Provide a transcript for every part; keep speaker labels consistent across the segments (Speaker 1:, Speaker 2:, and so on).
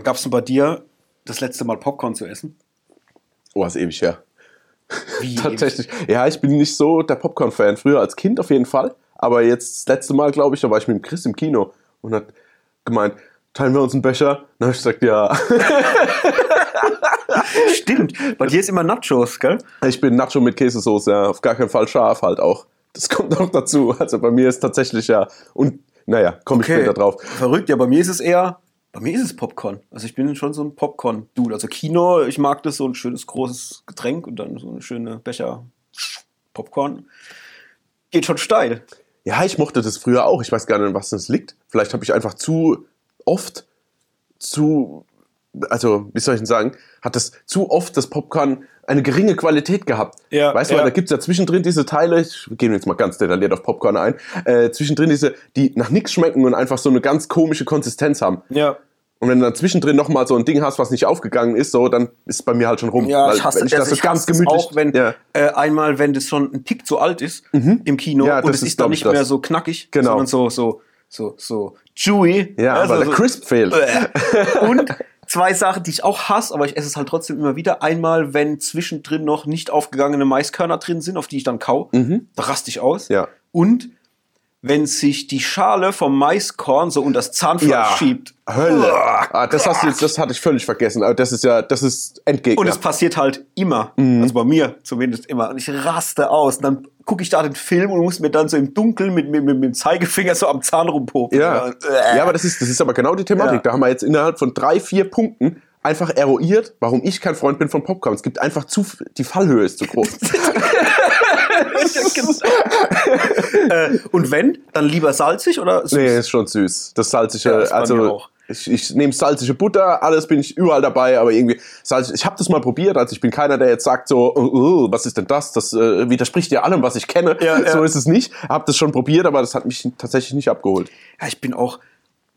Speaker 1: Wann gab es denn bei dir das letzte Mal Popcorn zu essen?
Speaker 2: Oh, ist ewig her.
Speaker 1: Wie
Speaker 2: Tatsächlich. Ja, ich bin nicht so der Popcorn-Fan. Früher als Kind auf jeden Fall. Aber jetzt das letzte Mal, glaube ich, da war ich mit dem Chris im Kino und hat gemeint, teilen wir uns einen Becher? Dann habe ich gesagt, ja.
Speaker 1: Stimmt, bei dir ist immer Nachos, gell?
Speaker 2: Ich bin Nacho mit Käsesoße, ja. Auf gar keinen Fall scharf halt auch. Das kommt auch dazu. Also bei mir ist tatsächlich ja. Und naja, komme ich später drauf.
Speaker 1: Verrückt, ja, bei mir ist es eher, bei mir ist es Popcorn. Also ich bin schon so ein Popcorn-Dude. Also Kino, ich mag das, so ein schönes großes Getränk und dann so eine schöne Becher Popcorn. Geht schon steil.
Speaker 2: Ja, ich mochte das früher auch. Ich weiß gar nicht, an was das liegt. Vielleicht habe ich einfach zu oft zu, also wie soll ich denn sagen, hat das zu oft das Popcorn eine geringe Qualität gehabt.
Speaker 1: Ja,
Speaker 2: weißt du,
Speaker 1: ja.
Speaker 2: da gibt es ja zwischendrin diese Teile, ich gehe jetzt mal ganz detailliert auf Popcorn ein, äh, zwischendrin diese, die nach nichts schmecken und einfach so eine ganz komische Konsistenz haben.
Speaker 1: Ja.
Speaker 2: Und wenn du dann zwischendrin nochmal so ein Ding hast, was nicht aufgegangen ist, so, dann ist es bei mir halt schon rum.
Speaker 1: Ja,
Speaker 2: Weil
Speaker 1: ich hasse,
Speaker 2: wenn ich das
Speaker 1: also
Speaker 2: so
Speaker 1: ich
Speaker 2: ganz gemütlich.
Speaker 1: auch, wenn
Speaker 2: ja.
Speaker 1: äh, einmal, wenn das schon ein Tick zu alt ist im Kino
Speaker 2: Ja,
Speaker 1: und es
Speaker 2: ist,
Speaker 1: ist dann nicht mehr
Speaker 2: das.
Speaker 1: so knackig,
Speaker 2: Genau.
Speaker 1: sondern so, so, so, so chewy.
Speaker 2: ja,
Speaker 1: Also
Speaker 2: weil
Speaker 1: so,
Speaker 2: der Crisp fehlt.
Speaker 1: Und zwei Sachen, die ich auch hasse, aber ich esse es halt trotzdem immer wieder. Einmal, wenn zwischendrin noch nicht aufgegangene Maiskörner drin sind, auf die ich dann kau, da raste ich aus.
Speaker 2: Mhm. Ja.
Speaker 1: Und wenn sich die Schale vom Maiskorn so unter das Zahnfleisch
Speaker 2: Ja.
Speaker 1: schiebt.
Speaker 2: Hölle. Ah, das, hast du jetzt, das hatte ich völlig vergessen. Aber das ist ja, das ist Endgegner.
Speaker 1: Und es passiert halt immer.
Speaker 2: Mhm.
Speaker 1: Also bei mir zumindest immer. Und ich raste aus. Und dann gucke ich da den Film und muss mir dann so im Dunkeln mit, mit, mit, mit dem Zeigefinger so am Zahn rumpopen.
Speaker 2: Ja,
Speaker 1: Äh.
Speaker 2: ja aber das ist, das ist aber genau die Thematik.
Speaker 1: Ja.
Speaker 2: Da haben wir jetzt innerhalb von drei, vier Punkten einfach eruiert, warum ich kein Freund bin von Popcorn. Es gibt einfach zu, die Fallhöhe ist zu groß.
Speaker 1: äh, und wenn, dann lieber salzig oder süß?
Speaker 2: nee, ist schon süß. Das salzige,
Speaker 1: Ja, mir
Speaker 2: also ich, ich nehme salzige Butter, alles bin ich überall dabei, aber irgendwie salzig. Ich habe das mal probiert, also ich bin keiner, der jetzt sagt so, oh, oh, was ist denn das? Das äh, widerspricht ja allem, was ich kenne.
Speaker 1: Ja, ja.
Speaker 2: So ist es nicht. Hab das schon probiert, aber das hat mich tatsächlich nicht abgeholt.
Speaker 1: Ja, ich bin auch,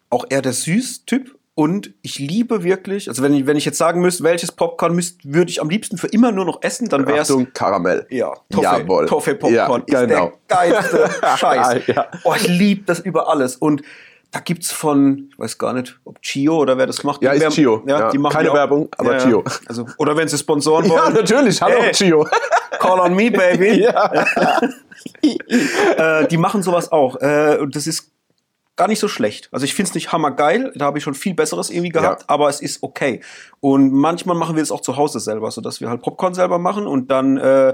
Speaker 1: auch eher der Süß-Typ. Und ich liebe wirklich, also wenn ich, wenn ich jetzt sagen müsste, welches Popcorn müsst, würde ich am liebsten für immer nur noch essen, dann wäre es
Speaker 2: Achtung, Karamell.
Speaker 1: Ja, Toffee,
Speaker 2: Jawohl.
Speaker 1: Toffee Popcorn
Speaker 2: Ja,
Speaker 1: ist
Speaker 2: genau.
Speaker 1: der geilste Scheiß.
Speaker 2: Ja.
Speaker 1: Oh, ich liebe das über alles. Und da gibt's von, ich weiß gar nicht, ob Chio oder wer das macht.
Speaker 2: Ja, ist Chio.
Speaker 1: Ja,
Speaker 2: Ja,
Speaker 1: die machen
Speaker 2: keine
Speaker 1: ja auch-
Speaker 2: Werbung, aber Chio.
Speaker 1: Also, oder wenn sie sponsoren
Speaker 2: Ja,
Speaker 1: wollen.
Speaker 2: natürlich. Hallo,
Speaker 1: Hey.
Speaker 2: Gio.
Speaker 1: Call on me, baby.
Speaker 2: Ja.
Speaker 1: äh, die machen sowas auch. Äh, und das ist gar nicht so schlecht. Also ich finde es nicht hammergeil, da habe ich schon viel Besseres irgendwie gehabt,
Speaker 2: Ja.
Speaker 1: aber es ist okay. Und manchmal machen wir es auch zu Hause selber, sodass wir halt Popcorn selber machen und dann äh,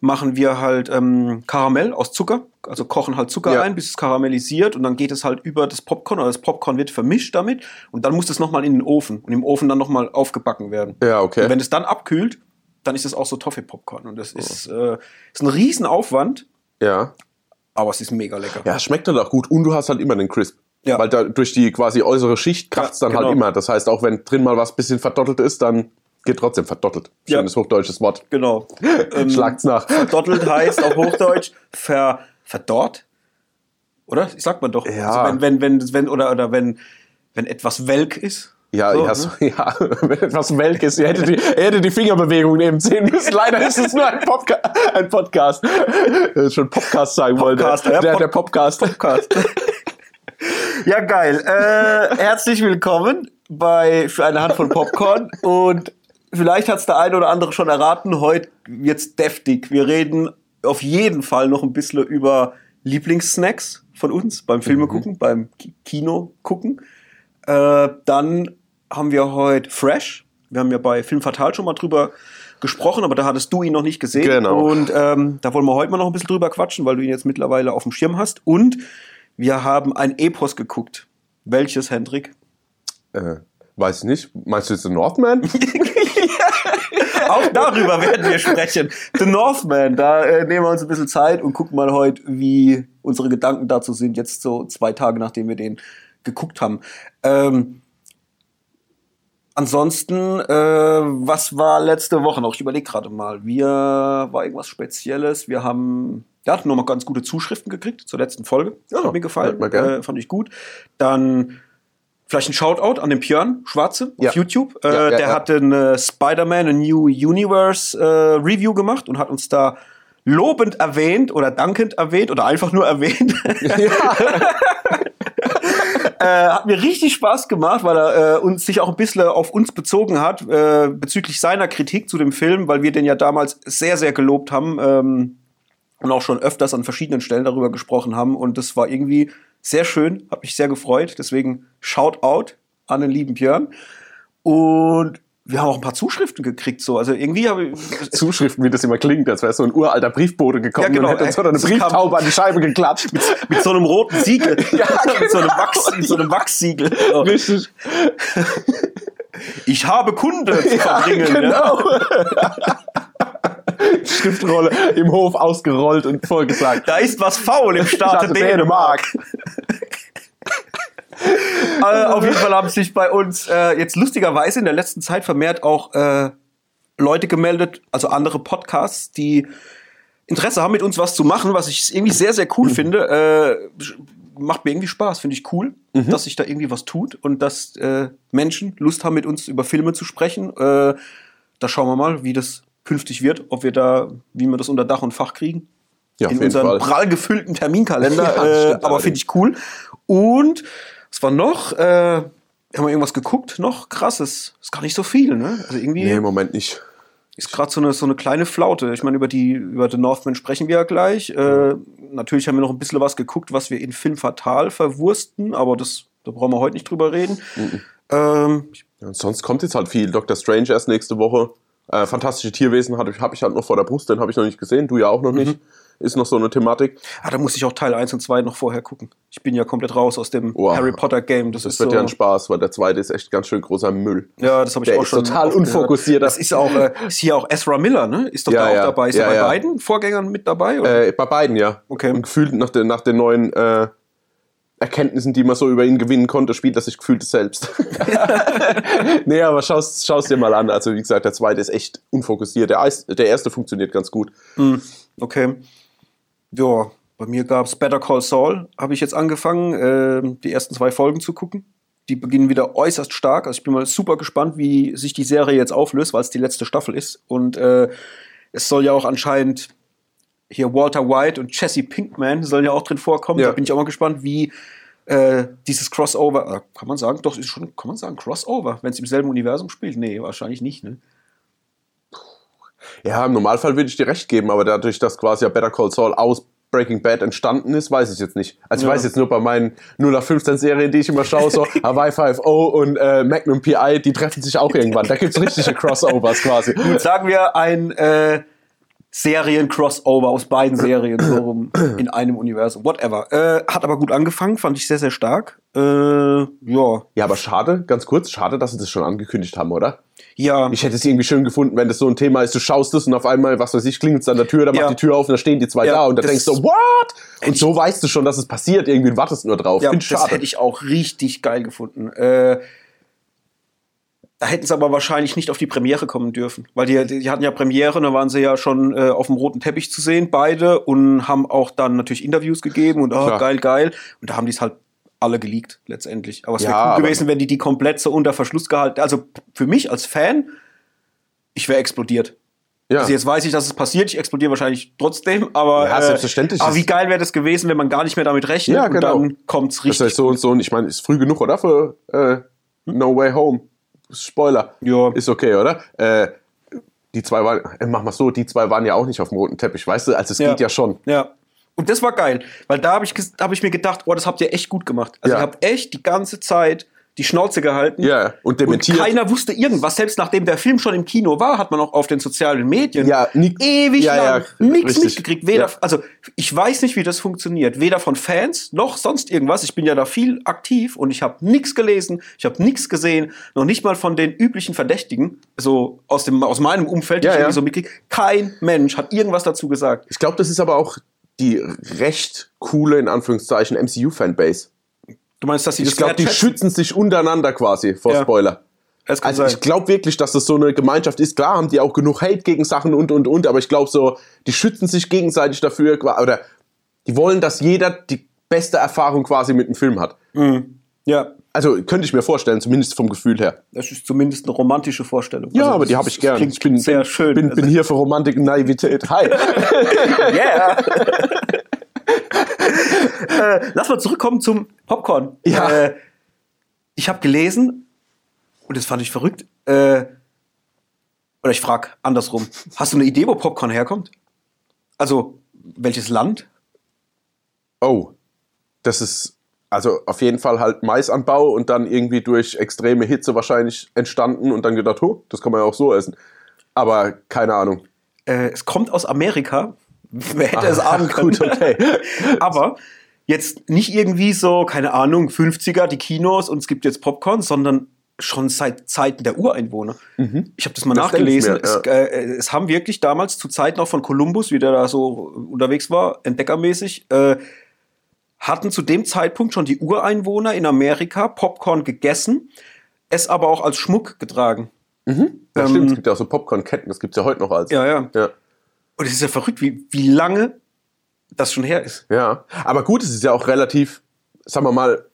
Speaker 1: machen wir halt ähm, Karamell aus Zucker, also kochen halt Zucker
Speaker 2: Ja.
Speaker 1: ein, bis es karamellisiert und dann geht es halt über das Popcorn oder das Popcorn wird vermischt damit und dann muss es nochmal in den Ofen und im Ofen dann nochmal aufgebacken werden.
Speaker 2: Ja, okay.
Speaker 1: Und wenn es dann abkühlt, dann ist es auch so Toffee-Popcorn und das ist, äh, ist ein Riesenaufwand,
Speaker 2: Ja.
Speaker 1: Aber es ist mega lecker.
Speaker 2: Ja, schmeckt dann auch gut und du hast halt immer den Crisp.
Speaker 1: Ja.
Speaker 2: Weil da durch die quasi äußere Schicht kracht's
Speaker 1: Ja,
Speaker 2: dann
Speaker 1: genau.
Speaker 2: halt immer. Das heißt, auch wenn drin mal was bisschen verdottelt ist, dann geht trotzdem verdottelt.
Speaker 1: Ja.
Speaker 2: Schönes hochdeutsches Wort.
Speaker 1: Genau. Ähm,
Speaker 2: Schlagt's nach.
Speaker 1: Verdottelt heißt auf Hochdeutsch ver, verdorrt. Oder? Ich sagt man doch.
Speaker 2: Ja.
Speaker 1: Also wenn, wenn, wenn, wenn, oder, oder wenn, wenn etwas welk ist.
Speaker 2: Ja,
Speaker 1: So,
Speaker 2: ja,
Speaker 1: ne?
Speaker 2: so, ja, wenn etwas welk ist, ihr hättet die, ihr hättet die Fingerbewegung nehmen sehen müssen. Leider ist es nur ein, Podca ein Podcast. Schon Podcast sagen wollte.
Speaker 1: Podcast,
Speaker 2: der,
Speaker 1: Pod-
Speaker 2: der Podcast.
Speaker 1: Podcast. ja, geil. Äh, herzlich willkommen bei für eine Handvoll Popcorn. Und vielleicht hat es der eine oder andere schon erraten, heute wird's deftig. Wir reden auf jeden Fall noch ein bisschen über Lieblingssnacks von uns beim Filme gucken, beim Ki- Kino gucken. Äh, dann haben wir heute Fresh. Wir haben ja bei Film Fatal schon mal drüber gesprochen, aber da hattest du ihn noch nicht gesehen.
Speaker 2: Genau.
Speaker 1: Und ähm, da wollen wir heute mal noch ein bisschen drüber quatschen, weil du ihn jetzt mittlerweile auf dem Schirm hast. Und wir haben ein Epos geguckt. Welches, Hendrik?
Speaker 2: Äh, weiß ich nicht. Meinst du jetzt den Northman?
Speaker 1: Auch darüber werden wir sprechen. The Northman, da äh, nehmen wir uns ein bisschen Zeit und gucken mal heute, wie unsere Gedanken dazu sind, jetzt so zwei Tage, nachdem wir den geguckt haben. Ähm, ansonsten, äh, was war letzte Woche noch? Ich überlege gerade mal. Wir war irgendwas Spezielles. Wir haben ja, hatten nochmal ganz gute Zuschriften gekriegt zur letzten Folge.
Speaker 2: Ja,
Speaker 1: hat mir gefallen. Äh, fand ich gut. Dann vielleicht ein Shoutout an den Björn Schwarze
Speaker 2: Ja.
Speaker 1: auf YouTube. Äh,
Speaker 2: Ja, ja,
Speaker 1: der
Speaker 2: ja.
Speaker 1: hat ein äh, Spider-Man, a New Universe äh, Review gemacht und hat uns da lobend erwähnt oder dankend erwähnt oder einfach nur erwähnt. äh, hat mir richtig Spaß gemacht, weil er äh, uns sich auch ein bisschen auf uns bezogen hat äh, bezüglich seiner Kritik zu dem Film, weil wir den ja damals sehr, sehr gelobt haben ähm, und auch schon öfters an verschiedenen Stellen darüber gesprochen haben. Und das war irgendwie sehr schön, hat mich sehr gefreut. Deswegen Shout out an den lieben Björn. Und wir haben auch ein paar Zuschriften gekriegt, so. Also irgendwie habe ich.
Speaker 2: Zuschriften, wie das immer klingt, als wäre so ein uralter Briefbote gekommen
Speaker 1: Ja, genau.
Speaker 2: und hätte uns so eine Brieftaube an die Scheibe geklatscht.
Speaker 1: mit so einem roten Siegel.
Speaker 2: Ja,
Speaker 1: mit, so einem
Speaker 2: genau.
Speaker 1: Wachs, mit so einem Wachssiegel. So.
Speaker 2: Richtig.
Speaker 1: Ich habe Kunde zu verbringen. Ja,
Speaker 2: genau. Schriftrolle im Hof ausgerollt und vorgesagt.
Speaker 1: Da ist was faul im Staate
Speaker 2: Staate
Speaker 1: Dänemark. Äh, auf jeden Fall haben sich bei uns äh, jetzt lustigerweise in der letzten Zeit vermehrt auch äh, Leute gemeldet, also andere Podcasts, die Interesse haben, mit uns was zu machen, was ich irgendwie sehr, sehr cool finde. Äh, macht mir irgendwie Spaß, finde ich cool, dass sich da irgendwie was tut und dass äh, Menschen Lust haben, mit uns über Filme zu sprechen. Äh, da schauen wir mal, wie das künftig wird, ob wir da, wie wir das unter Dach und Fach kriegen.
Speaker 2: Ja,
Speaker 1: in
Speaker 2: Fall.
Speaker 1: prall gefüllten Terminkalender.
Speaker 2: Ja,
Speaker 1: äh, aber finde ich cool. Und was war noch? Äh, haben wir irgendwas geguckt? Noch krasses. Ist gar nicht so viel, ne? Also irgendwie
Speaker 2: Nee, im Moment nicht.
Speaker 1: ist gerade so eine, so eine kleine Flaute. Ich meine, über die über The Northman sprechen wir ja gleich. Äh, natürlich haben wir noch ein bisschen was geguckt, was wir in Film Fatal verwursten, aber das, da brauchen wir heute nicht drüber reden. Ähm,
Speaker 2: Ja, sonst kommt jetzt halt viel. Doctor Strange erst nächste Woche. Äh, Fantastische Tierwesen habe ich, hab ich halt noch vor der Brust, den habe ich noch nicht gesehen. Du ja auch noch
Speaker 1: Mhm.
Speaker 2: Ist noch so eine Thematik.
Speaker 1: ah, da muss ich auch Teil 1 und 2 noch vorher gucken. Ich bin ja komplett raus aus dem
Speaker 2: Wow.
Speaker 1: Harry Potter Game. Das,
Speaker 2: Das wird
Speaker 1: so,
Speaker 2: ja ein Spaß, weil der zweite ist echt ganz schön großer Müll.
Speaker 1: Ja, das habe ich
Speaker 2: Der
Speaker 1: auch
Speaker 2: ist
Speaker 1: schon.
Speaker 2: total unfokussiert.
Speaker 1: Das ist auch, äh, ist hier auch Ezra Miller, ne? Ist doch
Speaker 2: Ja,
Speaker 1: da auch
Speaker 2: ja.
Speaker 1: dabei. Ist
Speaker 2: Ja,
Speaker 1: er bei
Speaker 2: ja.
Speaker 1: beiden Vorgängern mit dabei? Oder?
Speaker 2: Äh, bei beiden, ja.
Speaker 1: Okay.
Speaker 2: Und gefühlt nach den, nach den neuen äh, Erkenntnissen, die man so über ihn gewinnen konnte, spielt er sich gefühlt selbst. nee, aber schau's, schau's dir mal an. Also, wie gesagt, der zweite ist echt unfokussiert. Der, der erste funktioniert ganz gut.
Speaker 1: Okay. Ja, bei mir gab's Better Call Saul. Habe ich jetzt angefangen, ähm, die ersten zwei Folgen zu gucken. Die beginnen wieder äußerst stark. Also ich bin mal super gespannt, wie sich die Serie jetzt auflöst, weil es die letzte Staffel ist. Und äh, es soll ja auch anscheinend hier Walter White und Jesse Pinkman sollen ja auch drin vorkommen.
Speaker 2: Ja.
Speaker 1: Da bin ich auch mal gespannt, wie äh, dieses Crossover, äh, kann man sagen, doch, ist schon, kann man sagen, Crossover, wenn es im selben Universum spielt? Nee, wahrscheinlich nicht, ne?
Speaker 2: Ja, im Normalfall würde ich dir recht geben, aber dadurch, dass quasi ja Better Call Saul aus Breaking Bad entstanden ist, weiß ich jetzt nicht. Also ich
Speaker 1: Ja.
Speaker 2: weiß jetzt nur bei meinen 0 nach 15 Serien, die ich immer schaue, so Hawaii 5.0 und äh, Magnum PI, die treffen sich auch irgendwann. Da gibt's richtige Crossovers quasi.
Speaker 1: Gut, sagen wir ein äh, Serien-Crossover aus beiden Serien so rum in einem Universum. Whatever. Äh, hat aber gut angefangen, fand ich sehr, sehr stark. Äh, ja.
Speaker 2: Ja, aber schade, ganz kurz, schade, dass sie das schon angekündigt haben, oder?
Speaker 1: Ja.
Speaker 2: Ich hätte es irgendwie schön gefunden, wenn das so ein Thema ist, du schaust es und auf einmal, was weiß ich, klingelt an der Tür, dann
Speaker 1: Ja.
Speaker 2: macht die Tür auf und da stehen die zwei
Speaker 1: Ja,
Speaker 2: da und da denkst du, what? Und so weißt du schon, dass es passiert, irgendwie und wartest nur drauf.
Speaker 1: ja,
Speaker 2: Find
Speaker 1: das
Speaker 2: schade.
Speaker 1: hätte ich auch richtig geil gefunden. Äh, da hätten sie aber wahrscheinlich nicht auf die Premiere kommen dürfen. Weil die, die hatten ja Premiere, da waren sie ja schon äh, auf dem roten Teppich zu sehen, beide, und haben auch dann natürlich Interviews gegeben und oh,
Speaker 2: Klar.
Speaker 1: geil, geil. Und da haben die es halt alle geleakt, letztendlich. Aber es wäre
Speaker 2: Ja,
Speaker 1: cool
Speaker 2: aber-
Speaker 1: gewesen, wenn die die komplett so unter Verschluss gehalten Also für mich als Fan, ich wäre explodiert.
Speaker 2: ja.
Speaker 1: Also jetzt weiß ich, dass es passiert, ich explodiere wahrscheinlich trotzdem, aber,
Speaker 2: Ja, selbstverständlich
Speaker 1: aber
Speaker 2: ist-
Speaker 1: wie geil wäre das gewesen, wenn man gar nicht mehr damit rechnet
Speaker 2: Ja, genau.
Speaker 1: und dann kommt's
Speaker 2: Das
Speaker 1: richtig.
Speaker 2: heißt so und so, und ich meine, ist früh genug, oder? Für äh, No Way Home. Spoiler.
Speaker 1: Ja.
Speaker 2: Ist okay, oder? Äh, die zwei waren, äh, mach mal so, die zwei waren ja auch nicht auf dem roten Teppich, weißt du? Also es
Speaker 1: Ja.
Speaker 2: geht ja schon.
Speaker 1: Ja. Und das war geil, weil da habe ich, hab ich mir gedacht, oh, das habt ihr echt gut gemacht. Also
Speaker 2: Ja.
Speaker 1: ihr habt echt die ganze Zeit die Schnauze gehalten.
Speaker 2: Ja, und
Speaker 1: Und
Speaker 2: dementiert.
Speaker 1: keiner wusste irgendwas. Selbst nachdem der Film schon im Kino war, hat man auch auf den sozialen Medien
Speaker 2: Ja, nix-
Speaker 1: ewig
Speaker 2: ja,
Speaker 1: lang
Speaker 2: ja,
Speaker 1: nichts mitgekriegt. Weder,
Speaker 2: Ja.
Speaker 1: Also ich weiß nicht, wie das funktioniert. Weder von Fans noch sonst irgendwas. Ich bin ja da viel aktiv und ich habe nichts gelesen, ich habe nichts gesehen, noch nicht mal von den üblichen Verdächtigen, so aus, dem, aus meinem Umfeld, die
Speaker 2: Ja,
Speaker 1: ich irgendwie so mitkriege. Kein Mensch hat irgendwas dazu gesagt.
Speaker 2: Ich glaube, das ist aber auch die recht coole, in Anführungszeichen, MCU-Fanbase.
Speaker 1: Du meinst, dass sie
Speaker 2: Ich glaube, die schützen sich untereinander quasi vor
Speaker 1: Ja.
Speaker 2: Spoiler. Also
Speaker 1: sein.
Speaker 2: ich glaube wirklich, dass das so eine Gemeinschaft ist. Klar haben die auch genug Hate gegen Sachen und und und, aber ich glaube so, die schützen sich gegenseitig dafür oder die wollen, dass jeder die beste Erfahrung quasi mit dem Film hat.
Speaker 1: ja,
Speaker 2: Also könnte ich mir vorstellen, zumindest vom Gefühl her.
Speaker 1: das ist zumindest eine romantische Vorstellung.
Speaker 2: Ja,
Speaker 1: Also,
Speaker 2: aber die habe ich gern.
Speaker 1: klingt
Speaker 2: Ich bin,
Speaker 1: sehr
Speaker 2: bin,
Speaker 1: schön.
Speaker 2: Bin,
Speaker 1: Also,
Speaker 2: bin hier für Romantik und Naivität. Hi.
Speaker 1: yeah. äh, lass mal zurückkommen zum Popcorn.
Speaker 2: Ja.
Speaker 1: Äh, ich habe gelesen, und das fand ich verrückt, äh, oder ich frage andersrum, hast du eine Idee, wo Popcorn herkommt? Also, welches Land?
Speaker 2: Oh, das ist also auf jeden Fall halt Maisanbau und dann irgendwie durch extreme Hitze wahrscheinlich entstanden und dann gedacht, oh, das kann man ja auch so essen. Aber keine Ahnung.
Speaker 1: Äh, es kommt aus Amerika. Wer hätte es
Speaker 2: Ah,
Speaker 1: ahnen können?
Speaker 2: gut, okay.
Speaker 1: Aber jetzt nicht irgendwie so, keine Ahnung, 50er, die Kinos und es gibt jetzt Popcorn, sondern schon seit Zeiten der Ureinwohner. Ich habe das mal
Speaker 2: Das
Speaker 1: nachgelesen.
Speaker 2: mir,
Speaker 1: es, äh, es haben wirklich damals zu Zeiten auch von Kolumbus, wie der da so unterwegs war, entdeckermäßig, äh, hatten zu dem Zeitpunkt schon die Ureinwohner in Amerika Popcorn gegessen, es aber auch als Schmuck getragen.
Speaker 2: Ja,
Speaker 1: Ähm,
Speaker 2: stimmt, es gibt ja auch so Popcorn-Ketten, das gibt es ja heute noch als.
Speaker 1: Ja, ja.
Speaker 2: ja.
Speaker 1: Und es ist ja verrückt, wie, wie lange das schon her ist.
Speaker 2: Ja, aber gut, es ist ja auch relativ, sagen wir mal,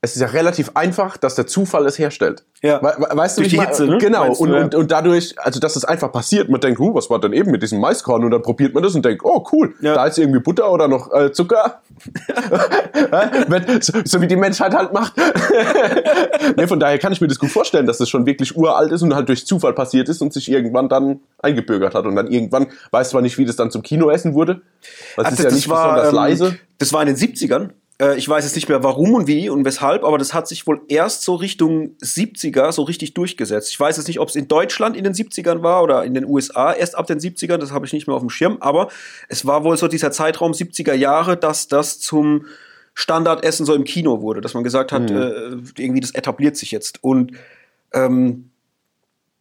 Speaker 2: es ist ja relativ einfach, dass der Zufall es herstellt.
Speaker 1: Ja.
Speaker 2: We we weißt du,
Speaker 1: Durch
Speaker 2: wie ich
Speaker 1: die Hitze, ne?
Speaker 2: Genau,
Speaker 1: du,
Speaker 2: und,
Speaker 1: ja.
Speaker 2: und, und dadurch, also dass es einfach passiert, man denkt, huh, was war denn eben mit diesem Maiskorn? Und dann probiert man das und denkt, oh cool,
Speaker 1: Ja.
Speaker 2: da ist irgendwie Butter oder noch äh, Zucker. So, so wie die Menschheit halt macht. nee, von daher kann ich mir das gut vorstellen, dass das schon wirklich uralt ist und halt durch Zufall passiert ist und sich irgendwann dann eingebürgert hat. Und dann irgendwann, weiß zwar nicht, wie das dann zum Kinoessen wurde. Das
Speaker 1: Ah,
Speaker 2: ist ja nicht besonders
Speaker 1: ähm,
Speaker 2: leise.
Speaker 1: Das war in den 70ern. Äh, ich weiß jetzt nicht mehr warum und wie und weshalb, aber das hat sich wohl erst so Richtung 70er so richtig durchgesetzt. Ich weiß jetzt nicht, ob es in Deutschland in den 70ern war oder in den USA erst ab den 70ern, das habe ich nicht mehr auf dem Schirm, aber es war wohl so dieser Zeitraum 70er Jahre, dass das zum Standardessen so im Kino wurde, dass man gesagt hat, äh, irgendwie das etabliert sich jetzt. Und ähm,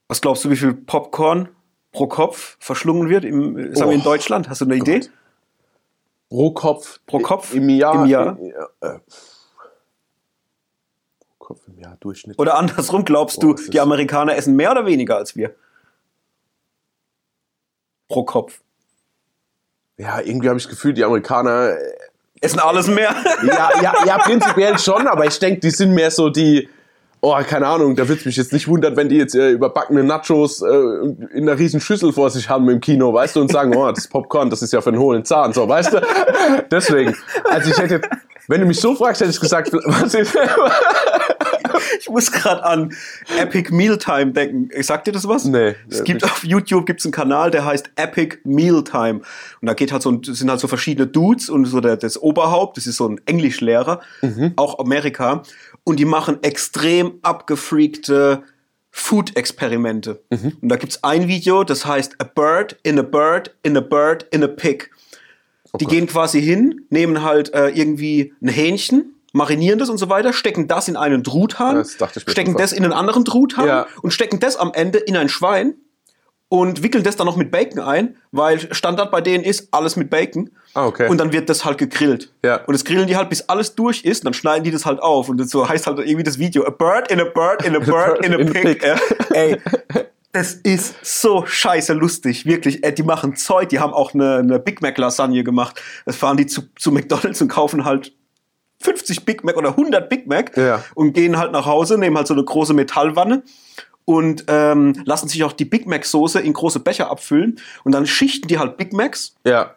Speaker 1: was glaubst du, wie viel Popcorn pro Kopf verschlungen wird im, sagen wir in
Speaker 2: Oh,
Speaker 1: Deutschland? Hast du eine Idee?
Speaker 2: Pro Kopf.
Speaker 1: Pro Kopf
Speaker 2: Im Jahr.
Speaker 1: im Jahr?
Speaker 2: äh, pro Kopf im Jahr Durchschnitt.
Speaker 1: Oder andersrum, glaubst
Speaker 2: Boah,
Speaker 1: du, die Amerikaner essen mehr oder weniger als wir? Pro Kopf.
Speaker 2: Ja, irgendwie habe ich das Gefühl, die Amerikaner. äh,
Speaker 1: Essen alles mehr?
Speaker 2: Ja, ja, ja, prinzipiell schon, aber ich denke, die sind mehr so die. Oh, keine Ahnung, da würde es mich jetzt nicht wundern, wenn die jetzt äh, überbackene Nachos äh, in einer riesen Schüssel vor sich haben im Kino, weißt du, und sagen, oh, das Popcorn, das ist ja für einen hohlen Zahn, so, weißt du? Deswegen. Also ich hätte, wenn du mich so fragst, hätte ich gesagt, was ist,
Speaker 1: Ich muss gerade an Epic Mealtime denken. Sagt dir das was?
Speaker 2: Nee,
Speaker 1: Es gibt auf YouTube gibt's einen Kanal, der heißt Epic Mealtime. Und da geht halt so, ein- sind halt so verschiedene Dudes und so der, das Oberhaupt, das ist so ein Englischlehrer,
Speaker 2: Mhm.
Speaker 1: auch Amerika. Und die machen extrem abgefreakte Food-Experimente.
Speaker 2: Mhm.
Speaker 1: Und da gibt's ein Video, das heißt A Bird in a Bird in a Bird in a Pig. Die
Speaker 2: Gott.
Speaker 1: gehen quasi hin, nehmen halt äh, irgendwie ein Hähnchen, marinieren das und so weiter, stecken das in einen
Speaker 2: mir
Speaker 1: stecken das in einen anderen Truthahn
Speaker 2: Ja.
Speaker 1: und stecken das am Ende in ein Schwein und wickeln das dann noch mit Bacon ein, weil Standard bei denen ist alles mit Bacon.
Speaker 2: Ah, okay.
Speaker 1: Und dann wird das halt gegrillt.
Speaker 2: Ja.
Speaker 1: Und das grillen die halt, bis alles durch ist, dann schneiden die das halt auf. Und so heißt halt irgendwie das Video, a bird in a bird in a bird in a pig. Ja. Ey, das ist so scheiße lustig, wirklich. Äh, Die machen Zeug, die haben auch eine, eine Big Mac Lasagne gemacht. Das fahren die zu, zu McDonalds und kaufen halt 50 Big Mac oder 100 Big Mac
Speaker 2: Ja.
Speaker 1: und gehen halt nach Hause, nehmen halt so eine große Metallwanne und ähm, lassen sich auch die Big Mac Soße in große Becher abfüllen und dann schichten die halt Big Macs
Speaker 2: ja.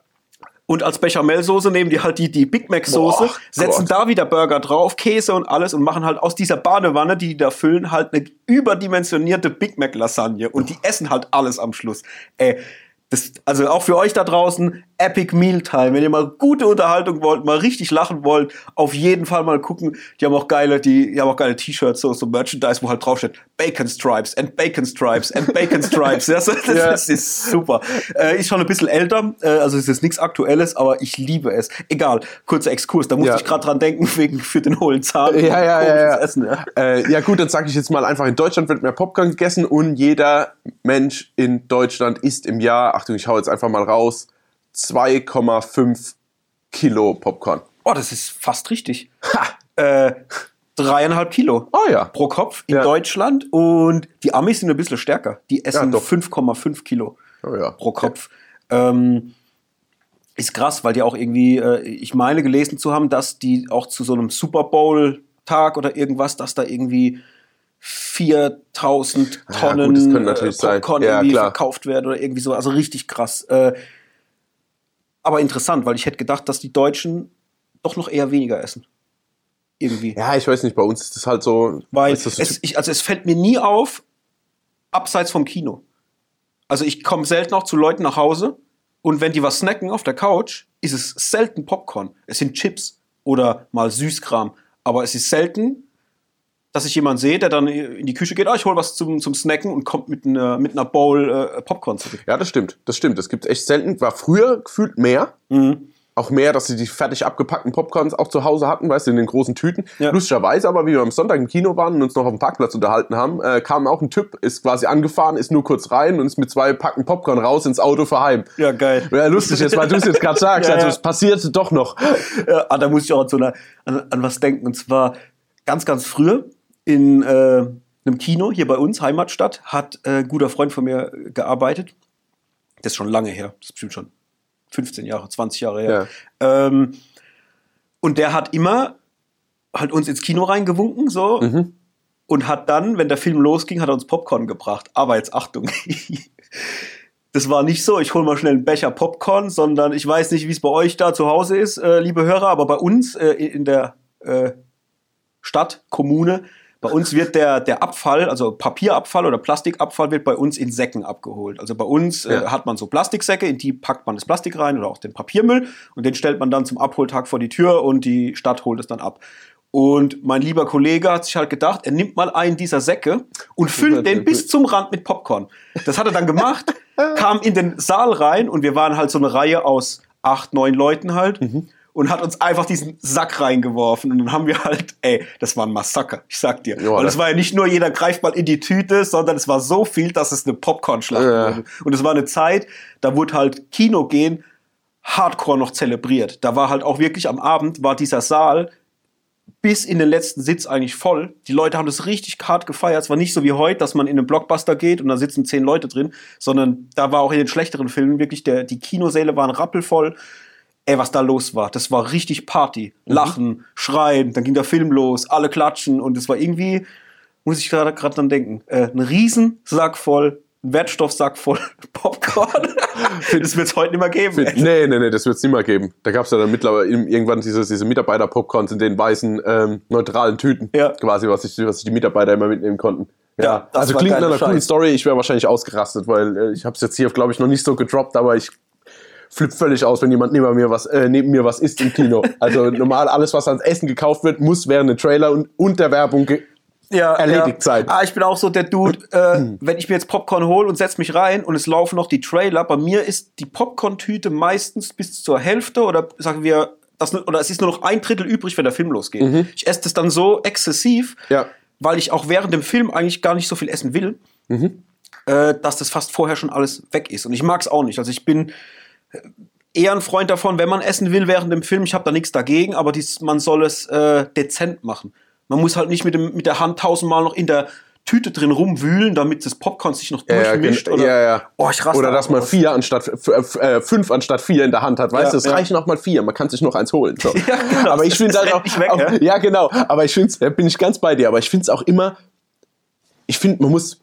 Speaker 1: und als Bechamelsoße nehmen die halt die, die Big Mac Soße,
Speaker 2: Boah,
Speaker 1: setzen
Speaker 2: Gott.
Speaker 1: da wieder Burger drauf, Käse und alles und machen halt aus dieser Badewanne, die die da füllen, halt eine überdimensionierte Big Mac Lasagne und die essen halt alles am Schluss. Ey, das, also auch für euch da draußen, Epic Mealtime. Wenn ihr mal gute Unterhaltung wollt, mal richtig lachen wollt, auf jeden Fall mal gucken. Die haben auch geile, die, die haben auch geile T-Shirts, so, so Merchandise, wo halt draufsteht Bacon Stripes and Bacon Stripes and Bacon Stripes. Das, das,
Speaker 2: Ja.
Speaker 1: das ist super. Äh, ist schon ein bisschen älter, äh, also es ist nichts Aktuelles, aber ich liebe es. Egal, kurzer Exkurs, da musste
Speaker 2: Ja.
Speaker 1: ich gerade dran denken, wegen für den hohlen Zahn.
Speaker 2: Ja, ja, ja, ja.
Speaker 1: Essen, ja.
Speaker 2: Äh, ja gut, dann sage ich jetzt mal einfach, in Deutschland wird mehr Popcorn gegessen und jeder Mensch in Deutschland isst im Jahr, Achtung, ich hau jetzt einfach mal raus, 2,5 Kilo Popcorn.
Speaker 1: Oh, das ist fast richtig. Äh, dreieinhalb Kilo
Speaker 2: Oh ja.
Speaker 1: pro Kopf in
Speaker 2: Ja.
Speaker 1: Deutschland und die Amis sind ein bisschen stärker. Die essen
Speaker 2: doch.
Speaker 1: 5,5 Kilo
Speaker 2: Oh ja.
Speaker 1: pro Kopf. Ähm, ist krass, weil die auch irgendwie, äh, ich meine gelesen zu haben, dass die auch zu so einem Super Bowl Tag oder irgendwas, dass da irgendwie 4000
Speaker 2: Ja,
Speaker 1: Tonnen
Speaker 2: gut, könnte natürlich
Speaker 1: äh. Popcorn
Speaker 2: Ja,
Speaker 1: irgendwie verkauft werden oder irgendwie so. Also richtig krass. Äh, aber interessant, weil ich hätte gedacht, dass die Deutschen doch noch eher weniger essen. irgendwie.
Speaker 2: Ja, ich weiß nicht, bei uns ist das halt so.
Speaker 1: Weil es, ich, also es fällt mir nie auf, abseits vom Kino. Also ich komme selten auch zu Leuten nach Hause und wenn die was snacken auf der Couch, ist es selten Popcorn. Es sind Chips oder mal Süßkram. Aber es ist selten, dass ich jemanden sehe, der dann in die Küche geht, ah, ich hol was zum, zum Snacken und kommt mit einer, mit einer Bowl äh, Popcorn zurück.
Speaker 2: Ja, das stimmt. Das stimmt. Das gibt echt selten. War früher gefühlt mehr.
Speaker 1: Mhm.
Speaker 2: Auch mehr, dass sie die fertig abgepackten Popcorns auch zu Hause hatten, weißt du, in den großen Tüten.
Speaker 1: Ja.
Speaker 2: Lustigerweise, aber wie wir am Sonntag im Kino waren und uns noch auf dem Parkplatz unterhalten haben, äh, kam auch ein Typ, ist quasi angefahren, ist nur kurz rein und ist mit zwei Packen Popcorn raus ins Auto für heim.
Speaker 1: Ja, geil.
Speaker 2: Ja, lustig jetzt, weil du es jetzt gerade sagst.
Speaker 1: Ja,
Speaker 2: also es passierte doch noch.
Speaker 1: Ja, ah, da muss ich auch an, so eine, an, an was denken. Und zwar ganz, ganz früher in äh, einem Kino hier bei uns, Heimatstadt, hat äh, ein guter Freund von mir gearbeitet. Das ist schon lange her. Das ist bestimmt schon 15 Jahre, 20 Jahre her. Ähm, und der hat immer halt uns ins Kino reingewunken, so. Und hat dann, wenn der Film losging, hat er uns Popcorn gebracht. Aber jetzt Achtung. Das war nicht so, ich hole mal schnell einen Becher Popcorn, sondern ich weiß nicht, wie es bei euch da zu Hause ist, äh, liebe Hörer, aber bei uns äh, in der äh, Stadt, Kommune, bei uns wird der, der Abfall, also Papierabfall oder Plastikabfall, wird bei uns in Säcken abgeholt. Also bei uns äh,
Speaker 2: Ja.
Speaker 1: hat man so Plastiksäcke, in die packt man das Plastik rein oder auch den Papiermüll und den stellt man dann zum Abholtag vor die Tür und die Stadt holt es dann ab. Und mein lieber Kollege hat sich halt gedacht, er nimmt mal einen dieser Säcke und füllt den bis zum Rand mit Popcorn. Das hat er dann gemacht, kam in den Saal rein und wir waren halt so eine Reihe aus acht, neun Leuten halt und hat uns einfach diesen Sack reingeworfen und dann haben wir halt, ey, das war ein Massaker, ich sag dir.
Speaker 2: Ja,
Speaker 1: Weil es war ja nicht nur jeder greift mal in die Tüte, sondern es war so viel, dass es eine Popcorn-Schlacht
Speaker 2: Ja.
Speaker 1: wurde. Und es war eine Zeit, da wurde halt Kino gehen hardcore noch zelebriert. Da war halt auch wirklich am Abend, war dieser Saal bis in den letzten Sitz eigentlich voll. Die Leute haben das richtig hart gefeiert. Es war nicht so wie heute, dass man in einen Blockbuster geht und da sitzen zehn Leute drin, sondern da war auch in den schlechteren Filmen wirklich, der, die Kinosäle waren rappelvoll. Ey, was da los war, das war richtig Party. Lachen, schreien, dann ging der Film los, alle klatschen und es war irgendwie, muss ich gerade gerade dran denken, äh, ein Riesensack voll, ein Wertstoffsack voll Popcorn. das wird es heute nicht mehr geben. ey.
Speaker 2: Nee, nee, nee, das wird es nicht mehr geben. Da gab es ja dann mittlerweile irgendwann diese, diese Mitarbeiter-Popcorns in den weißen, ähm, neutralen Tüten.
Speaker 1: Ja.
Speaker 2: Quasi, was sich was sich die Mitarbeiter immer mitnehmen konnten.
Speaker 1: Ja, das
Speaker 2: also klingt nach einer coolen. Story. Ich wäre wahrscheinlich ausgerastet, weil äh, ich habe es jetzt hier, glaube ich, noch nicht so gedroppt, aber ich flipp völlig aus, wenn jemand neben mir was, äh, neben mir was isst im Kino. Also normal alles, was ans Essen gekauft wird, muss während dem Trailer und, und der Werbung
Speaker 1: ja,
Speaker 2: erledigt
Speaker 1: ja.
Speaker 2: sein.
Speaker 1: Ah, ich bin auch so der Dude, äh, wenn ich mir jetzt Popcorn hole und setz mich rein und es laufen noch die Trailer, bei mir ist die Popcorn-Tüte meistens bis zur Hälfte oder sagen wir, das, oder es ist nur noch ein Drittel übrig, wenn der Film losgeht. Ich esse das dann so exzessiv,
Speaker 2: Ja.
Speaker 1: weil ich auch während dem Film eigentlich gar nicht so viel essen will, äh, dass das fast vorher schon alles weg ist. Und ich mag es auch nicht. Also ich bin eher ein Freund davon, wenn man essen will während dem Film, ich habe da nichts dagegen, aber dies, man soll es äh, dezent machen. Man muss halt nicht mit, dem, mit der Hand tausendmal noch in der Tüte drin rumwühlen, damit das Popcorn sich noch
Speaker 2: Ja, ja,
Speaker 1: durchmischt.
Speaker 2: gen-
Speaker 1: oder,
Speaker 2: ja, ja.
Speaker 1: Oh,
Speaker 2: Oder dass man vier anstatt äh, fünf anstatt vier in der Hand hat. Weißt
Speaker 1: Ja,
Speaker 2: du, es
Speaker 1: ja.
Speaker 2: reichen auch mal vier. Man kann sich noch eins holen. So.
Speaker 1: Ja, genau.
Speaker 2: Aber ich finde halt auch,
Speaker 1: weg,
Speaker 2: auch
Speaker 1: ja?
Speaker 2: ja genau. Aber ich finde, bin ich ganz bei dir. Aber ich finde es auch immer. Ich finde, man muss.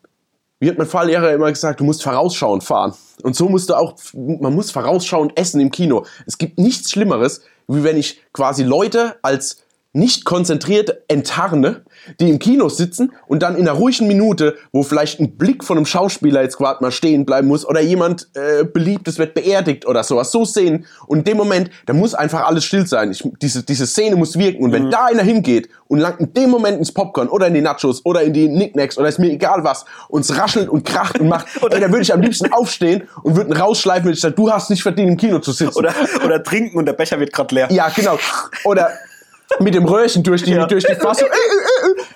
Speaker 2: Wie hat mein Fahrlehrer immer gesagt, du musst vorausschauend fahren. Und so musst du auch, man muss vorausschauend essen im Kino. Es gibt nichts Schlimmeres, wie wenn ich quasi Leute als nicht konzentriert enttarne, die im Kino sitzen und dann in einer ruhigen Minute, wo vielleicht ein Blick von einem Schauspieler jetzt gerade mal stehen bleiben muss oder jemand äh, Beliebtes wird beerdigt oder sowas, so sehen und in dem Moment, da muss einfach alles still sein. Ich, diese, diese Szene muss wirken und wenn da einer hingeht und langt in dem Moment ins Popcorn oder in die Nachos oder in die Knickknacks oder ist mir egal was und es raschelt und kracht und macht, ey, dann würde ich am liebsten aufstehen und würde ihn rausschleifen, wenn ich sage, du hast nicht verdient im Kino zu sitzen.
Speaker 1: Oder, oder trinken und der Becher wird gerade leer.
Speaker 2: Ja, genau. Oder mit dem Röhrchen durch die,
Speaker 1: Ja.
Speaker 2: durch die Fassung.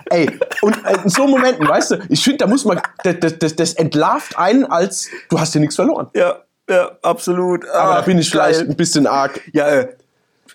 Speaker 2: Ey, und äh, in so Momenten, weißt du, ich finde, da muss man, das, das, das, entlarvt einen als, du hast hier nichts verloren.
Speaker 1: Ja, ja, absolut.
Speaker 2: Aber da bin ich
Speaker 1: geil.
Speaker 2: vielleicht ein bisschen arg.
Speaker 1: Ja, äh,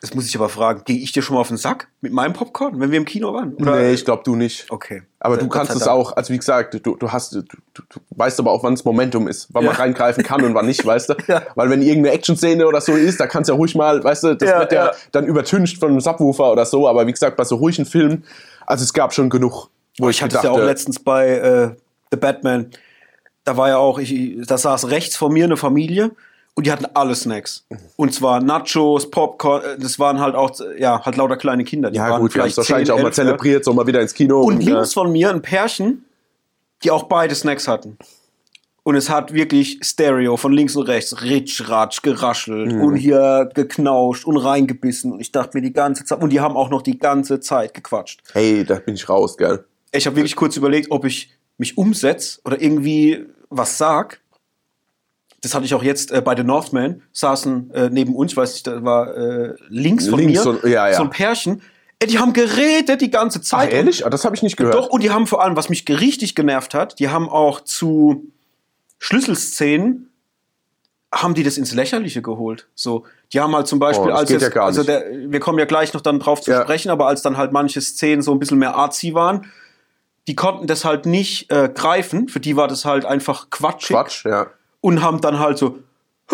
Speaker 1: das muss ich aber fragen. Gehe ich dir schon mal auf den Sack mit meinem Popcorn, wenn wir im Kino waren? Oder?
Speaker 2: Nee, ich glaube, du nicht.
Speaker 1: Okay.
Speaker 2: Aber du kannst es auch, also wie gesagt, du, du hast, du, du, weißt aber auch, wann das Momentum ist, wann man
Speaker 1: Ja.
Speaker 2: reingreifen kann und wann nicht, weißt du?
Speaker 1: Ja.
Speaker 2: Weil wenn irgendeine Action-Szene oder so ist, da kannst du ja ruhig mal, weißt du, das
Speaker 1: Ja,
Speaker 2: wird ja, dann übertüncht von einem Subwoofer oder so, aber wie gesagt, bei so ruhigen Filmen, also es gab schon genug, wo ich,
Speaker 1: Ich hatte es ja auch letztens bei äh, The Batman. Da war ja auch, ich, da saß rechts vor mir eine Familie Und die hatten alle Snacks. Und zwar Nachos, Popcorn, äh, das waren halt auch, ja, halt lauter kleine Kinder. Die
Speaker 2: Ja,
Speaker 1: waren
Speaker 2: gut, wir haben es
Speaker 1: vielleicht
Speaker 2: wahrscheinlich
Speaker 1: 10,
Speaker 2: auch mal
Speaker 1: 11, ja.
Speaker 2: zelebriert, so mal wieder ins Kino.
Speaker 1: Und
Speaker 2: äh,
Speaker 1: links von mir ein Pärchen, die auch beide Snacks hatten. Und es hat wirklich Stereo von links und rechts, ritsch, ratsch, geraschelt
Speaker 2: Mhm.
Speaker 1: und hier geknauscht und reingebissen. Und ich dachte mir die ganze Zeit, und die haben auch noch die ganze Zeit gequatscht.
Speaker 2: hey, da bin ich raus, gell?
Speaker 1: Ich habe wirklich kurz überlegt, ob ich mich umsetze oder irgendwie was sag. Das hatte ich auch jetzt äh, bei The Northman, saßen äh, neben uns, ich weiß nicht, da war äh, links von
Speaker 2: Links
Speaker 1: mir
Speaker 2: so- ja, ja.
Speaker 1: so ein Pärchen. Ey, die haben geredet die ganze
Speaker 2: Ach,
Speaker 1: Zeit.
Speaker 2: ehrlich? Ah, Das habe ich nicht gehört.
Speaker 1: Doch, und die haben vor allem, was mich richtig genervt hat, die haben auch zu Schlüsselszenen haben die das ins Lächerliche geholt. So, die haben halt zum Beispiel,
Speaker 2: Oh,
Speaker 1: als jetzt,
Speaker 2: ja
Speaker 1: also der, wir kommen ja gleich noch dann drauf zu
Speaker 2: Ja.
Speaker 1: sprechen, aber als dann halt manche Szenen so ein bisschen mehr artsy waren, die konnten das halt nicht äh, greifen. Für die war das halt einfach quatschig
Speaker 2: Quatsch, ja.
Speaker 1: Und haben dann halt so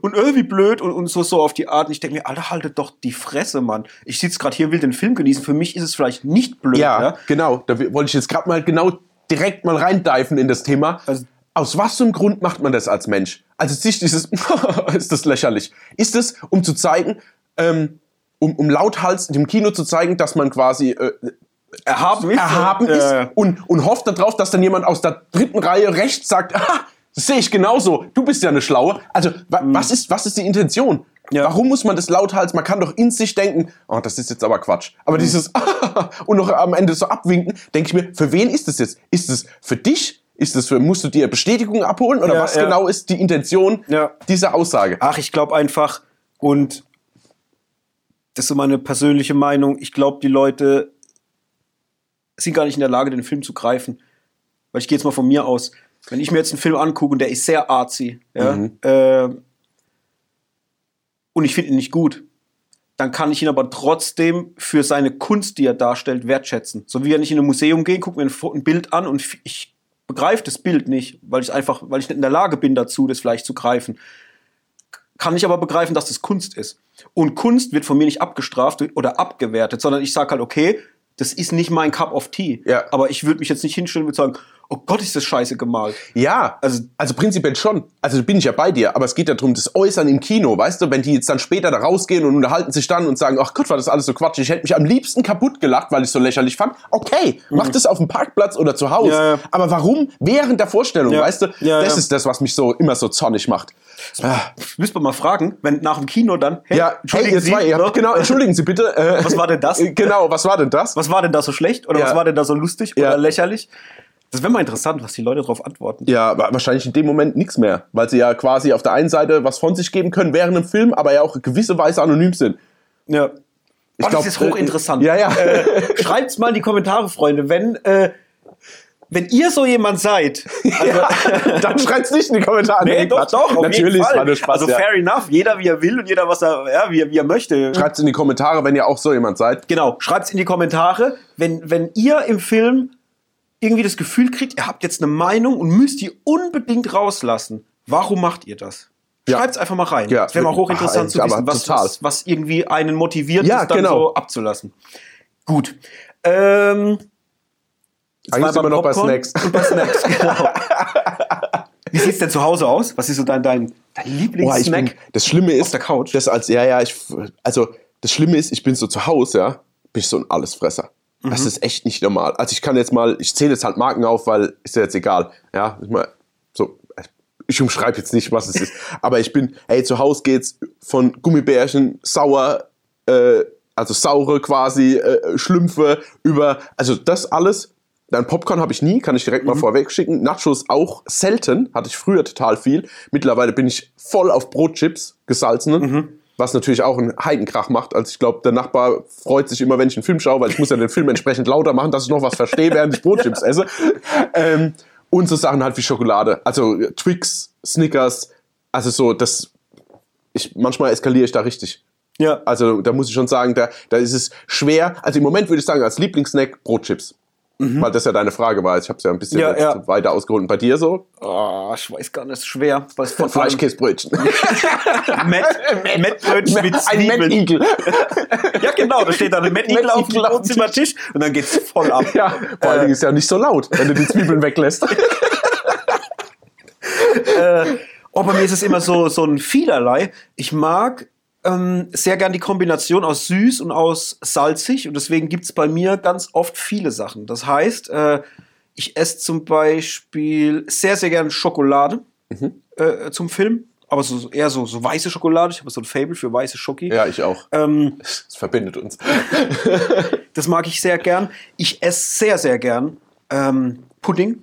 Speaker 1: und irgendwie blöd und, und so so auf die Art. Und ich denke mir, Alter, haltet doch die Fresse, Mann. Ich sitze gerade hier, will den Film genießen. Für mich ist es vielleicht nicht blöd.
Speaker 2: Ja,
Speaker 1: ja?
Speaker 2: genau. Da wollte ich jetzt gerade mal genau direkt mal reindeifen in das Thema.
Speaker 1: Also-
Speaker 2: Aus was für einem Grund macht man das als Mensch? Also sich dieses, ist das lächerlich. Ist es, um zu zeigen, ähm, um, um lauthals dem Kino zu zeigen, dass man quasi äh,
Speaker 1: erhaben ist.
Speaker 2: erhaben ist und, und hofft darauf, dass dann jemand aus der dritten Reihe rechts sagt, ah, das sehe ich genauso, du bist ja eine Schlaue. Also, wa was, ist, was ist die Intention?
Speaker 1: Mhm. Ja.
Speaker 2: Warum muss man das lauthals? Man kann doch in sich denken, oh, das ist jetzt aber Quatsch.
Speaker 1: Mhm.
Speaker 2: Aber dieses und noch am Ende so abwinken, denke ich mir, für wen ist das jetzt? Ist es für dich? Ist es für, musst du dir Bestätigung abholen? Oder
Speaker 1: Ja,
Speaker 2: was
Speaker 1: ja.
Speaker 2: genau ist die Intention
Speaker 1: Ja.
Speaker 2: dieser Aussage?
Speaker 1: Ach, ich glaube einfach, und das ist so meine persönliche Meinung, ich glaube, die Leute sind gar nicht in der Lage, den Film zu greifen. Weil ich gehe jetzt mal von mir aus. Wenn ich mir jetzt einen Film angucke und der ist sehr artsy, ja,
Speaker 2: Mhm.
Speaker 1: äh, und ich finde ihn nicht gut, dann kann ich ihn aber trotzdem für seine Kunst, die er darstellt, wertschätzen. So wie wenn ich in ein Museum gehe, gucke mir ein, ein Bild an und ich begreife das Bild nicht, weil ich einfach, weil ich nicht in der Lage bin dazu, das vielleicht zu greifen kann ich aber begreifen, dass das Kunst ist. Und Kunst wird von mir nicht abgestraft oder abgewertet, sondern ich sage halt, okay, das ist nicht mein Cup of Tea.
Speaker 2: Ja.
Speaker 1: Aber ich würde mich jetzt nicht hinstellen und sagen, oh Gott, ist das scheiße gemalt.
Speaker 2: Ja,
Speaker 1: Also-
Speaker 2: also, prinzipiell schon. Also bin ich ja bei dir, aber es geht ja darum, das Äußern im Kino, weißt du, wenn die jetzt dann später da rausgehen und unterhalten sich dann und sagen, ach Gott, war das alles so Quatsch, ich hätte mich am liebsten kaputt gelacht, weil ich so lächerlich fand. Okay, mach das auf dem Parkplatz oder zu Hause.
Speaker 1: Mhm. Ja, ja.
Speaker 2: Aber warum während der Vorstellung,
Speaker 1: Ja.
Speaker 2: weißt du?
Speaker 1: Ja,
Speaker 2: das
Speaker 1: ja.
Speaker 2: ist das, was mich so immer so zornig macht. Ah,
Speaker 1: Müsste man mal fragen, wenn nach dem Kino dann, hey,
Speaker 2: ja, hey, ihr zwei,
Speaker 1: ne?
Speaker 2: habt, genau, entschuldigen Sie bitte. Äh,
Speaker 1: Was war denn das?
Speaker 2: Genau, was war denn das?
Speaker 1: was war denn da so schlecht oder
Speaker 2: Ja.
Speaker 1: was war denn da so lustig
Speaker 2: Ja.
Speaker 1: oder lächerlich? Das wäre mal interessant, was die Leute darauf antworten.
Speaker 2: Ja, wa- wahrscheinlich in dem Moment nichts mehr, weil sie ja quasi auf der einen Seite was von sich geben können während dem Film, aber ja auch gewisse Weise anonym sind.
Speaker 1: Ja.
Speaker 2: Ich
Speaker 1: oh,
Speaker 2: glaub,
Speaker 1: das ist hochinteressant.
Speaker 2: äh, ja, ja.
Speaker 1: Äh, schreibt's mal in die Kommentare, Freunde, wenn, äh, wenn ihr so jemand seid. Also,
Speaker 2: Dann schreibt's nicht in die Kommentare.
Speaker 1: Nee, doch, doch, auf
Speaker 2: Natürlich,
Speaker 1: jeden Fall.
Speaker 2: Spaß.
Speaker 1: also
Speaker 2: ja.
Speaker 1: fair enough, jeder wie er will und jeder was er, ja, wie, er- wie er möchte.
Speaker 2: Schreibt's in die Kommentare, wenn ihr auch so jemand seid.
Speaker 1: Genau, schreibt's in die Kommentare, wenn, wenn ihr im Film irgendwie das Gefühl kriegt, ihr habt jetzt eine Meinung und müsst die unbedingt rauslassen. Warum macht ihr das?
Speaker 2: Ja.
Speaker 1: Schreibt's einfach mal rein.
Speaker 2: Ja.
Speaker 1: Das wäre mal hochinteressant zu wissen, was, was, was irgendwie einen motiviert,
Speaker 2: Ja,
Speaker 1: das dann
Speaker 2: genau.
Speaker 1: so abzulassen. Gut. Ähm,
Speaker 2: Eigentlich sind wir noch bei Snacks.
Speaker 1: Und bei Snacks, genau. Wie sieht's denn zu Hause aus? Was ist so dein, dein, dein Lieblingssnack?
Speaker 2: bin, das Schlimme ist,
Speaker 1: der Couch?
Speaker 2: Das als, ja, ja, ich, also, das Schlimme ist, ich bin so zu Hause, ja, bin ich so ein Allesfresser. Das
Speaker 1: Mhm.
Speaker 2: ist echt nicht normal. Also, ich kann jetzt mal, ich zähle jetzt halt Marken auf, weil ist ja jetzt egal. Ja, ich mal, so, ich umschreibe jetzt nicht, was es ist. Aber ich bin, ey, zu Hause geht's von Gummibärchen, sauer, äh, also saure quasi, äh, Schlümpfe, über, also das alles. Dann Popcorn habe ich nie, kann ich direkt mal vorweg schicken. Nachos auch selten, hatte ich früher total viel. Mittlerweile bin ich voll auf Brotchips, gesalzene. Was natürlich auch einen Heidenkrach macht. Also ich glaube, der Nachbar freut sich immer, wenn ich einen Film schaue, weil ich muss ja den Film entsprechend lauter machen, dass ich noch was verstehe, während ich Brotchips esse. Ähm, und so Sachen halt wie Schokolade. Also Twix, Snickers, also so, das, ich, manchmal eskaliere ich da richtig.
Speaker 1: Ja.
Speaker 2: Also da muss ich schon sagen, da, da ist es schwer. Also im Moment würde ich sagen, als Lieblingssnack Brotchips. Weil das ja deine Frage war. Ich habe es ja ein bisschen
Speaker 1: Ja, ja.
Speaker 2: weiter ausgeholt. Und bei dir so?
Speaker 1: Oh, ich weiß gar nicht, schwer. Was von
Speaker 2: Fleischkäsebrötchen.
Speaker 1: Mett, Mettbrötchen mit
Speaker 2: Ein
Speaker 1: Zwiebeln.
Speaker 2: Mettigel.
Speaker 1: Ja, genau, da steht dann ein Mettigel auf dem
Speaker 2: Mettigel auf dem
Speaker 1: Wohnzimmertisch und dann geht's voll ab.
Speaker 2: ja, vor allen Dingen ist ja nicht so laut, wenn du die Zwiebeln weglässt.
Speaker 1: Oh, bei mir ist es immer so, so ein vielerlei. Ich mag ähm, sehr gern die Kombination aus süß und aus salzig und deswegen gibt's bei mir ganz oft viele Sachen. Das heißt, äh, ich esse zum Beispiel sehr, sehr gern Schokolade äh, zum Film, aber so, eher so, so weiße Schokolade. Ich habe so ein Fable für weiße Schoki.
Speaker 2: Ja, ich auch.
Speaker 1: Ähm,
Speaker 2: Das verbindet uns.
Speaker 1: das mag ich sehr gern. Ich esse sehr, sehr gern ähm, Pudding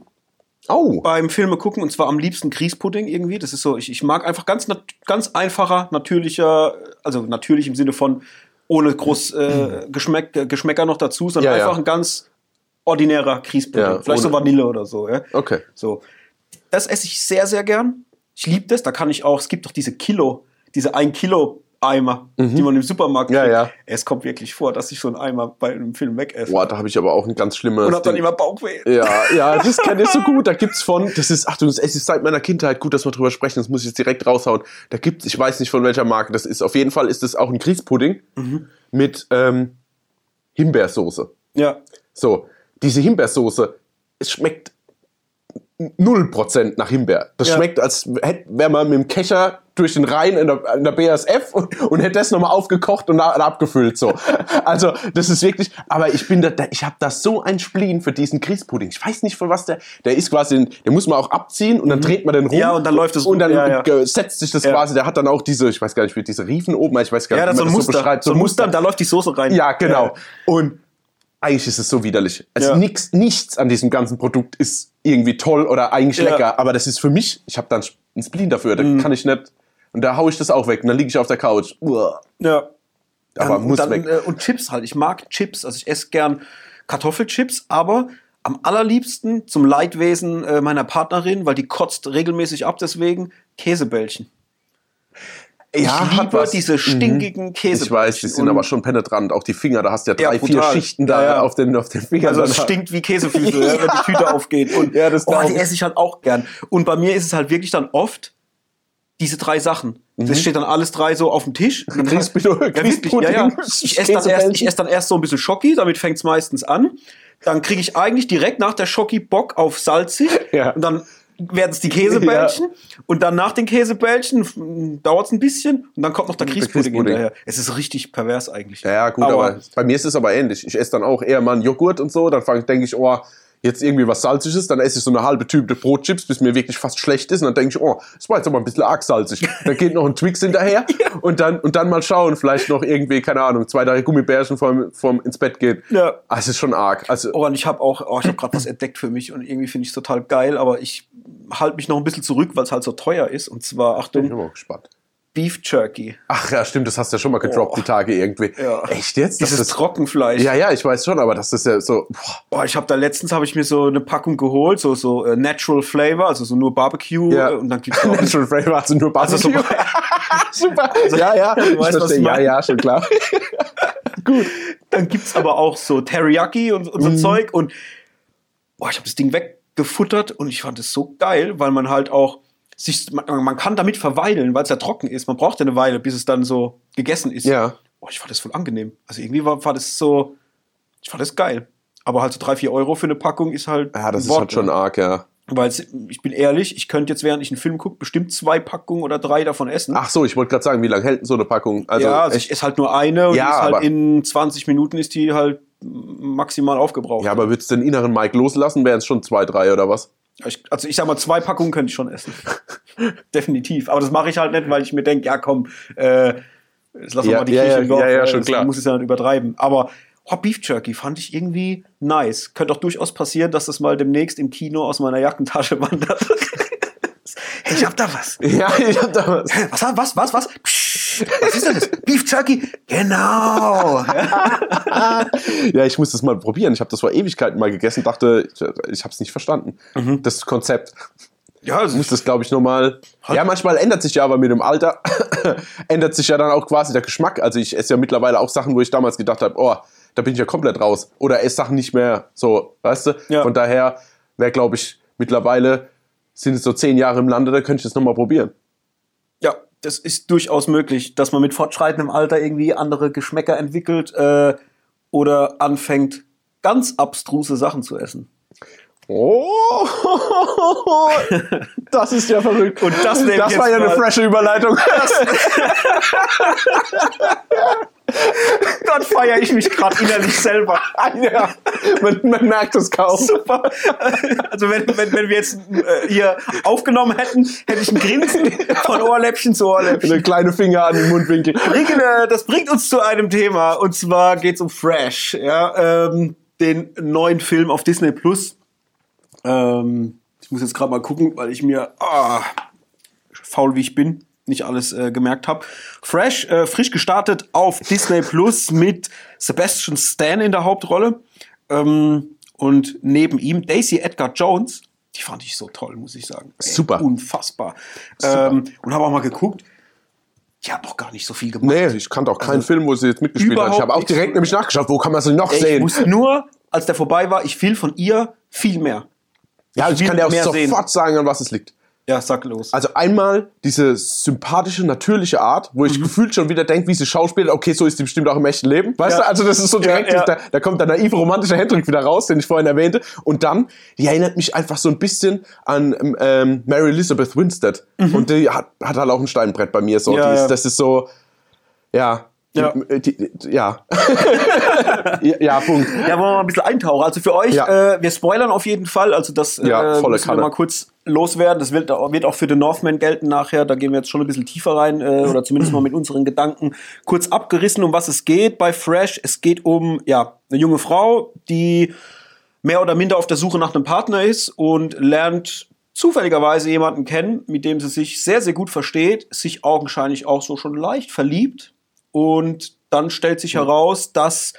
Speaker 2: Oh.
Speaker 1: beim Filme gucken und zwar am liebsten Grießpudding irgendwie. Das ist so, ich, ich mag einfach ganz, ganz einfacher, natürlicher, also natürlich im Sinne von ohne groß äh, Geschmäck, äh, Geschmäcker noch dazu, sondern
Speaker 2: Ja, ja.
Speaker 1: einfach ein ganz ordinärer Grießpudding.
Speaker 2: Ja,
Speaker 1: Vielleicht so Vanille oder so. Ja?
Speaker 2: Okay.
Speaker 1: So. Das esse ich sehr, sehr gern. Ich liebe das. Da kann ich auch, es gibt doch diese Kilo, diese 1 Kilo Eimer, die man im Supermarkt
Speaker 2: Mhm. Ja,
Speaker 1: kriegt.
Speaker 2: ja.
Speaker 1: Es kommt wirklich vor, dass ich so einen Eimer bei einem Film wegesse.
Speaker 2: Boah, da habe ich aber auch ein ganz schlimmes.
Speaker 1: und hab dann
Speaker 2: Ding.
Speaker 1: immer Bauchweh.
Speaker 2: Ja, ja, das kenne ich so gut. Da gibt's von, das ist, Achtung, es ist seit meiner Kindheit gut, dass wir drüber sprechen. Das muss ich jetzt direkt raushauen. Da gibt's, ich weiß nicht von welcher Marke das ist. Auf jeden Fall ist es auch ein Grießpudding
Speaker 1: Mhm.
Speaker 2: mit ähm, Himbeersoße.
Speaker 1: Ja.
Speaker 2: So, diese Himbeersoße, es schmeckt 0% nach Himbeer. Das
Speaker 1: Ja.
Speaker 2: schmeckt, als wäre man mit dem Kescher durch den Rhein in der, in der BSF und, und hätte das nochmal aufgekocht und, abgefüllt. So. Also, das ist wirklich, aber ich bin da, ich habe da so ein Spleen für diesen Grießpudding. Ich weiß nicht, von was der, der ist quasi, den muss man auch abziehen und dann dreht man den rum.
Speaker 1: Mhm. Ja, und dann läuft es
Speaker 2: Und dann
Speaker 1: ja, ja.
Speaker 2: setzt sich das
Speaker 1: Ja.
Speaker 2: quasi, der hat dann auch diese, ich weiß gar nicht, wie diese Riefen oben, ich weiß gar nicht,
Speaker 1: das
Speaker 2: wie
Speaker 1: so ein
Speaker 2: man
Speaker 1: Muster.
Speaker 2: beschreibt.
Speaker 1: so ein Muster, da läuft die Soße rein.
Speaker 2: Ja, genau. Und eigentlich ist es so widerlich. Also
Speaker 1: Ja.
Speaker 2: nix, nichts an diesem ganzen Produkt ist irgendwie toll oder eigentlich
Speaker 1: Ja.
Speaker 2: lecker. Aber das ist für mich, ich habe dann einen Spleen dafür,
Speaker 1: Mhm.
Speaker 2: da kann ich nicht. Und da hau ich das auch weg. Und dann liege ich auf der Couch. Uah.
Speaker 1: Ja.
Speaker 2: Aber
Speaker 1: Ähm,
Speaker 2: muss
Speaker 1: und
Speaker 2: weg.
Speaker 1: Äh, und Chips halt. Ich mag Chips. Also ich esse gern Kartoffelchips, aber am allerliebsten zum Leidwesen äh, meiner Partnerin, weil die kotzt regelmäßig ab, deswegen Käsebällchen. ich
Speaker 2: hat
Speaker 1: liebe
Speaker 2: was.
Speaker 1: diese stinkigen
Speaker 2: Ich
Speaker 1: Käsebällchen.
Speaker 2: weiß, die sind
Speaker 1: Und-
Speaker 2: aber schon penetrant. Auch die Finger, da hast du ja drei,
Speaker 1: Ja,
Speaker 2: vier. Schichten da
Speaker 1: Ja, ja.
Speaker 2: auf den, auf den Fingern.
Speaker 1: Also es
Speaker 2: Dann-
Speaker 1: stinkt wie Käsefüße, ja. wenn die Tüte aufgeht. Und
Speaker 2: Ja, das
Speaker 1: oh, die
Speaker 2: ich.
Speaker 1: esse ich halt auch gern. Und bei mir ist es halt wirklich dann oft diese drei Sachen. Das steht dann alles drei so auf dem Tisch. Dann
Speaker 2: Grieß-
Speaker 1: hast- ja, wirklich, ja, ja.
Speaker 2: Grießpudding,
Speaker 1: Ich esse dann, erst, ich esse dann erst so ein bisschen Schoki, damit fängt es meistens an. Dann kriege ich eigentlich direkt nach der Schoki Bock auf salzig.
Speaker 2: Ja.
Speaker 1: Und dann werden es die Käsebällchen. Und dann nach den Käsebällchen dauert es ein bisschen. Und dann kommt noch der Grießpudding hinterher. Es ist richtig pervers eigentlich.
Speaker 2: Ja, ja, gut, aber, bei mir ist es aber ähnlich. Ich esse dann auch eher mal einen Joghurt und so, dann denke ich, oh, jetzt irgendwie was Salziges, dann esse ich so eine halbe Tüte Brotchips, bis mir wirklich fast schlecht ist und dann denke ich, oh, das war jetzt aber ein bisschen arg salzig. Dann geht noch ein Twix hinterher und, dann, und dann mal schauen, vielleicht noch irgendwie, keine Ahnung, zwei, drei Gummibärchen vorm, vorm ins Bett gehen.
Speaker 1: Ja.
Speaker 2: Ah, es ist schon arg. Also,
Speaker 1: Oh, und ich habe auch, oh, ich habe gerade was entdeckt für mich und irgendwie finde ich es total geil, aber ich halte mich noch ein bisschen zurück, weil es halt so teuer ist. Und zwar,
Speaker 2: bin
Speaker 1: Achtung,
Speaker 2: ich mal gespannt.
Speaker 1: Beef Jerky.
Speaker 2: Ach ja, stimmt, das hast du ja schon mal gedroppt,
Speaker 1: Oh.
Speaker 2: die Tage irgendwie.
Speaker 1: Ja.
Speaker 2: Echt jetzt?
Speaker 1: Dieses
Speaker 2: das,
Speaker 1: Trockenfleisch.
Speaker 2: ja, ja, ich weiß schon, aber das ist ja so, boah,
Speaker 1: Boah, ich habe da letztens habe ich mir so eine Packung geholt, so so äh, Natural Flavor, also so nur Barbecue
Speaker 2: Ja.
Speaker 1: äh, und dann gibt's auch
Speaker 2: Natural Flavor, also nur
Speaker 1: Also so-
Speaker 2: Barbecue. Super. ja, ja,
Speaker 1: Du
Speaker 2: ich
Speaker 1: weißt, was
Speaker 2: verstehe.
Speaker 1: ich
Speaker 2: ja, ja, schon klar.
Speaker 1: dann gibt's aber auch so Teriyaki und, und so
Speaker 2: Mhm.
Speaker 1: Zeug und boah, ich habe das Ding weggefuttert und ich fand es so geil, weil man halt auch sich man, man kann damit verweilen, weil es ja trocken ist. Man braucht ja eine Weile, bis es dann so gegessen ist.
Speaker 2: Ja.
Speaker 1: Boah, ich fand das voll angenehm. Also irgendwie war, war das so, ich fand das geil. Aber halt so drei, vier Euro für eine Packung ist halt.
Speaker 2: Ja, das
Speaker 1: ein
Speaker 2: ist
Speaker 1: Wort,
Speaker 2: halt schon
Speaker 1: ne?
Speaker 2: arg, ja.
Speaker 1: Weil ich bin ehrlich, ich könnte jetzt, während ich einen Film gucke, bestimmt zwei Packungen oder drei davon essen.
Speaker 2: Ach so, ich wollte gerade sagen, wie lange hält denn so eine Packung? Also,
Speaker 1: ja, also ich esse halt nur eine und
Speaker 2: Ja,
Speaker 1: ist halt in 20 Minuten ist die halt maximal aufgebraucht.
Speaker 2: ja, aber würdest du den inneren Mike loslassen, wären es schon zwei, drei oder was?
Speaker 1: Ich, also ich sag mal, zwei Packungen könnte ich schon essen. Definitiv. Aber das mache ich halt nicht, weil ich mir denke, ja komm, äh, jetzt lass
Speaker 2: Ja,
Speaker 1: mal die
Speaker 2: ja,
Speaker 1: Kirche
Speaker 2: ja,
Speaker 1: im Dorf.
Speaker 2: ja, ja,
Speaker 1: äh,
Speaker 2: schon
Speaker 1: das
Speaker 2: klar.
Speaker 1: muss es ja nicht übertreiben. Aber oh, Beef Jerky fand ich irgendwie nice. Könnte auch durchaus passieren, dass das mal demnächst im Kino aus meiner Jackentasche wandert. hey, ich hab da was.
Speaker 2: Ja, ich hab da was.
Speaker 1: Was, was, was, was? Psst, was ist denn das? Beef Jerky? Genau.
Speaker 2: Ja, ich muss das mal probieren. Ich habe das vor Ewigkeiten mal gegessen, dachte, ich, habe es nicht verstanden.
Speaker 1: Mhm.
Speaker 2: Das Konzept.
Speaker 1: Ja, also
Speaker 2: Ich muss das, glaube ich, nochmal. Ja, manchmal ändert sich ja aber mit dem Alter, ändert sich ja dann auch quasi der Geschmack. Also ich esse ja mittlerweile auch Sachen, wo ich damals gedacht habe, oh, da bin ich ja komplett raus. Oder esse Sachen nicht mehr so, weißt du?
Speaker 1: Ja.
Speaker 2: Von daher wäre, glaube ich, mittlerweile sind es so zehn Jahre im Lande, da könnte ich das nochmal probieren.
Speaker 1: Das ist durchaus möglich, dass man mit fortschreitendem Alter irgendwie andere Geschmäcker entwickelt äh, oder anfängt, ganz abstruse Sachen zu essen.
Speaker 2: Oh, das ist ja verrückt.
Speaker 1: Und das
Speaker 2: das war ja eine frische Überleitung.
Speaker 1: Dann feiere ich mich gerade innerlich selber.
Speaker 2: ja, man, man merkt es kaum.
Speaker 1: Super. Also wenn, wenn, wenn wir jetzt äh, hier aufgenommen hätten, hätte ich ein Grinsen von Ohrläppchen zu Ohrläppchen.
Speaker 2: Eine kleine Finger an den Mundwinkel.
Speaker 1: Äh, das bringt uns zu einem Thema und zwar geht es um Fresh, ja, ähm, den neuen Film auf Disney Plus. Ähm, ich muss jetzt gerade mal gucken, weil ich mir ah, faul wie ich bin nicht alles äh, gemerkt habe. Fresh, äh, frisch gestartet auf Disney Plus mit Sebastian Stan in der Hauptrolle ähm, und neben ihm Daisy Edgar Jones. Die fand ich so toll, muss ich sagen. Ey,
Speaker 2: Super.
Speaker 1: Unfassbar.
Speaker 2: Super.
Speaker 1: Ähm, und habe auch mal geguckt. Die hat noch gar nicht so viel gemacht.
Speaker 2: Nee, ich kannte auch keinen Film, wo sie jetzt mitgespielt hat. Ich habe auch direkt nämlich nachgeschaut, wo kann man sie noch
Speaker 1: Ich
Speaker 2: sehen.
Speaker 1: wusste nur, als der vorbei war, ich fiel von ihr viel mehr.
Speaker 2: Ja, ich
Speaker 1: will
Speaker 2: kann dir auch sofort
Speaker 1: sehen.
Speaker 2: sagen, an was es liegt.
Speaker 1: Ja, sag los.
Speaker 2: Also einmal diese sympathische, natürliche Art, wo
Speaker 1: Mhm.
Speaker 2: ich gefühlt schon wieder denke, wie sie schauspielt, okay, so ist die bestimmt auch im echten Leben. Weißt
Speaker 1: Ja.
Speaker 2: du, also das ist so direkt,
Speaker 1: Ja, ja.
Speaker 2: Da, da kommt der naive romantische Hendrik wieder raus, den ich vorhin erwähnte. Und dann, die erinnert mich einfach so ein bisschen an ähm, ähm, Mary Elizabeth Winstead. Und die hat, hat halt auch ein Steinbrett bei mir. So.
Speaker 1: Mhm.
Speaker 2: Ist. Das ist so, ja.
Speaker 1: Ja.
Speaker 2: Die, ja. ja. Punkt.
Speaker 1: Ja, wollen wir mal ein bisschen eintauchen. Also für euch,
Speaker 2: Ja.
Speaker 1: äh, wir spoilern auf jeden Fall. Also das
Speaker 2: Ja,
Speaker 1: äh, müssen wir
Speaker 2: Kanne.
Speaker 1: mal kurz loswerden. Das wird, wird auch für den Northman gelten nachher. Da gehen wir jetzt schon ein bisschen tiefer rein äh, oder zumindest mal mit unseren Gedanken kurz abgerissen, um was es geht bei Fresh. Es geht um ja eine junge Frau, die mehr oder minder auf der Suche nach einem Partner ist und lernt zufälligerweise jemanden kennen, mit dem sie sich sehr, sehr gut versteht, sich augenscheinlich auch so schon leicht verliebt. Und dann stellt sich heraus, dass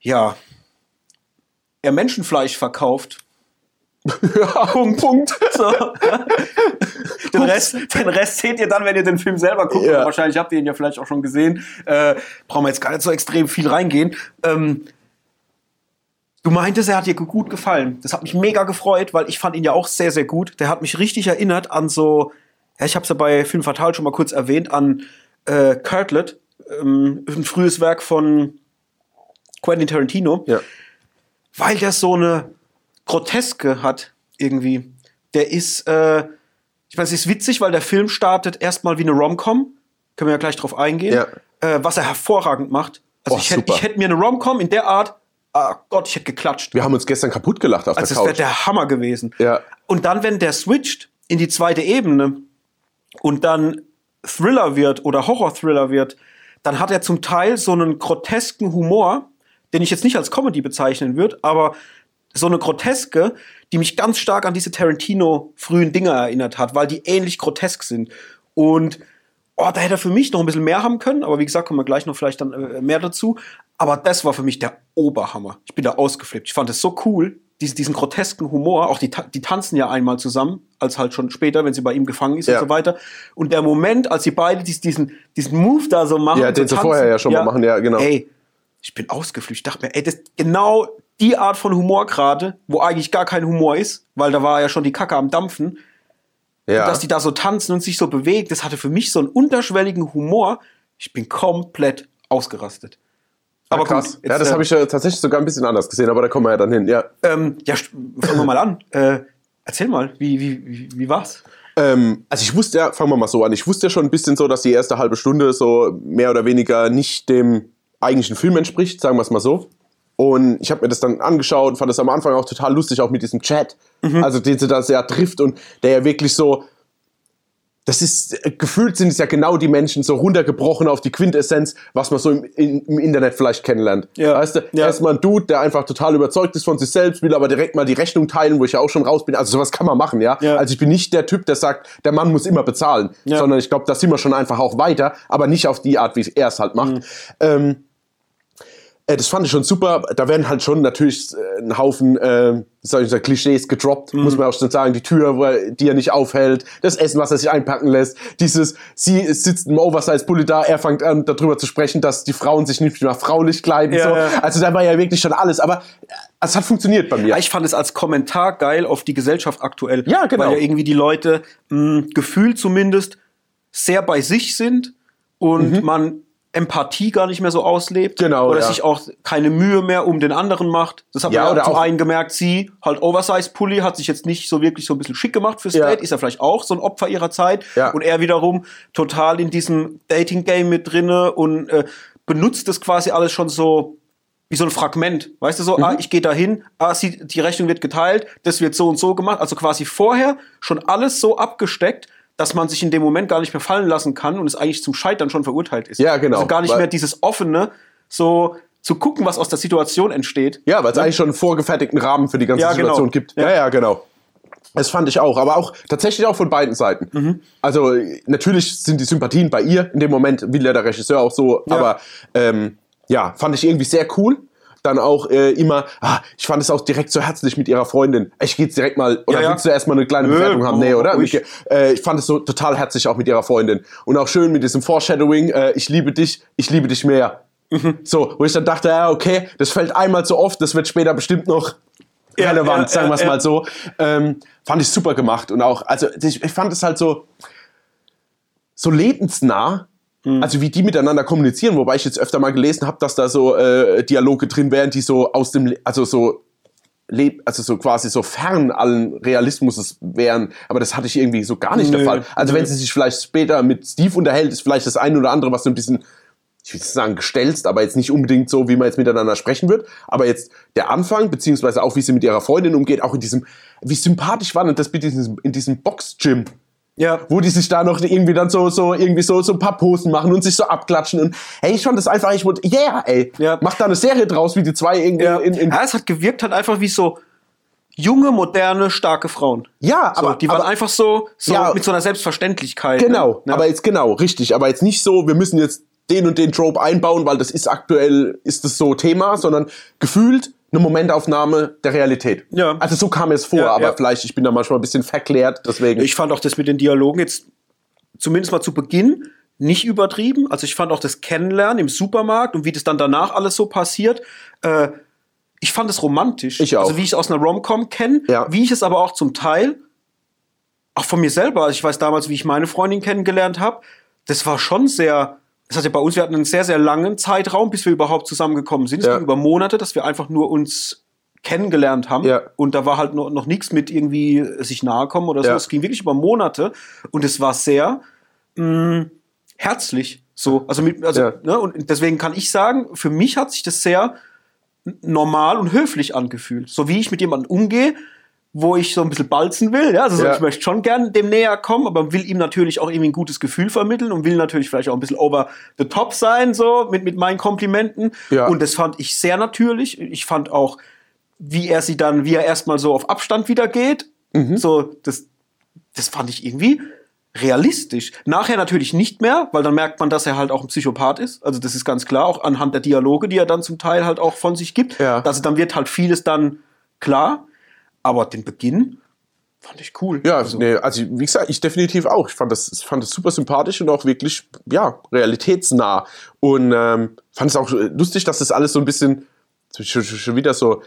Speaker 1: ja, er Menschenfleisch verkauft.
Speaker 2: Ja, Punkt. Punkt.
Speaker 1: So. den, Rest, den Rest seht ihr dann, wenn ihr den Film selber guckt.
Speaker 2: Ja.
Speaker 1: Wahrscheinlich habt ihr ihn ja vielleicht auch schon gesehen. Äh, brauchen wir jetzt gar nicht so extrem viel reingehen. Ähm, du meintest, er hat dir gut gefallen. Das hat mich mega gefreut, weil ich fand ihn ja auch sehr, sehr gut. Der hat mich richtig erinnert an so, ja, ich habe es ja bei Film Fatal schon mal kurz erwähnt, an äh, Kurtlet, ähm, ein frühes Werk von Quentin Tarantino
Speaker 2: Ja.
Speaker 1: weil der so eine Groteske hat irgendwie. Der ist, äh, ich meine, es ist witzig, weil der Film startet erstmal wie eine Rom-Com. Können wir ja gleich drauf eingehen.
Speaker 2: Ja.
Speaker 1: Äh, was er hervorragend macht. Also
Speaker 2: Oh,
Speaker 1: ich hätte hätt mir eine Rom-Com in der Art, ah Gott, ich hätte geklatscht.
Speaker 2: Wir haben uns gestern kaputt gelacht auf
Speaker 1: Also
Speaker 2: der
Speaker 1: das wäre
Speaker 2: Couch.
Speaker 1: der Hammer gewesen.
Speaker 2: Ja.
Speaker 1: Und dann, wenn der switcht in die zweite Ebene und dann Thriller wird oder Horror-Thriller wird, dann hat er zum Teil so einen grotesken Humor, den ich jetzt nicht als Comedy bezeichnen würde, aber so eine Groteske, die mich ganz stark an diese Tarantino-frühen Dinger erinnert hat, weil die ähnlich grotesk sind. Und oh, da hätte er für mich noch ein bisschen mehr haben können, aber wie gesagt, kommen wir gleich noch vielleicht dann äh, mehr dazu. Aber das war für mich der Oberhammer. Ich bin da ausgeflippt. Ich fand es so cool, diesen, diesen grotesken Humor. Auch die, die tanzen ja einmal zusammen, als halt schon später, wenn sie bei ihm gefangen ist
Speaker 2: Ja.
Speaker 1: und so weiter. Und der Moment, als sie beide dies, diesen, diesen Move da so machen.
Speaker 2: Ja, den
Speaker 1: so
Speaker 2: sie vorher ja schon mal machen, ja, genau.
Speaker 1: Ey, ich bin ausgeflippt. Ich dachte mir, ey, das ist genau die Art von Humor gerade, wo eigentlich gar kein Humor ist, weil da war ja schon die Kacke am Dampfen
Speaker 2: ja.
Speaker 1: dass die da so tanzen und sich so bewegt, das hatte für mich so einen unterschwelligen Humor. Ich bin komplett ausgerastet. Aber
Speaker 2: krass.
Speaker 1: gut,
Speaker 2: ja, das
Speaker 1: äh,
Speaker 2: habe ich ja tatsächlich sogar ein bisschen anders gesehen, aber da kommen wir ja dann hin. Ja.
Speaker 1: Ähm, ja, fangen wir mal an. Äh, erzähl mal, wie, wie, wie, wie war's?
Speaker 2: Ähm, also ich wusste ja, fangen wir mal so an, ich wusste ja schon ein bisschen so, dass die erste halbe Stunde so mehr oder weniger nicht dem eigentlichen Film entspricht, sagen wir es mal so. Und ich habe mir das dann angeschaut und fand das am Anfang auch total lustig, auch mit diesem Chat. Also den sie da sehr trifft und der ja wirklich so, das ist, äh, gefühlt sind es ja genau die Menschen so runtergebrochen auf die Quintessenz, was man so im, in, im Internet vielleicht kennenlernt.
Speaker 1: Ja.
Speaker 2: Weißt du,
Speaker 1: Ja.
Speaker 2: erstmal ein Dude, der einfach total überzeugt ist von sich selbst, will aber direkt mal die Rechnung teilen, wo ich ja auch schon raus bin. Also sowas kann man machen, ja.
Speaker 1: Ja.
Speaker 2: Also ich bin nicht der Typ, der sagt, der Mann muss immer bezahlen,
Speaker 1: Ja.
Speaker 2: sondern ich glaube, da sind wir schon einfach auch weiter, aber nicht auf die Art, wie er es halt macht.
Speaker 1: Mhm.
Speaker 2: Ähm, äh, das fand ich schon super. Da werden halt schon natürlich äh, ein Haufen, äh, sag ich mal, Klischees gedroppt,
Speaker 1: Mhm.
Speaker 2: muss man auch schon sagen. Die Tür, die er nicht aufhält, das Essen, was er sich einpacken lässt, dieses, sie sitzt im Oversize-Pulli da, er fängt an, darüber zu sprechen, dass die Frauen sich nicht mehr fraulich kleiden.
Speaker 1: Ja,
Speaker 2: so.
Speaker 1: ja.
Speaker 2: Also da war ja wirklich schon alles, aber äh, es hat funktioniert bei mir.
Speaker 1: Ja, ich fand es als Kommentar geil auf die Gesellschaft aktuell.
Speaker 2: Ja, genau.
Speaker 1: Weil ja irgendwie die Leute mh, gefühlt zumindest sehr bei sich sind und
Speaker 2: Mhm.
Speaker 1: man Empathie gar nicht mehr so auslebt.
Speaker 2: Genau,
Speaker 1: Oder
Speaker 2: ja.
Speaker 1: sich auch keine Mühe mehr um den anderen macht. Das hat
Speaker 2: Ja,
Speaker 1: man ja zum
Speaker 2: auch-
Speaker 1: einen gemerkt, sie halt Oversize-Pulli, hat sich jetzt nicht so wirklich so ein bisschen schick gemacht fürs
Speaker 2: Ja.
Speaker 1: Date, ist ja vielleicht auch so ein Opfer ihrer Zeit.
Speaker 2: Ja.
Speaker 1: Und er wiederum total in diesem Dating-Game mit drinne und äh, benutzt das quasi alles schon so wie so ein Fragment. Weißt du so, ah, ich gehe dahin, ah, sie, die Rechnung wird geteilt, das wird so und so gemacht. Also quasi vorher schon alles so abgesteckt, dass man sich in dem Moment gar nicht mehr fallen lassen kann und es eigentlich zum Scheitern schon verurteilt ist.
Speaker 2: Ja, genau.
Speaker 1: Also gar nicht mehr dieses offene, so zu gucken, was aus der Situation entsteht.
Speaker 2: Ja, weil es eigentlich schon einen vorgefertigten Rahmen für die ganze
Speaker 1: Ja, genau.
Speaker 2: Situation gibt. Ja.
Speaker 1: Ja.
Speaker 2: ja, genau. Das fand ich auch, aber auch tatsächlich auch von beiden Seiten.
Speaker 1: Mhm.
Speaker 2: Also natürlich sind die Sympathien bei ihr in dem Moment, will ja der Regisseur auch so, aber ähm, ja, fand ich irgendwie sehr cool. Dann auch äh, immer, ah, ich fand es auch direkt so herzlich mit ihrer Freundin. Ich gehe jetzt direkt mal, oder
Speaker 1: Ja, ja.
Speaker 2: willst du erstmal eine kleine
Speaker 1: Nö,
Speaker 2: Bewertung haben? Nee, oder?
Speaker 1: ruhig.
Speaker 2: Äh, ich fand es so total herzlich auch mit ihrer Freundin. Und auch schön mit diesem Foreshadowing, äh, ich liebe dich, ich liebe dich mehr.
Speaker 1: Mhm.
Speaker 2: So, wo ich dann dachte, ja, okay, das fällt einmal so oft, das wird später bestimmt noch
Speaker 1: Ja,
Speaker 2: relevant,
Speaker 1: ja,
Speaker 2: sagen wir es
Speaker 1: ja,
Speaker 2: mal
Speaker 1: ja.
Speaker 2: so. Ähm, fand ich super gemacht und auch, also ich, ich fand es halt so, so lebensnah.
Speaker 1: Mhm.
Speaker 2: Also wie die miteinander kommunizieren, wobei ich jetzt öfter mal gelesen habe, dass da so äh, Dialoge drin wären, die so aus dem, also so leb, also so quasi so fern allen Realismus wären, aber das hatte ich irgendwie so gar nicht der
Speaker 1: Nö,
Speaker 2: Fall. Also
Speaker 1: nö.
Speaker 2: wenn sie sich vielleicht später mit Steve unterhält, ist vielleicht das eine oder andere, was so ein bisschen ich will nicht sagen gestelzt, aber jetzt nicht unbedingt so, wie man jetzt miteinander sprechen wird. Aber jetzt der Anfang, beziehungsweise auch wie sie mit ihrer Freundin umgeht, auch in diesem, wie sympathisch war denn das mit diesem, in diesem Box-Gym,
Speaker 1: Ja.
Speaker 2: wo die sich da noch irgendwie dann so, so, irgendwie so, so ein paar Posen machen und sich so abklatschen und, hey, ich fand das einfach, ich wollte, yeah, ey,
Speaker 1: Ja.
Speaker 2: mach da eine Serie draus, wie die zwei irgendwie
Speaker 1: Ja.
Speaker 2: in, in,
Speaker 1: ja, es hat gewirkt halt einfach wie so junge, moderne, starke Frauen.
Speaker 2: ja,
Speaker 1: So,
Speaker 2: aber,
Speaker 1: die waren
Speaker 2: aber,
Speaker 1: einfach so, so
Speaker 2: Ja.
Speaker 1: mit so einer Selbstverständlichkeit.
Speaker 2: Genau,
Speaker 1: ne?
Speaker 2: aber jetzt genau, richtig. Aber jetzt nicht so, wir müssen jetzt den und den Trope einbauen, weil das ist aktuell, ist das so Thema, sondern gefühlt eine Momentaufnahme der Realität.
Speaker 1: Ja.
Speaker 2: Also so kam es vor,
Speaker 1: Ja,
Speaker 2: aber
Speaker 1: ja.
Speaker 2: vielleicht, ich bin da manchmal ein bisschen verklärt, deswegen.
Speaker 1: Ich fand auch das mit den Dialogen jetzt zumindest mal zu Beginn nicht übertrieben. Also ich fand auch das Kennenlernen im Supermarkt und wie das dann danach alles so passiert. Äh, ich fand es romantisch.
Speaker 2: Ich auch.
Speaker 1: Also wie ich es aus einer Rom-Com kenne,
Speaker 2: Ja.
Speaker 1: wie ich es aber auch zum Teil auch von mir selber. Also ich weiß damals, wie ich meine Freundin kennengelernt habe. Das war schon sehr. Das hat ja bei uns, wir hatten einen sehr, sehr langen Zeitraum, bis wir überhaupt zusammengekommen sind. Es
Speaker 2: Ja.
Speaker 1: ging über Monate, dass wir einfach nur uns kennengelernt haben.
Speaker 2: Ja.
Speaker 1: Und da war halt noch, noch nichts mit irgendwie sich nahe kommen oder so.
Speaker 2: Ja.
Speaker 1: Es ging wirklich über Monate. Und es war sehr mh, herzlich. So, also, mit, also
Speaker 2: Ja.
Speaker 1: ne, und deswegen kann ich sagen, für mich hat sich das sehr normal und höflich angefühlt. So wie ich mit jemandem umgehe, wo ich so ein bisschen balzen will. Ja? Also so,
Speaker 2: Ja.
Speaker 1: ich möchte schon gern dem näher kommen, aber will ihm natürlich auch irgendwie ein gutes Gefühl vermitteln und will natürlich vielleicht auch ein bisschen over the top sein, so mit, mit meinen Komplimenten.
Speaker 2: Ja.
Speaker 1: Und das fand ich sehr natürlich. Ich fand auch, wie er sie dann, wie er erstmal so auf Abstand wieder geht.
Speaker 2: Mhm.
Speaker 1: So, das, das fand ich irgendwie realistisch. Nachher natürlich nicht mehr, weil dann merkt man, dass er halt auch ein Psychopath ist. Also das ist ganz klar, auch anhand der Dialoge, die er dann zum Teil halt auch von sich gibt.
Speaker 2: Ja.
Speaker 1: Also dann wird halt vieles dann klar. Aber den Beginn fand ich cool.
Speaker 2: Ja,
Speaker 1: also,
Speaker 2: nee, also wie gesagt, ich definitiv auch. Ich fand das, ich fand das super sympathisch und auch wirklich, ja, realitätsnah. Und ähm, fand es auch lustig, dass das alles so ein bisschen, schon, schon, wieder so,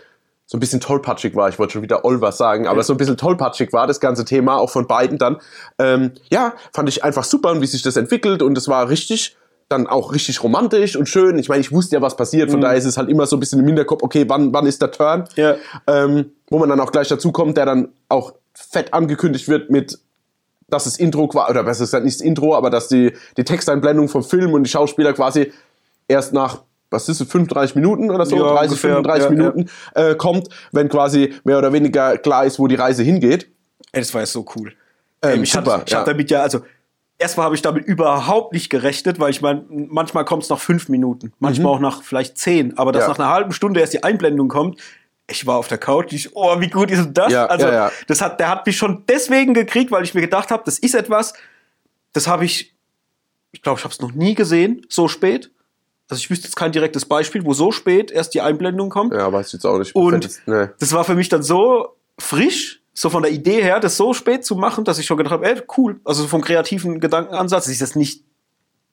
Speaker 2: so ein bisschen tollpatschig war. Ich wollte schon wieder Olver sagen, aber so ein bisschen tollpatschig war das ganze Thema, auch von beiden dann. Ähm, ja, fand ich einfach super und wie sich das entwickelt und es war richtig, dann auch richtig romantisch und schön. Ich meine, ich wusste ja, was passiert, von daher ist es halt immer so ein bisschen im Hinterkopf, okay, wann, wann ist der Turn?
Speaker 1: Ja.
Speaker 2: ähm, wo man dann auch gleich dazu kommt, der dann auch fett angekündigt wird mit, dass das Intro war, oder besser gesagt nicht das Intro, aber dass die, die Texteinblendung vom Film und die Schauspieler quasi erst nach, was ist es, 35 Minuten oder so,
Speaker 1: Ja,
Speaker 2: 30,
Speaker 1: ungefähr,
Speaker 2: 35
Speaker 1: ja,
Speaker 2: Minuten Äh, kommt, wenn quasi mehr oder weniger klar ist, wo die Reise hingeht.
Speaker 1: Ey, das war jetzt so cool.
Speaker 2: Ähm,
Speaker 1: ich
Speaker 2: super,
Speaker 1: hab, ich
Speaker 2: ja.
Speaker 1: hab damit ja, also erstmal habe ich damit überhaupt nicht gerechnet, weil ich meine, manchmal kommt es nach fünf Minuten, manchmal auch nach vielleicht zehn, aber dass
Speaker 2: Mhm. Ja.
Speaker 1: nach einer halben Stunde erst die Einblendung kommt. Ich war auf der Couch, ich, oh, wie gut ist denn das?
Speaker 2: Ja,
Speaker 1: also,
Speaker 2: ja,
Speaker 1: das hat, der hat mich schon deswegen gekriegt, weil ich mir gedacht habe, das ist etwas, das habe ich, ich glaube, ich habe es noch nie gesehen, so spät. Also ich wüsste jetzt kein direktes Beispiel, wo so spät erst die Einblendung kommt.
Speaker 2: Ja, weiß ich jetzt auch nicht.
Speaker 1: Und
Speaker 2: nee.
Speaker 1: das war für mich dann so frisch, so von der Idee her, das so spät zu machen, dass ich schon gedacht habe, ey, cool. Also vom kreativen Gedankenansatz ist das nicht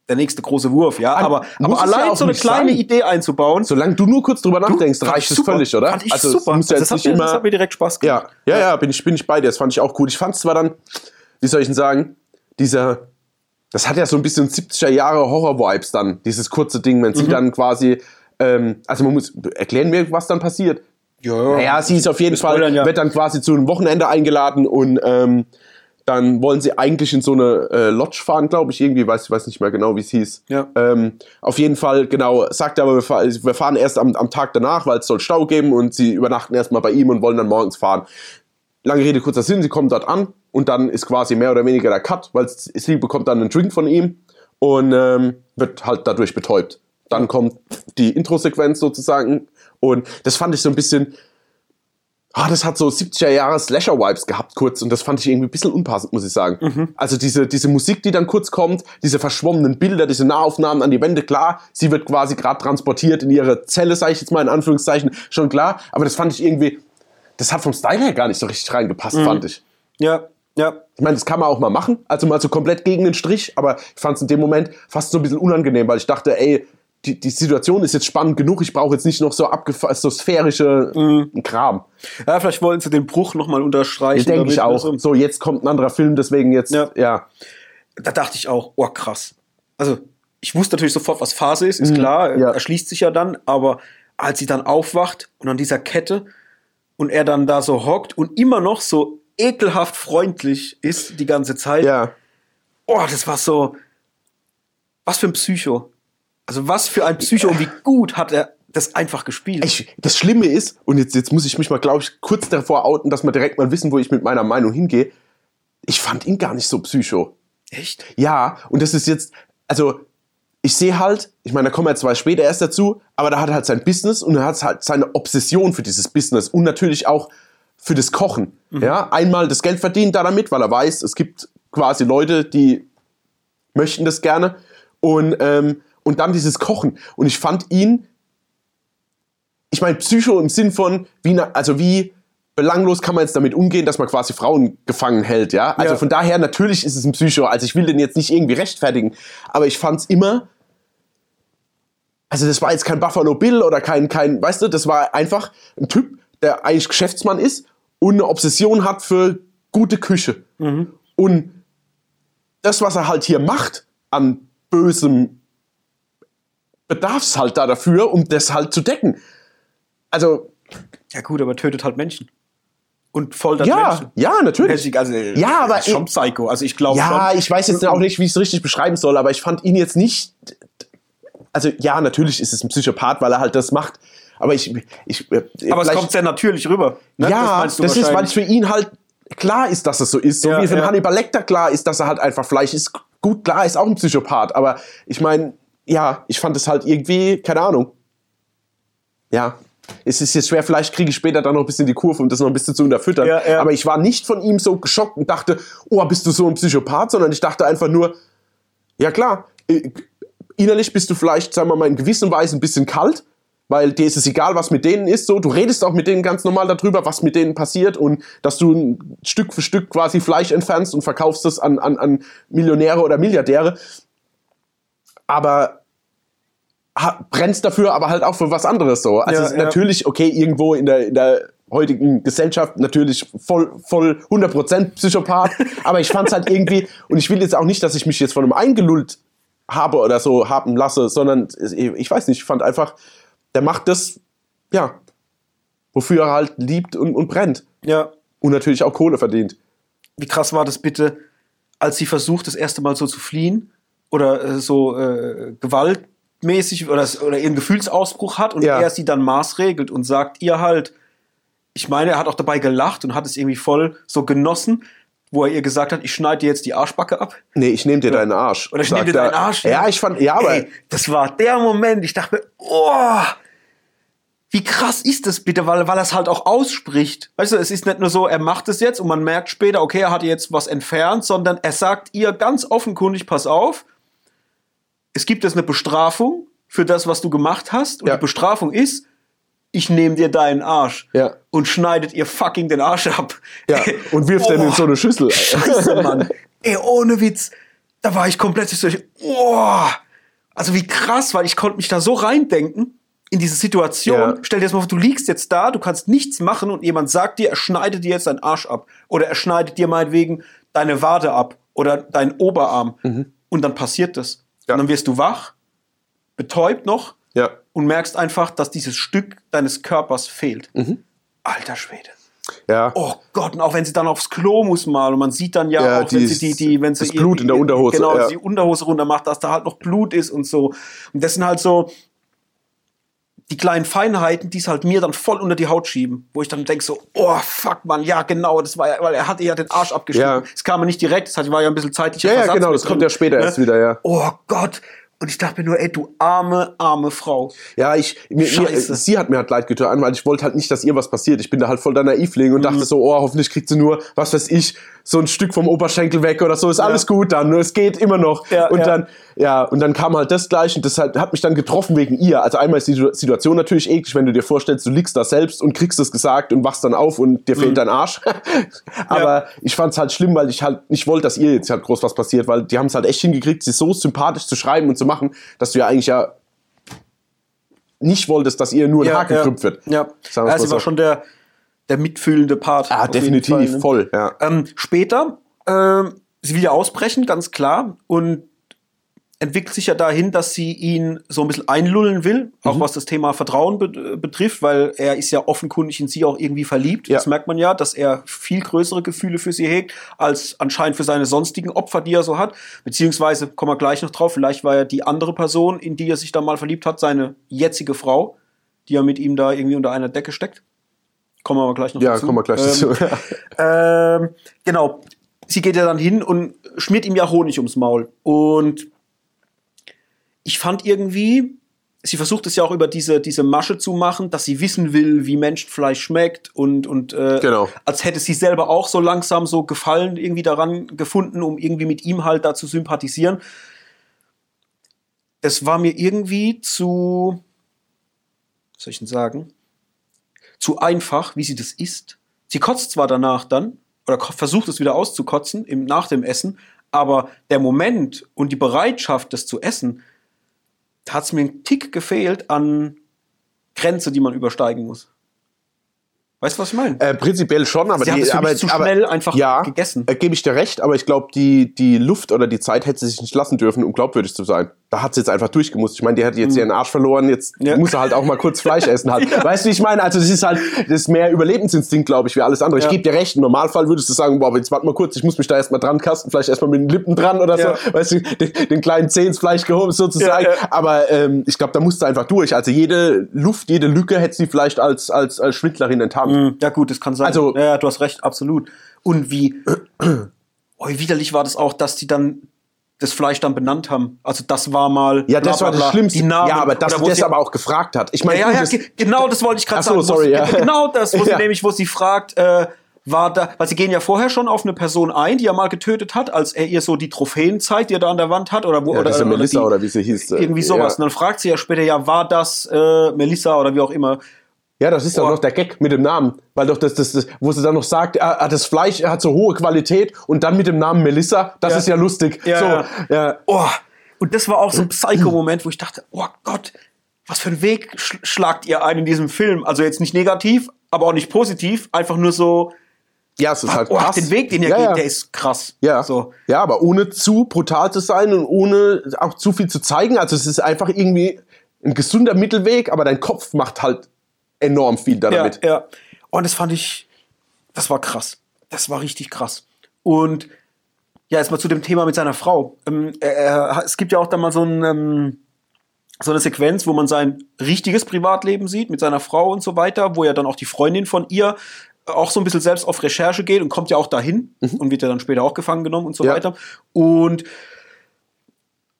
Speaker 1: der nächste große Wurf, ja.
Speaker 2: An-
Speaker 1: Aber, aber
Speaker 2: ja
Speaker 1: allein
Speaker 2: auch
Speaker 1: so eine kleine
Speaker 2: sein.
Speaker 1: Idee einzubauen,
Speaker 2: Solange du nur kurz drüber nachdenkst, reicht
Speaker 1: ich
Speaker 2: es völlig, oder?
Speaker 1: Fand ich
Speaker 2: also,
Speaker 1: super.
Speaker 2: Muss ja
Speaker 1: das, hat mir,
Speaker 2: immer,
Speaker 1: das hat mir direkt Spaß gemacht.
Speaker 2: Ja, ja, ja, bin ich, bin ich bei dir. Das fand ich auch cool. Ich fand es zwar dann, wie soll ich denn sagen, dieser, das hat ja so ein bisschen 70er Jahre Horror-Vibes dann, dieses kurze Ding, wenn sie
Speaker 1: Mhm.
Speaker 2: dann quasi, ähm, also man muss, erklären wir, was dann passiert.
Speaker 1: Ja,
Speaker 2: Naja, sie ist auf jeden Fall,
Speaker 1: spoilern ja.
Speaker 2: wird dann quasi zu einem Wochenende eingeladen und ähm, dann wollen sie eigentlich in so eine äh, Lodge fahren, glaube ich, irgendwie, weiß, weiß nicht mehr genau, wie es hieß.
Speaker 1: Ja.
Speaker 2: Ähm, auf jeden Fall, genau, sagt er aber, wir fahren erst am, am Tag danach, weil es soll Stau geben und sie übernachten erstmal bei ihm und wollen dann morgens fahren. Lange Rede, kurzer Sinn, sie kommen dort an und dann ist quasi mehr oder weniger der Cut, weil sie bekommt dann einen Drink von ihm und ähm, wird halt dadurch betäubt. Dann kommt die Intro-Sequenz sozusagen und das fand ich so ein bisschen, ah, das hat so 70er Jahre Slasher-Vibes gehabt kurz und das fand ich irgendwie ein bisschen unpassend, muss ich sagen. Also diese, diese Musik, die dann kurz kommt, diese verschwommenen Bilder, diese Nahaufnahmen an die Wände, klar, sie wird quasi gerade transportiert in ihre Zelle, sage ich jetzt mal in Anführungszeichen, schon klar, aber das fand ich irgendwie, das hat vom Style her gar nicht so richtig reingepasst, fand ich.
Speaker 1: ja, ja.
Speaker 2: Ich meine, das kann man auch mal machen, also mal so komplett gegen den Strich, aber ich fand es in dem Moment fast so ein bisschen unangenehm, weil ich dachte, ey, die, die Situation ist jetzt spannend genug, ich brauche jetzt nicht noch so abgefasst, so sphärische Kram.
Speaker 1: Ja, vielleicht wollen sie den Bruch nochmal unterstreichen.
Speaker 2: Denke ich auch.
Speaker 1: also,
Speaker 2: So, jetzt kommt ein anderer Film, deswegen jetzt,
Speaker 1: Ja.
Speaker 2: ja.
Speaker 1: Da dachte ich auch, oh krass. Also, ich wusste natürlich sofort, was Phase ist, ist klar,
Speaker 2: ja.
Speaker 1: erschließt sich ja dann, aber als sie dann aufwacht und an dieser Kette und er dann da so hockt und immer noch so ekelhaft freundlich ist die ganze Zeit.
Speaker 2: ja.
Speaker 1: Oh, das war so. Was für ein Psycho. Also, was für ein Psycho und wie gut hat er das einfach gespielt.
Speaker 2: Ich, das Schlimme ist, und jetzt, jetzt muss ich mich mal, glaube ich, kurz davor outen, dass wir direkt mal wissen, wo ich mit meiner Meinung hingehe. Ich fand ihn gar nicht so psycho.
Speaker 1: Echt?
Speaker 2: Ja, und das ist jetzt, also ich sehe halt, ich meine, da kommen wir zwar später erst dazu, aber da hat er halt sein Business und er hat halt seine Obsession für dieses Business und natürlich auch für das Kochen. Ja, einmal das Geld verdient da damit, weil er weiß, es gibt quasi Leute, die möchten das gerne und, ähm, und dann dieses Kochen. Und ich fand ihn, ich meine, Psycho im Sinn von, wie, also wie belanglos kann man jetzt damit umgehen, dass man quasi Frauen gefangen hält, ja? Also
Speaker 1: Ja.
Speaker 2: von daher, natürlich ist es ein Psycho, also ich will den jetzt nicht irgendwie rechtfertigen, aber ich fand's immer, also das war jetzt kein Buffalo Bill oder kein, kein, weißt du, das war einfach ein Typ, der eigentlich Geschäftsmann ist und eine Obsession hat für gute Küche. Und das, was er halt hier macht an bösem, bedarf's halt da dafür, um das halt zu decken. Also,
Speaker 1: Ja, gut, aber tötet halt Menschen. Und foltert
Speaker 2: ja,
Speaker 1: Menschen.
Speaker 2: ja, natürlich.
Speaker 1: Also,
Speaker 2: Ja, aber
Speaker 1: schon Psycho. Also ich glaube
Speaker 2: Ja,
Speaker 1: schon.
Speaker 2: ich weiß jetzt auch nicht, wie ich es richtig beschreiben soll, aber ich fand ihn jetzt nicht. Also, ja, natürlich ist es ein Psychopath, weil er halt das macht. Aber ich. ich
Speaker 1: Aber es kommt sehr natürlich rüber. Ne?
Speaker 2: Ja,
Speaker 1: du
Speaker 2: das, ist, weil es für ihn halt klar ist, dass es so ist. So
Speaker 1: Ja,
Speaker 2: wie für
Speaker 1: ja.
Speaker 2: Hannibal Lecter klar ist, dass er halt einfach Fleisch ist. Gut, klar, ist auch ein Psychopath. Aber ich meine, ja, ich fand es halt irgendwie, keine Ahnung. Ja. Es ist jetzt schwer, vielleicht kriege ich später dann noch ein bisschen die Kurve, um das noch ein bisschen zu unterfüttern.
Speaker 1: Ja, ja.
Speaker 2: Aber ich war nicht von ihm so geschockt und dachte, oh, bist du so ein Psychopath, sondern ich dachte einfach nur, ja klar, äh, innerlich bist du vielleicht, sagen wir mal, in gewisser Weise ein bisschen kalt, weil dir ist es egal, was mit denen ist. So, du redest auch mit denen ganz normal darüber, was mit denen passiert und dass du ein Stück für Stück quasi Fleisch entfernst und verkaufst es an, an, an Millionäre oder Milliardäre. Aber brennst dafür, aber halt auch für was anderes so. Also
Speaker 1: Ja,
Speaker 2: es ist
Speaker 1: ja.
Speaker 2: natürlich okay irgendwo in der, in der heutigen Gesellschaft natürlich voll voll 100% Psychopath, aber ich fand's halt irgendwie und ich will jetzt auch nicht, dass ich mich jetzt von einem eingelullt habe oder so haben lasse, sondern ich weiß nicht, ich fand einfach der macht das ja, wofür er halt liebt und, und brennt
Speaker 1: Ja.
Speaker 2: und natürlich auch Kohle verdient.
Speaker 1: Wie krass war das bitte, als sie versucht, das erste Mal so zu fliehen oder äh, so äh, gewaltmäßig oder, oder ihren Gefühlsausbruch hat und
Speaker 2: Ja.
Speaker 1: er sie dann maßregelt und sagt ihr halt, ich meine, er hat auch dabei gelacht und hat es irgendwie voll so genossen, wo er ihr gesagt hat, ich schneide dir jetzt die Arschbacke ab.
Speaker 2: Nee, ich nehme dir deinen Arsch.
Speaker 1: Oder ich nehme dir deinen Arsch.
Speaker 2: Ja, ich fand, ja, aber
Speaker 1: Ey, das war der Moment. Ich dachte mir, oh, wie krass ist das bitte, weil, weil er es halt auch ausspricht. Weißt du, es ist nicht nur so, er macht es jetzt und man merkt später, okay, er hat jetzt was entfernt, sondern er sagt ihr ganz offenkundig, pass auf, es gibt jetzt eine Bestrafung für das, was du gemacht hast und
Speaker 2: Ja.
Speaker 1: die Bestrafung ist, ich nehme dir deinen Arsch
Speaker 2: Ja.
Speaker 1: und schneidet ihr fucking den Arsch ab.
Speaker 2: Ja, und wirft den in so eine Schüssel.
Speaker 1: Scheiße, Mann. Ey, ohne Witz. Da war ich komplett so, oh. Also wie krass, weil ich konnte mich da so reindenken in diese Situation.
Speaker 2: Ja.
Speaker 1: Stell dir das mal vor, du liegst jetzt da, du kannst nichts machen und jemand sagt dir, er schneidet dir jetzt deinen Arsch ab. Oder er schneidet dir meinetwegen deine Wade ab oder deinen Oberarm.
Speaker 2: Mhm.
Speaker 1: und dann passiert das.
Speaker 2: Ja.
Speaker 1: Und dann wirst du wach, betäubt noch
Speaker 2: Ja.
Speaker 1: und merkst einfach, dass dieses Stück deines Körpers fehlt.
Speaker 2: Mhm.
Speaker 1: Alter Schwede.
Speaker 2: Ja.
Speaker 1: Oh Gott, und auch wenn sie dann aufs Klo muss mal und man sieht dann ja,
Speaker 2: Ja,
Speaker 1: auch, wenn sie die, die, wenn sie
Speaker 2: das Blut in der Unterhose,
Speaker 1: genau,
Speaker 2: ja.
Speaker 1: die Unterhose runter macht, dass da halt noch Blut ist und so. Und das sind halt so die kleinen Feinheiten, die es halt mir dann voll unter die Haut schieben, wo ich dann denke so, oh fuck man, ja genau, das war ja, weil er hatte ja den Arsch abgeschnitten.
Speaker 2: Ja.
Speaker 1: Es kam ja nicht direkt, es war ja ein bisschen zeitlicher
Speaker 2: Ja, ja, genau, das kommt ja später
Speaker 1: ne?
Speaker 2: erst wieder, ja.
Speaker 1: Oh Gott. Und ich dachte mir nur, ey, du arme, arme Frau.
Speaker 2: Ja, ich, mir, mir, sie hat mir halt leid getan, weil ich wollte halt nicht, dass ihr was passiert. Ich bin da halt voll der Naivling und
Speaker 1: Mhm.
Speaker 2: dachte so, oh, hoffentlich kriegt sie nur, was weiß ich, so ein Stück vom Oberschenkel weg oder so, ist alles gut dann, nur es geht immer noch.
Speaker 1: Ja,
Speaker 2: und
Speaker 1: ja.
Speaker 2: dann, ja, und dann kam halt das gleich und das hat, hat mich dann getroffen wegen ihr. Also einmal ist die Situ- Situation natürlich eklig, wenn du dir vorstellst, du liegst da selbst und kriegst es gesagt und wachst dann auf und dir
Speaker 1: Mhm.
Speaker 2: fehlt dein Arsch. Aber ich fand es halt schlimm, weil ich halt nicht wollte, dass ihr jetzt halt groß was passiert, weil die haben es halt echt hingekriegt, sie so sympathisch zu schreiben und zu machen, dass du ja eigentlich ja nicht wolltest, dass ihr nur ein gekrümmt wird.
Speaker 1: Ja,
Speaker 2: wir's
Speaker 1: ja
Speaker 2: mal
Speaker 1: sie war schon der, der mitfühlende Part.
Speaker 2: Ah, definitiv,
Speaker 1: Fall, ne?
Speaker 2: voll, ja.
Speaker 1: Ähm, später, ähm, sie will ja ausbrechen, ganz klar, und entwickelt sich ja dahin, dass sie ihn so ein bisschen einlullen will, auch
Speaker 2: Mhm.
Speaker 1: was das Thema Vertrauen be betrifft, weil er ist ja offenkundig in sie auch irgendwie verliebt.
Speaker 2: Ja.
Speaker 1: Das merkt man ja, dass er viel größere Gefühle für sie hegt, als anscheinend für seine sonstigen Opfer, die er so hat. Beziehungsweise, kommen wir gleich noch drauf, vielleicht war ja die andere Person, in die er sich da mal verliebt hat, seine jetzige Frau, die ja mit ihm da irgendwie unter einer Decke steckt. Kommen wir aber gleich noch
Speaker 2: Ja,
Speaker 1: dazu.
Speaker 2: kommen wir gleich
Speaker 1: Ähm,
Speaker 2: dazu.
Speaker 1: ähm, genau. Sie geht ja dann hin und schmiert ihm ja Honig ums Maul. Und ich fand irgendwie, sie versucht es ja auch über diese, diese Masche zu machen, dass sie wissen will, wie Menschenfleisch schmeckt und, und äh,
Speaker 2: Genau.
Speaker 1: als hätte sie selber auch so langsam so Gefallen irgendwie daran gefunden, um irgendwie mit ihm halt da zu sympathisieren. Es war mir irgendwie zu, was soll ich denn sagen, zu einfach, wie sie das isst. Sie kotzt zwar danach dann, oder versucht es wieder auszukotzen im, nach dem Essen, aber der Moment und die Bereitschaft, das zu essen, hat es mir einen Tick gefehlt an Grenze, die man übersteigen muss. Weißt du, was ich meine?
Speaker 2: Äh, prinzipiell schon, aber
Speaker 1: Sie
Speaker 2: die,
Speaker 1: es für
Speaker 2: aber,
Speaker 1: zu
Speaker 2: aber,
Speaker 1: schnell einfach
Speaker 2: ja,
Speaker 1: gegessen.
Speaker 2: Äh, Gebe ich dir recht, aber ich glaube, die, die Luft oder die Zeit hätte sie sich nicht lassen dürfen, um glaubwürdig zu sein. Da hat sie jetzt einfach durchgemusst. Ich meine, die hat jetzt ihren Arsch verloren, jetzt
Speaker 1: Mhm. Ja.
Speaker 2: muss er halt auch mal kurz Fleisch essen halt. Weißt du, wie ich meine? Also das ist halt, das ist mehr Überlebensinstinkt, glaube ich, wie alles andere.
Speaker 1: Ja.
Speaker 2: Ich gebe dir recht, im Normalfall würdest du sagen, boah, jetzt warte mal kurz, ich muss mich da erstmal dran kasten, vielleicht erstmal mit den Lippen dran oder
Speaker 1: Ja.
Speaker 2: so. Weißt du, den, den kleinen Zeh ins Fleisch gehoben sozusagen.
Speaker 1: Ja, ja.
Speaker 2: Aber ähm, ich glaube, da musst du einfach durch. Also jede Luft, jede Lücke hätte sie vielleicht als, als, als Schwindlerin enttarnt.
Speaker 1: Mm, Ja, gut, das kann sein.
Speaker 2: Also-
Speaker 1: ja, ja, du hast recht, absolut. Und wie, oh, wie widerlich war das auch, dass die dann das Fleisch dann benannt haben. Also das war mal.
Speaker 2: Ja, das war das Schlimmste.
Speaker 1: Die Namen,
Speaker 2: ja, aber dass das
Speaker 1: sie-
Speaker 2: aber auch gefragt hat. Ich meine,
Speaker 1: ja, ja,
Speaker 2: das-
Speaker 1: ge- genau, das wollte ich gerade sagen.
Speaker 2: sorry, ja.
Speaker 1: Genau das, wo sie
Speaker 2: Ja.
Speaker 1: nämlich, wo sie fragt, äh, war da, weil sie gehen ja vorher schon auf eine Person ein, die er mal getötet hat, als er ihr so die Trophäen zeigt, die er da an der Wand hat, oder wo,
Speaker 2: Ja,
Speaker 1: oder, oder
Speaker 2: Melissa
Speaker 1: die,
Speaker 2: oder wie sie hieß. äh,
Speaker 1: irgendwie sowas.
Speaker 2: Ja.
Speaker 1: Und dann fragt sie ja später, ja, war das äh, Melissa oder wie auch immer.
Speaker 2: Ja, das ist doch noch der Gag mit dem Namen. Weil doch das, das, das wo sie dann noch sagt, ah, ah, das Fleisch hat so hohe Qualität und dann mit dem Namen Melissa, das
Speaker 1: Ja.
Speaker 2: ist ja lustig.
Speaker 1: Ja,
Speaker 2: so,
Speaker 1: ja.
Speaker 2: ja.
Speaker 1: Oh, und das war auch so ein Psycho-Moment, wo ich dachte, oh Gott, was für einen Weg sch schlagt ihr ein in diesem Film? Also jetzt nicht negativ, aber auch nicht positiv, einfach nur so,
Speaker 2: Ja, es ist halt
Speaker 1: oh,
Speaker 2: krass.
Speaker 1: den Weg, den ihr
Speaker 2: ja,
Speaker 1: geht,
Speaker 2: ja.
Speaker 1: der ist krass.
Speaker 2: Ja.
Speaker 1: So.
Speaker 2: ja, aber ohne zu brutal zu sein und ohne auch zu viel zu zeigen. Also es ist einfach irgendwie ein gesunder Mittelweg, aber dein Kopf macht halt enorm viel da
Speaker 1: Ja,
Speaker 2: damit.
Speaker 1: ja. Und das fand ich, das war krass. Das war richtig krass. Und ja, jetzt mal zu dem Thema mit seiner Frau. Ähm, er, er, es gibt ja auch da mal so, ein, ähm, so eine Sequenz, wo man sein richtiges Privatleben sieht mit seiner Frau und so weiter, wo ja dann auch die Freundin von ihr auch so ein bisschen selbst auf Recherche geht und kommt ja auch dahin und wird ja dann später auch gefangen genommen und so
Speaker 2: Ja.
Speaker 1: weiter. Und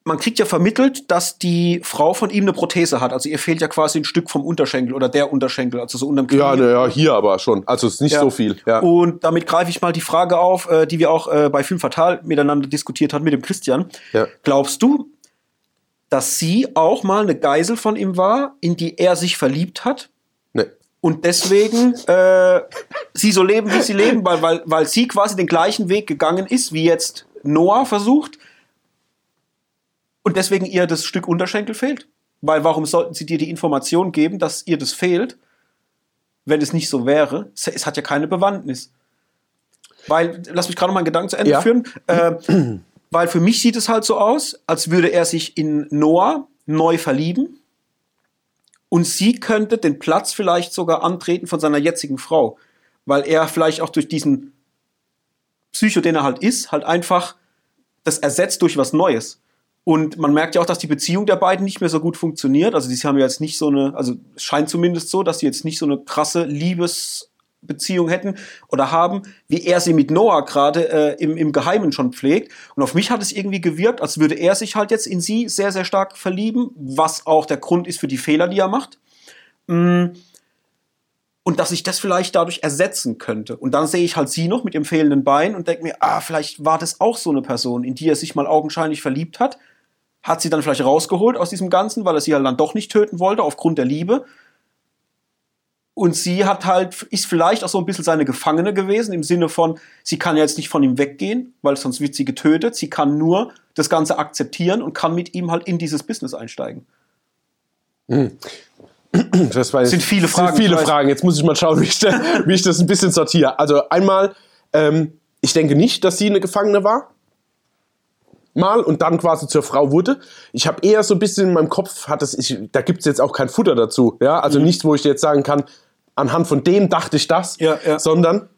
Speaker 1: man kriegt ja vermittelt, dass die Frau von ihm eine Prothese hat. Also ihr fehlt ja quasi ein Stück vom Unterschenkel oder der Unterschenkel, also so unterm Knie.
Speaker 2: Ja, na ja, hier aber schon. Also es ist nicht
Speaker 1: Ja.
Speaker 2: so viel. Ja.
Speaker 1: Und damit greife ich mal die Frage auf, äh, die wir auch äh, bei Film Fatal miteinander diskutiert hatten mit dem Christian.
Speaker 2: Ja.
Speaker 1: Glaubst du, dass sie auch mal eine Geisel von ihm war, in die er sich verliebt hat?
Speaker 2: Nee.
Speaker 1: Und deswegen äh, sie so leben, wie sie leben, weil, weil, weil sie quasi den gleichen Weg gegangen ist, wie jetzt Noah versucht. Und deswegen ihr das Stück Unterschenkel fehlt. Weil warum sollten sie dir die Information geben, dass ihr das fehlt, wenn es nicht so wäre? Es, hat ja keine Bewandtnis. Weil, lass mich gerade noch mal einen Gedanken zu Ende
Speaker 2: Ja.
Speaker 1: führen. Äh, weil für mich sieht es halt so aus, als würde er sich in Noah neu verlieben und sie könnte den Platz vielleicht sogar antreten von seiner jetzigen Frau, weil er vielleicht auch durch diesen Psycho, den er halt ist, halt einfach das ersetzt durch was Neues. Und man merkt ja auch, dass die Beziehung der beiden nicht mehr so gut funktioniert. Also, die haben ja jetzt nicht so eine, also es scheint zumindest so, dass sie jetzt nicht so eine krasse Liebesbeziehung hätten oder haben, wie er sie mit Noah gerade äh, im, im Geheimen schon pflegt. Und auf mich hat es irgendwie gewirkt, als würde er sich halt jetzt in sie sehr, sehr stark verlieben, was auch der Grund ist für die Fehler, die er macht. Mm. Und dass ich das vielleicht dadurch ersetzen könnte. Und dann sehe ich halt sie noch mit ihrem fehlenden Bein und denke mir, ah, vielleicht war das auch so eine Person, in die er sich mal augenscheinlich verliebt hat hat sie dann vielleicht rausgeholt aus diesem Ganzen, weil er sie halt dann doch nicht töten wollte, aufgrund der Liebe. Und sie hat halt, ist vielleicht auch so ein bisschen seine Gefangene gewesen, im Sinne von, sie kann ja jetzt nicht von ihm weggehen, weil sonst wird sie getötet. Sie kann nur das Ganze akzeptieren und kann mit ihm halt in dieses Business einsteigen.
Speaker 2: Hm. Das war sind viele Fragen. Sind viele Fragen. Jetzt muss ich mal schauen, wie ich, da, wie ich das ein bisschen sortiere. Also einmal, ähm, ich denke nicht, dass sie eine Gefangene war mal und dann quasi zur Frau wurde. Ich habe eher so ein bisschen in meinem Kopf, hat es, ich, da gibt es jetzt auch kein Futter dazu. Ja? Also mhm. nichts, wo ich jetzt sagen kann, anhand von dem dachte ich das, ja, ja. sondern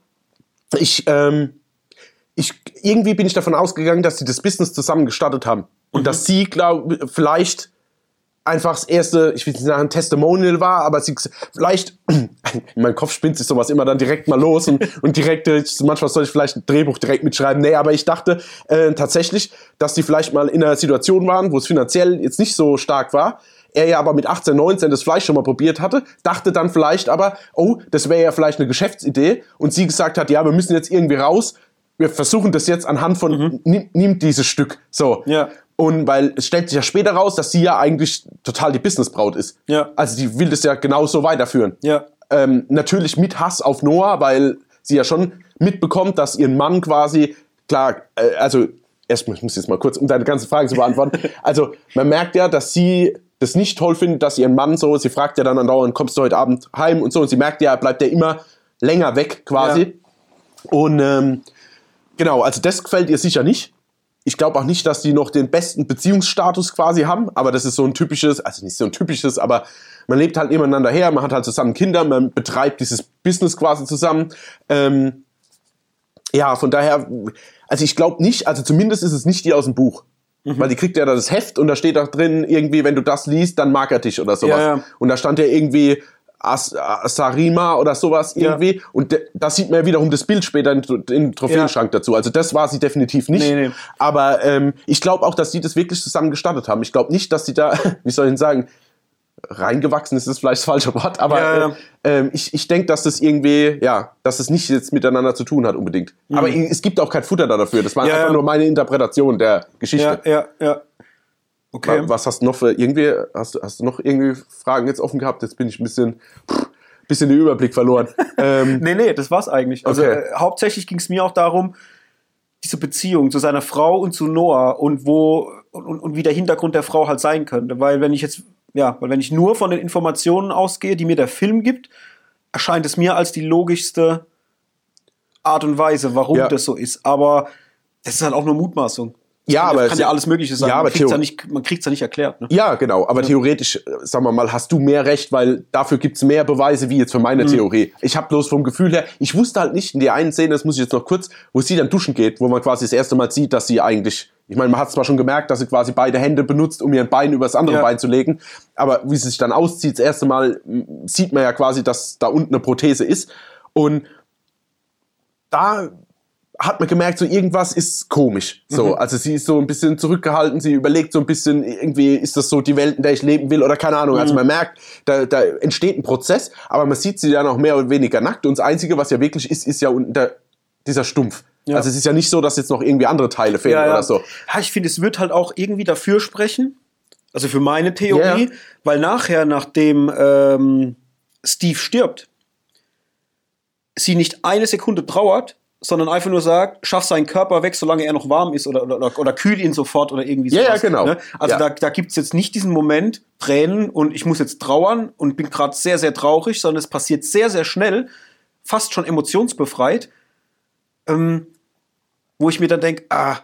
Speaker 2: ich, ähm, ich, irgendwie bin ich davon ausgegangen, dass sie das Business zusammen gestartet haben. Und mhm. dass sie, glaube vielleicht einfach das erste, ich will nicht sagen Testimonial war, aber sie vielleicht, in meinem Kopf spinnt sich sowas immer dann direkt mal los und, und direkt, äh, manchmal soll ich vielleicht ein Drehbuch direkt mitschreiben. Nee, aber ich dachte äh, tatsächlich, dass die vielleicht mal in einer Situation waren, wo es finanziell jetzt nicht so stark war. Er ja aber mit 18, 19 das Fleisch schon mal probiert hatte, dachte dann vielleicht aber, oh, das wäre ja vielleicht eine Geschäftsidee und sie gesagt hat, ja, wir müssen jetzt irgendwie raus, wir versuchen das jetzt anhand von, mhm. nimm, nimm dieses Stück. So. Ja. Und weil es stellt sich ja später raus, dass sie ja eigentlich total die Businessbraut ist. Ja. Also die will das ja genauso weiterführen. Ja. Ähm, natürlich mit Hass auf Noah, weil sie ja schon mitbekommt, dass ihr Mann quasi, klar, äh, also erstmal, ich muss jetzt mal kurz, um deine ganze Frage zu beantworten. also man merkt ja, dass sie das nicht toll findet, dass ihr Mann so, sie fragt ja dann andauernd, kommst du heute Abend heim und so, und sie merkt ja, bleibt er immer länger weg quasi. Ja. Und ähm, genau, also das gefällt ihr sicher nicht ich glaube auch nicht, dass die noch den besten Beziehungsstatus quasi haben, aber das ist so ein typisches, also nicht so ein typisches, aber man lebt halt nebeneinander her, man hat halt zusammen Kinder, man betreibt dieses Business quasi zusammen. Ähm, ja, von daher, also ich glaube nicht, also zumindest ist es nicht die aus dem Buch. Mhm. Weil die kriegt ja das Heft und da steht auch drin, irgendwie, wenn du das liest, dann mag er dich oder sowas. Ja, ja. Und da stand ja irgendwie, As Asarima oder sowas irgendwie. Ja. Und da sieht man ja wiederum das Bild später in, in Trophäenschrank ja. dazu. Also das war sie definitiv nicht. Nee, nee. Aber ähm, ich glaube auch, dass sie das wirklich zusammen gestartet haben. Ich glaube nicht, dass sie da, wie soll ich denn sagen, reingewachsen ist, ist vielleicht das falsche Wort, aber ja, äh, äh, ich, ich denke, dass das irgendwie, ja, dass das nicht jetzt miteinander zu tun hat unbedingt. Mhm. Aber es gibt auch kein Futter da dafür. Das war einfach nur meine Interpretation der Geschichte.
Speaker 1: Ja, ja, ja.
Speaker 2: Okay. Was hast du noch für irgendwie, hast, hast du noch irgendwie Fragen jetzt offen gehabt? Jetzt bin ich ein bisschen, pff, bisschen den Überblick verloren.
Speaker 1: ähm, nee, nee, das war's eigentlich. Also okay. äh, hauptsächlich ging es mir auch darum, diese Beziehung zu seiner Frau und zu Noah und wo und, und wie der Hintergrund der Frau halt sein könnte. Weil wenn ich jetzt, ja, weil wenn ich nur von den Informationen ausgehe, die mir der Film gibt, erscheint es mir als die logischste Art und Weise, warum ja. das so ist. Aber das ist halt auch nur Mutmaßung.
Speaker 2: Ja, aber
Speaker 1: kann ja alles Mögliche sein. Ja, aber man kriegt es ja nicht, man kriegt's ja nicht erklärt. Ne?
Speaker 2: Ja, genau. Aber ja. theoretisch, äh, sagen wir mal, hast du mehr Recht, weil dafür gibt's mehr Beweise wie jetzt für meine mhm. Theorie. Ich habe bloß vom Gefühl her, ich wusste halt nicht in der einen Szene, das muss ich jetzt noch kurz, wo sie dann duschen geht, wo man quasi das erste Mal sieht, dass sie eigentlich ich meine, man hat zwar schon gemerkt, dass sie quasi beide Hände benutzt, um ihr Bein übers andere ja. Bein zu legen, aber wie sie sich dann auszieht, das erste Mal sieht man ja quasi, dass da unten eine Prothese ist. Und da hat man gemerkt, so irgendwas ist komisch. So, mhm. also sie ist so ein bisschen zurückgehalten, sie überlegt so ein bisschen, irgendwie ist das so die Welt, in der ich leben will oder keine Ahnung. Also mhm. Also man merkt, da, da entsteht ein Prozess, aber man sieht sie dann auch mehr oder weniger nackt. Und das Einzige, was ja wirklich ist, ist ja unten der, dieser Stumpf. Ja. Also es ist ja nicht so, dass jetzt noch irgendwie andere Teile fehlen ja, ja. oder so.
Speaker 1: Ja, ich finde, es wird halt auch irgendwie dafür sprechen, also für meine Theorie, weil nachher, nachdem ähm, Steve stirbt, sie nicht eine Sekunde trauert, sondern einfach nur sagt, schaff seinen Körper weg, solange er noch warm ist oder, oder, oder kühl ihn sofort oder irgendwie
Speaker 2: so. Ja, ja, genau. Ne?
Speaker 1: Also
Speaker 2: ja.
Speaker 1: da, da gibt's jetzt nicht diesen Moment, Tränen und ich muss jetzt trauern und bin gerade sehr, sehr traurig, sondern es passiert sehr, sehr schnell, fast schon emotionsbefreit, ähm, wo ich mir dann denke, ah,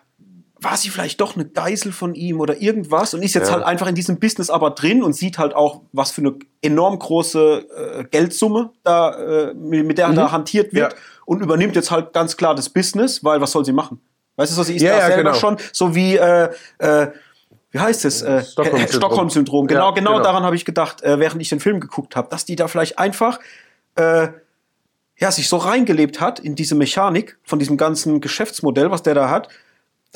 Speaker 1: war sie vielleicht doch eine Geisel von ihm oder irgendwas und ist jetzt
Speaker 2: Ja.
Speaker 1: halt einfach in diesem Business aber drin und sieht halt auch, was für eine enorm große äh, Geldsumme da, äh, mit der da hantiert wird
Speaker 2: Mhm. Ja.
Speaker 1: Und übernimmt jetzt halt ganz klar das Business, weil was soll sie machen? Weißt du, so, sie ist
Speaker 2: Ja,
Speaker 1: da
Speaker 2: ja,
Speaker 1: selber
Speaker 2: genau.
Speaker 1: schon so wie, äh, äh, wie heißt es? Äh,
Speaker 2: Stockholm-Syndrom.
Speaker 1: Stockholm-Syndrom. Genau,
Speaker 2: Ja,
Speaker 1: genau,
Speaker 2: genau.
Speaker 1: daran habe ich gedacht, äh, während ich den Film geguckt habe, dass die da vielleicht einfach äh, ja, sich so reingelebt hat in diese Mechanik von diesem ganzen Geschäftsmodell, was der da hat,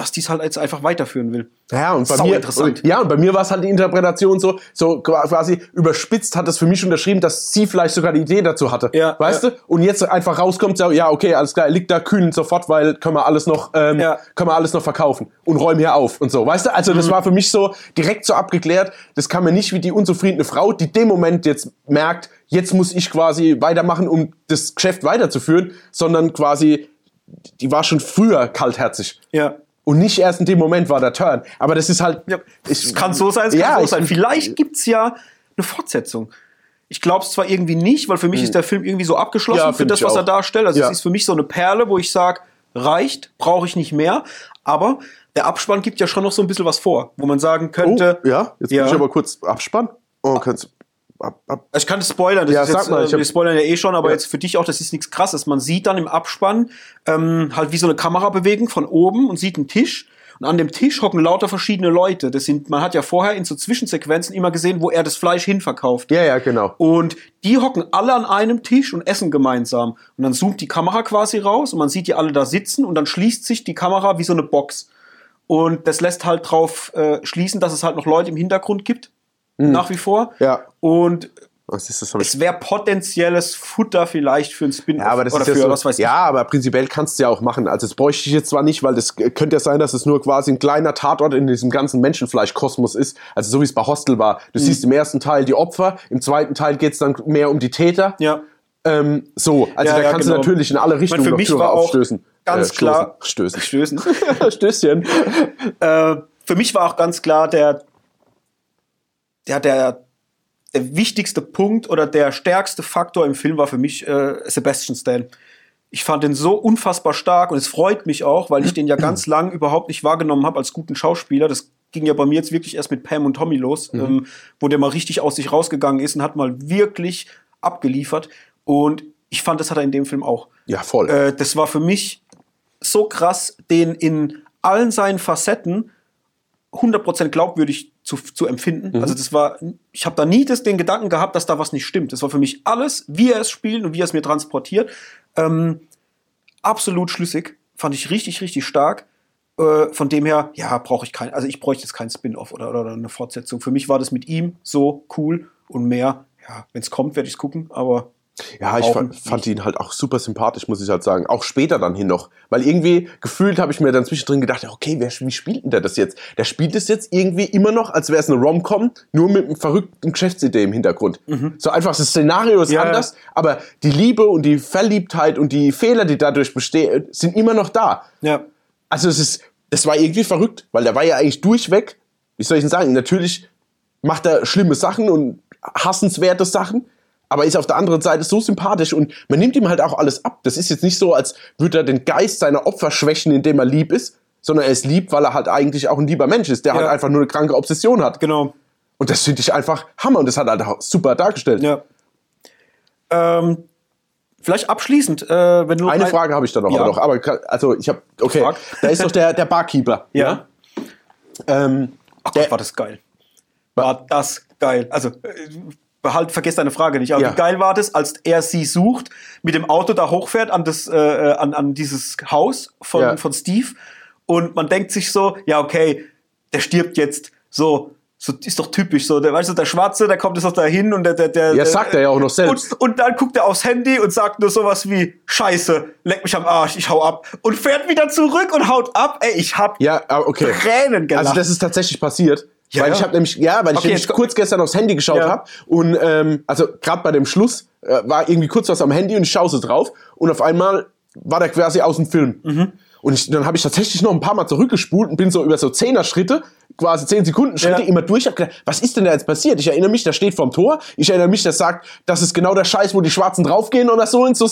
Speaker 1: dass die es halt jetzt einfach weiterführen will.
Speaker 2: Ja, und bei
Speaker 1: Sau
Speaker 2: mir,
Speaker 1: interessant.
Speaker 2: ja, und bei mir war es halt die Interpretation so, so quasi überspitzt hat es für mich unterschrieben, dass sie vielleicht sogar die Idee dazu hatte.
Speaker 1: Ja,
Speaker 2: weißt
Speaker 1: ja.
Speaker 2: du? Und jetzt einfach rauskommt, so, ja, okay, alles klar, liegt da kühn sofort, weil können wir alles noch, ähm,
Speaker 1: Ja.
Speaker 2: können wir alles noch verkaufen und räumen hier auf und so. Weißt du? Also, das
Speaker 1: Mhm.
Speaker 2: war für mich so direkt so abgeklärt. Das kam mir nicht wie die unzufriedene Frau, die dem Moment jetzt merkt, jetzt muss ich quasi weitermachen, um das Geschäft weiterzuführen, sondern quasi, die war schon früher kaltherzig.
Speaker 1: Ja.
Speaker 2: Und nicht erst in dem Moment war der Turn. Aber das ist halt.
Speaker 1: Ja, es kann so sein, es
Speaker 2: Ja,
Speaker 1: kann so sein. Vielleicht gibt's ja eine Fortsetzung. Ich glaube es zwar irgendwie nicht, weil für mich ist der Film irgendwie so abgeschlossen
Speaker 2: Ja,
Speaker 1: für das, was er darstellt. Also
Speaker 2: Ja.
Speaker 1: es ist für mich so eine Perle, wo ich sage, reicht, brauche ich nicht mehr. Aber der Abspann gibt ja schon noch so ein bisschen was vor, wo man sagen
Speaker 2: Oh,
Speaker 1: könnte.
Speaker 2: ja, jetzt
Speaker 1: Ja.
Speaker 2: muss ich aber kurz abspannen. Oh, kannst
Speaker 1: Ich kann das spoilern, das
Speaker 2: Ja,
Speaker 1: ist
Speaker 2: sag
Speaker 1: jetzt,
Speaker 2: mal,
Speaker 1: äh,
Speaker 2: ich
Speaker 1: wir spoilern ja eh schon, aber
Speaker 2: Ja.
Speaker 1: jetzt für dich auch, das ist nichts krasses. Man sieht dann im Abspann ähm, halt wie so eine Kamerabewegung von oben und sieht einen Tisch. Und an dem Tisch hocken lauter verschiedene Leute. Das sind, man hat ja vorher in so Zwischensequenzen immer gesehen, wo er das Fleisch hinverkauft.
Speaker 2: Ja, ja, genau.
Speaker 1: Und die hocken alle an einem Tisch und essen gemeinsam. Und dann zoomt die Kamera quasi raus und man sieht die alle da sitzen und dann schließt sich die Kamera wie so eine Box. Und das lässt halt drauf äh, schließen, dass es halt noch Leute im Hintergrund gibt. Nach wie vor.
Speaker 2: Mhm. Ja.
Speaker 1: Und
Speaker 2: Was ist das? Ich-
Speaker 1: es wäre potenzielles Futter vielleicht für ein Spin-off.
Speaker 2: Ja, aber das
Speaker 1: oder
Speaker 2: ist ja
Speaker 1: für
Speaker 2: so,
Speaker 1: was weiß
Speaker 2: ja, aber prinzipiell kannst du ja auch machen. Also das bräuchte ich jetzt zwar nicht, weil das könnte ja sein, dass es nur quasi ein kleiner Tatort in diesem ganzen Menschenfleischkosmos ist. Also so wie es bei Hostel war. Du
Speaker 1: Mhm.
Speaker 2: siehst im ersten Teil die Opfer, im zweiten Teil geht's dann mehr um die Täter.
Speaker 1: ich. Ja.
Speaker 2: Ähm, so, also
Speaker 1: Ja,
Speaker 2: da
Speaker 1: ja,
Speaker 2: kannst
Speaker 1: genau.
Speaker 2: du natürlich in alle Richtungen
Speaker 1: für
Speaker 2: noch
Speaker 1: mich
Speaker 2: Türe
Speaker 1: war auch
Speaker 2: aufstößen.
Speaker 1: ganz
Speaker 2: Äh,
Speaker 1: klar-
Speaker 2: Stößen.
Speaker 1: Stößen.
Speaker 2: Stößen. Stößchen.
Speaker 1: äh, für mich war auch ganz klar der, der, der, der wichtigste Punkt oder der stärkste Faktor im Film war für mich äh, Sebastian Stan. Ich fand den so unfassbar stark und es freut mich auch, weil ich den ja ganz lang überhaupt nicht wahrgenommen habe als guten Schauspieler. Das ging ja bei mir jetzt wirklich erst mit Pam und Tommy los, ähm, wo der mal richtig aus sich rausgegangen ist und hat mal wirklich abgeliefert. Und ich fand, das hat er in dem Film auch.
Speaker 2: Ja, voll.
Speaker 1: Äh, das war für mich so krass, den in allen seinen Facetten 100% glaubwürdig zu, zu empfinden.
Speaker 2: Mhm.
Speaker 1: Also das war, ich habe da nie das, den Gedanken gehabt, dass da was nicht stimmt. Das war für mich alles, wie er es spielt und wie er es mir transportiert, ähm, absolut schlüssig. Fand ich richtig, richtig stark. Äh, von dem her, ja, brauche ich kein, also ich bräuchte jetzt keinen Spin-off oder, oder eine Fortsetzung. Für mich war das mit ihm so cool und mehr. Ja, wenn es kommt, werde ich es gucken, aber
Speaker 2: Ja, ich fand, fand ihn halt auch super sympathisch, muss ich halt sagen. Auch später dann hin noch. Weil irgendwie gefühlt habe ich mir dann zwischendrin gedacht, okay, wer, wie spielt denn der das jetzt? Der spielt es jetzt irgendwie immer noch, als wäre es eine Rom-Com, nur mit einem verrückten Geschäftsidee im Hintergrund. So einfach, das Szenario ist
Speaker 1: Mhm. Ja.
Speaker 2: anders, aber die Liebe und die Verliebtheit und die Fehler, die dadurch bestehen, sind immer noch da.
Speaker 1: ja.
Speaker 2: Also es ist, das war irgendwie verrückt, weil der war ja eigentlich durchweg, wie soll ich denn sagen, natürlich macht er schlimme Sachen und hassenswerte Sachen, aber ist auf der anderen Seite so sympathisch und man nimmt ihm halt auch alles ab. Das ist jetzt nicht so, als würde er den Geist seiner Opfer schwächen, indem er lieb ist, sondern er ist lieb, weil er halt eigentlich auch ein lieber Mensch ist, der
Speaker 1: Ja.
Speaker 2: halt einfach nur eine kranke Obsession hat.
Speaker 1: Genau.
Speaker 2: Und das finde ich einfach Hammer und das hat er halt auch super dargestellt.
Speaker 1: Ja. Ähm, vielleicht abschließend, äh, wenn du noch
Speaker 2: Eine
Speaker 1: ein-
Speaker 2: Frage habe ich da noch,
Speaker 1: Ja.
Speaker 2: aber noch. Aber also ich habe, okay,
Speaker 1: Frag.
Speaker 2: da ist doch der, der Barkeeper.
Speaker 1: Ja.
Speaker 2: Ähm,
Speaker 1: Ach
Speaker 2: der,
Speaker 1: Gott, war das geil. War das geil. Also, behalt, vergesst deine Frage nicht. Aber
Speaker 2: Ja.
Speaker 1: wie geil war das, als er sie sucht, mit dem Auto da hochfährt an, das, äh, äh, an, an dieses Haus von,
Speaker 2: Ja.
Speaker 1: von Steve und man denkt sich so, ja, okay, der stirbt jetzt. So, so ist doch typisch so. Der, weißt du, der Schwarze, der kommt jetzt noch dahin und der, der, der
Speaker 2: Ja, sagt er ja auch noch selbst.
Speaker 1: Und, und dann guckt er aufs Handy und sagt nur sowas wie, Scheiße, leck mich am Arsch, ich hau ab. Und fährt wieder zurück und haut ab. Ey, ich hab
Speaker 2: Ja, ah, okay.
Speaker 1: Tränen gelacht.
Speaker 2: Also das ist tatsächlich passiert.
Speaker 1: Ja,
Speaker 2: weil ich habe nämlich, ja, weil ich
Speaker 1: Okay,
Speaker 2: nämlich
Speaker 1: jetzt-
Speaker 2: kurz gestern aufs Handy geschaut
Speaker 1: Ja.
Speaker 2: habe und ähm, also gerade bei dem Schluss äh, war irgendwie kurz was am Handy und ich schaue so drauf und auf einmal war der quasi aus dem Film.
Speaker 1: Mhm.
Speaker 2: Und ich, dann habe ich tatsächlich noch ein paar Mal zurückgespult und bin so über so Zehner-Schritte, quasi 10 Sekunden Schritte
Speaker 1: Ja.
Speaker 2: immer durch. Hab gedacht, was ist denn da jetzt passiert? Ich erinnere mich, der steht vorm Tor. Ich erinnere mich, der sagt, das ist genau der Scheiß, wo die Schwarzen draufgehen oder so in so,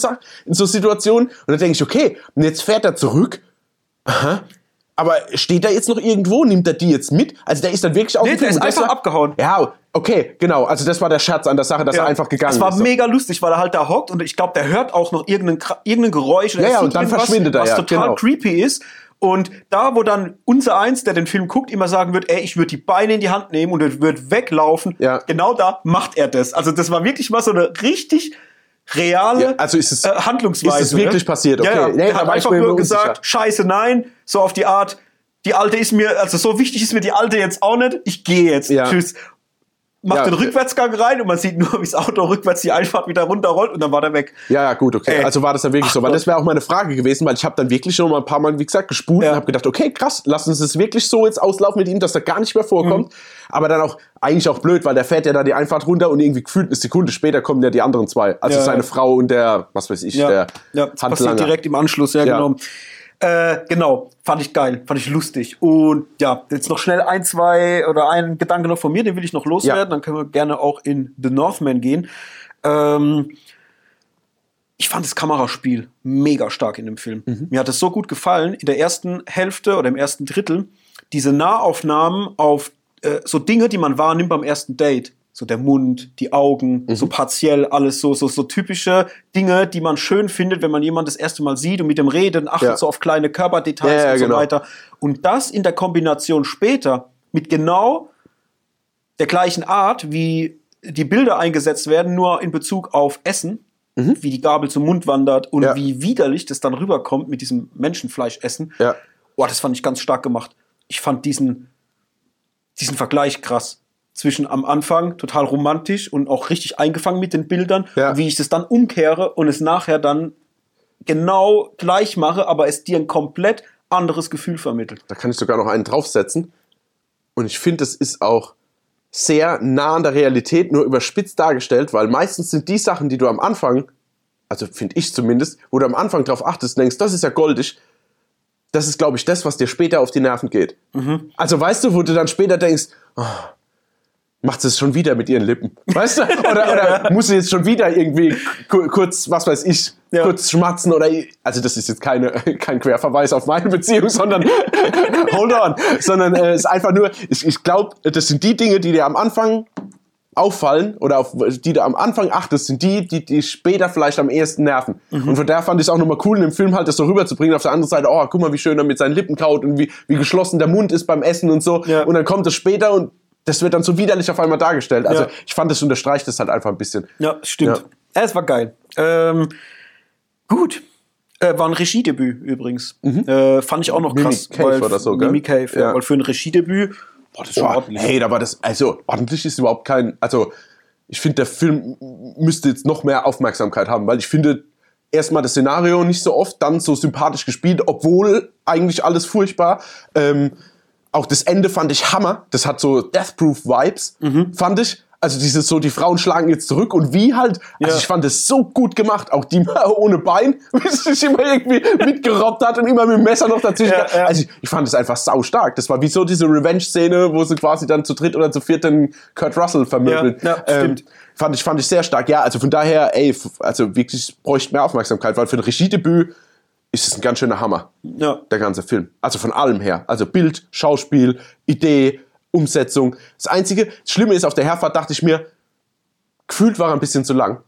Speaker 2: in so Situationen. Und dann denke ich, okay, und jetzt fährt er zurück Aber steht er jetzt noch irgendwo? Nimmt er die jetzt mit? Also der ist dann wirklich auf
Speaker 1: Nee,
Speaker 2: dem
Speaker 1: der ist einfach
Speaker 2: war-
Speaker 1: abgehauen.
Speaker 2: Ja, okay, genau. Also das war der Scherz an der Sache, dass
Speaker 1: Ja.
Speaker 2: er einfach gegangen
Speaker 1: Das war
Speaker 2: ist.
Speaker 1: mega lustig, weil er halt da hockt und ich glaube, der hört auch noch irgendein, irgendein Geräusch. oder
Speaker 2: Ja, ja, und dann verschwindet er,
Speaker 1: Was
Speaker 2: ja,
Speaker 1: total
Speaker 2: genau.
Speaker 1: creepy ist. Und da, wo dann unser Eins, der den Film guckt, immer sagen wird, ey, ich würde die Beine in die Hand nehmen und er wird weglaufen,
Speaker 2: Ja.
Speaker 1: genau da macht er das. Also das war wirklich mal so eine richtig reale
Speaker 2: Ja, also ist es-
Speaker 1: äh, Handlungsweise.
Speaker 2: ist es wirklich
Speaker 1: ne?
Speaker 2: passiert? Okay.
Speaker 1: Ja, ja.
Speaker 2: Nee, da
Speaker 1: hat einfach
Speaker 2: mir
Speaker 1: nur gesagt, scheiße, nein, so auf die Art, die Alte ist mir, also so wichtig ist mir die Alte jetzt auch nicht, ich gehe jetzt,
Speaker 2: Ja.
Speaker 1: tschüss. Macht
Speaker 2: Ja.
Speaker 1: den Rückwärtsgang rein und man sieht nur, wie das Auto rückwärts die Einfahrt wieder runterrollt und dann war der weg.
Speaker 2: Ja, ja, gut, okay.
Speaker 1: Ey.
Speaker 2: Also war das dann wirklich
Speaker 1: Ach
Speaker 2: so, weil
Speaker 1: Gott.
Speaker 2: das wäre auch meine Frage gewesen, weil ich habe dann wirklich schon mal ein paar Mal, wie gesagt, gespult
Speaker 1: Ja.
Speaker 2: und habe gedacht, okay, krass, lass uns es wirklich so jetzt auslaufen mit ihm, dass er gar nicht mehr vorkommt.
Speaker 1: Mhm.
Speaker 2: Aber dann auch eigentlich auch blöd, weil der fährt ja da die Einfahrt runter und irgendwie gefühlt eine Sekunde später kommen ja die anderen zwei. Also
Speaker 1: Ja,
Speaker 2: seine. Frau und der, was weiß ich, der
Speaker 1: ja das passiert
Speaker 2: Handlanger.
Speaker 1: direkt im Anschluss, ja,
Speaker 2: Ja.
Speaker 1: genau. Äh, genau, fand ich geil, fand ich lustig. Und ja, jetzt noch schnell ein, zwei oder ein Gedanke noch von mir, den will ich noch loswerden.
Speaker 2: Ja.
Speaker 1: Dann können wir gerne auch in The Northman gehen. Ähm, ich fand das Kameraspiel mega stark in dem Film.
Speaker 2: Mhm.
Speaker 1: Mir hat es so gut gefallen. In der ersten Hälfte oder im ersten Drittel diese Nahaufnahmen auf äh, so Dinge, die man wahrnimmt beim ersten Date. So der Mund, die Augen,
Speaker 2: Mhm.
Speaker 1: so partiell alles so, so, so typische Dinge, die man schön findet, wenn man jemand das erste Mal sieht und mit dem Reden achtet
Speaker 2: Ja.
Speaker 1: so auf kleine Körperdetails
Speaker 2: Ja,
Speaker 1: und so
Speaker 2: genau.
Speaker 1: weiter. Und das in der Kombination später mit genau der gleichen Art, wie die Bilder eingesetzt werden, nur in Bezug auf Essen, wie die Gabel zum Mund wandert und
Speaker 2: Mhm. Ja.
Speaker 1: wie widerlich das dann rüberkommt mit diesem Menschenfleischessen.
Speaker 2: Ja.
Speaker 1: Boah, das fand ich ganz stark gemacht. Ich fand diesen, diesen Vergleich krass. Zwischen am Anfang total romantisch und auch richtig eingefangen mit den Bildern,
Speaker 2: Ja.
Speaker 1: wie ich das dann umkehre und es nachher dann genau gleich mache, aber es dir ein komplett anderes Gefühl vermittelt.
Speaker 2: Da kann ich sogar noch einen draufsetzen. Und ich finde, es ist auch sehr nah an der Realität, nur überspitzt dargestellt, weil meistens sind die Sachen, die du am Anfang, also finde ich zumindest, wo du am Anfang drauf achtest, denkst, das ist ja goldig, das ist, glaube ich, das, was dir später auf die Nerven geht. Also weißt du, wo du dann später denkst, oh, macht sie es schon wieder mit ihren Lippen. Weißt du? Oder, oder muss sie jetzt schon wieder irgendwie ku- kurz, was weiß ich,
Speaker 1: Ja.
Speaker 2: kurz schmatzen oder, also das ist jetzt keine, kein Querverweis auf meine Beziehung, sondern, hold on, sondern äh, es ist einfach nur, ich, ich glaube, das sind die Dinge, die dir am Anfang auffallen oder auf die du am Anfang achtest, sind die, die die später vielleicht am ehesten nerven.
Speaker 1: Mhm.
Speaker 2: Und von daher fand ich es auch nochmal cool, in dem Film halt das so rüberzubringen. Auf der anderen Seite, oh, guck mal, wie schön er mit seinen Lippen kaut und wie, wie geschlossen der Mund ist beim Essen und so.
Speaker 1: Ja.
Speaker 2: Und dann kommt es später und das wird dann so widerlich auf einmal dargestellt. Also
Speaker 1: Ja.
Speaker 2: ich fand, das unterstreicht das halt einfach ein bisschen.
Speaker 1: Ja, stimmt.
Speaker 2: Ja.
Speaker 1: Es war geil. Ähm, gut. Äh, war ein Regiedebüt übrigens. Äh, fand ich auch noch
Speaker 2: Mhm. Mimi
Speaker 1: krass.
Speaker 2: Cave oder so, gell?
Speaker 1: Mimi Cave, ja.
Speaker 2: Ja.
Speaker 1: Weil für ein Regiedebüt, boah, das
Speaker 2: Boah,
Speaker 1: ordentlich.
Speaker 2: hey, da war das, also ordentlich ist überhaupt kein, also ich finde, der Film müsste jetzt noch mehr Aufmerksamkeit haben, weil ich finde, erstmal das Szenario nicht so oft, dann so sympathisch gespielt, obwohl eigentlich alles furchtbar. Ähm, auch das Ende fand ich Hammer. Das hat so Death-Proof-Vibes,
Speaker 1: Mhm.
Speaker 2: fand ich. Also dieses so, die Frauen schlagen jetzt zurück und wie halt. Also
Speaker 1: Ja.
Speaker 2: ich fand es so gut gemacht. Auch die ohne Bein, wie sie sich immer irgendwie mitgerobbt hat und immer mit dem Messer noch dazwischen.
Speaker 1: Ja, ja.
Speaker 2: Also ich, ich fand es einfach sau stark. Das war wie so diese Revenge-Szene, wo sie quasi dann zu dritt oder zu viert den Kurt Russell vermöbeln.
Speaker 1: Ja,
Speaker 2: ähm,
Speaker 1: stimmt.
Speaker 2: fand ich, fand ich sehr stark. Ja, also von daher, ey, also wirklich bräuchte mehr Aufmerksamkeit, weil für ein Regiedebüt ist es ein ganz schöner Hammer
Speaker 1: Ja.
Speaker 2: der ganze Film. Also von allem her. Also Bild, Schauspiel, Idee, Umsetzung. Das Einzige, das Schlimme ist, auf der Herfahrt dachte ich mir, gefühlt war er ein bisschen zu lang.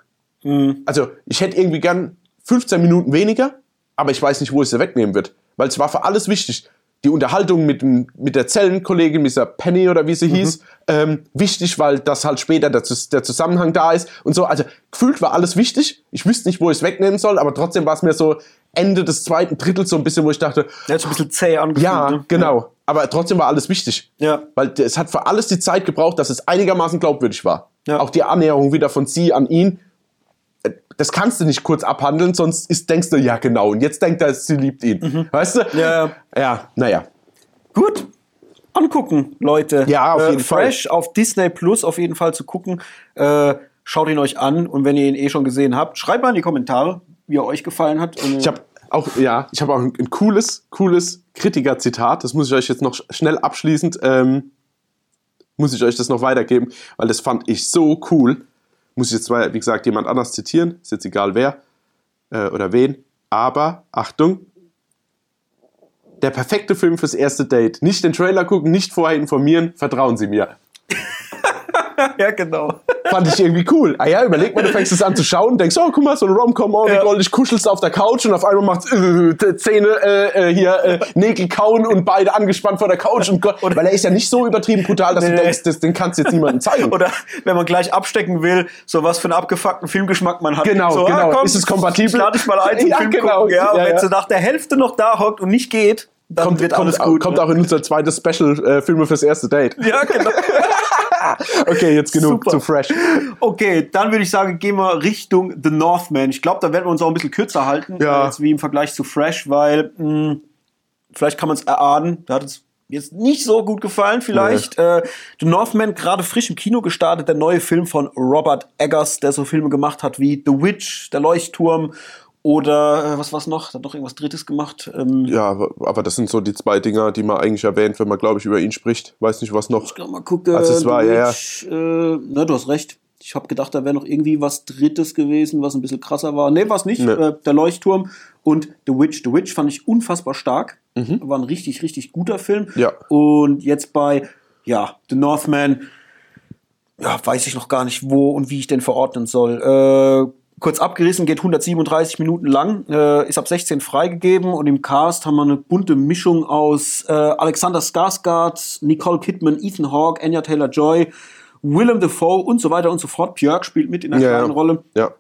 Speaker 2: Also ich hätte irgendwie gern 15 Minuten weniger, aber ich weiß nicht, wo es sie wegnehmen wird. Weil es war für alles wichtig. Die Unterhaltung mit, mit der Zellenkollegin, mit dieser Penny oder wie sie hieß, ähm, wichtig, weil das halt später der, der Zusammenhang da ist und so. Also gefühlt war alles wichtig. Ich wüsste nicht, wo ich es wegnehmen soll, aber trotzdem war es mir so Ende des zweiten Drittels so ein bisschen, wo ich dachte,
Speaker 1: Der hat so ein bisschen zäh angefühlt.
Speaker 2: ja,
Speaker 1: ne?
Speaker 2: genau. Aber trotzdem war alles wichtig.
Speaker 1: Ja.
Speaker 2: Weil es hat für alles die Zeit gebraucht, dass es einigermaßen glaubwürdig war.
Speaker 1: Ja.
Speaker 2: Auch die Annäherung wieder von sie an ihn. äh, Das kannst du nicht kurz abhandeln, sonst ist, denkst du, ja genau, und jetzt denkt er, sie liebt ihn. Weißt du?
Speaker 1: Mhm. Ja, ja.
Speaker 2: Ja, naja.
Speaker 1: Gut. Angucken, Leute.
Speaker 2: Ja, auf
Speaker 1: äh,
Speaker 2: jeden Fall.
Speaker 1: Fresh auf Disney Plus auf jeden Fall zu gucken. Äh, schaut ihn euch an und wenn ihr ihn eh schon gesehen habt, schreibt mal in die Kommentare, wie er euch gefallen hat. Und,
Speaker 2: Ich habe auch, ja, ich habe auch ein, ein cooles, cooles Kritiker-Zitat. Das muss ich euch jetzt noch sch- schnell abschließend, ähm, muss ich euch das noch weitergeben, weil das fand ich so cool. Muss ich jetzt mal, wie gesagt, jemand anders zitieren. Ist jetzt egal wer äh, oder wen. Aber, Achtung. der perfekte Film fürs erste Date. Nicht den Trailer gucken, nicht vorher informieren, vertrauen Sie mir.
Speaker 1: ja, genau.
Speaker 2: Fand ich irgendwie cool. Ah ja, überleg mal, du fängst es an zu schauen und denkst, oh, guck mal, so ein Rom-Com, oh, wie
Speaker 1: Ja.
Speaker 2: goldig, kuschelst auf der Couch und auf einmal macht's äh, Zähne, äh, äh, hier, äh, Nägel kauen und beide angespannt vor der Couch. Und Gott, weil er ist ja nicht so übertrieben brutal, dass
Speaker 1: Nee.
Speaker 2: du denkst, das, den kannst du jetzt niemandem zeigen.
Speaker 1: Oder wenn man gleich abstecken will, so was für einen abgefuckten Filmgeschmack man hat.
Speaker 2: Genau,
Speaker 1: so,
Speaker 2: genau. Ist es kompatibel?
Speaker 1: Ich lade dich mal ein zum
Speaker 2: Ja,
Speaker 1: Film
Speaker 2: genau.
Speaker 1: gucken. Ja, und
Speaker 2: Ja,
Speaker 1: wenn
Speaker 2: ja.
Speaker 1: sie nach der Hälfte noch da hockt und nicht geht, dann
Speaker 2: kommt,
Speaker 1: wird
Speaker 2: kommt,
Speaker 1: alles gut.
Speaker 2: kommt
Speaker 1: ne?
Speaker 2: auch in unser zweites Special äh, Filme fürs erste Date.
Speaker 1: Ja, genau.
Speaker 2: Okay, jetzt genug
Speaker 1: Super.
Speaker 2: zu fresh.
Speaker 1: Okay, dann würde ich sagen, gehen wir Richtung The Northman. Ich glaube, da werden wir uns auch ein bisschen kürzer halten,
Speaker 2: Ja.
Speaker 1: äh, jetzt wie im Vergleich zu Fresh, weil mh, vielleicht kann man es erahnen, da hat es jetzt nicht so gut gefallen vielleicht. Äh, The Northman, gerade frisch im Kino gestartet, der neue Film von Robert Eggers, der so Filme gemacht hat wie The Witch, Der Leuchtturm oder äh, was war's noch? Hat noch irgendwas Drittes gemacht? Ähm,
Speaker 2: Ja, aber, aber das sind so die zwei Dinger, die man eigentlich erwähnt, wenn man, glaube ich, über ihn spricht. Weiß nicht, was noch.
Speaker 1: Ich mal gucken.
Speaker 2: Also es war, ja, ja.
Speaker 1: Äh, na, du hast recht. Ich habe gedacht, da wäre noch irgendwie was Drittes gewesen, was ein bisschen krasser war. Nee, was nicht.
Speaker 2: Nee.
Speaker 1: Äh, der Leuchtturm und The Witch. The Witch fand ich unfassbar stark.
Speaker 2: Mhm.
Speaker 1: War ein richtig, richtig guter Film.
Speaker 2: Ja.
Speaker 1: Und jetzt bei, ja, The Northman, ja, weiß ich noch gar nicht, wo und wie ich den verordnen soll. Äh, kurz abgerissen, geht 137 Minuten lang, äh, ist ab 16 freigegeben und im Cast haben wir eine bunte Mischung aus äh, Alexander Skarsgård, Nicole Kidman, Ethan Hawke, Anya Taylor-Joy, Willem Dafoe und so weiter und so fort. Björk spielt mit in einer
Speaker 2: Ja,
Speaker 1: kleinen. Rolle.
Speaker 2: Ja.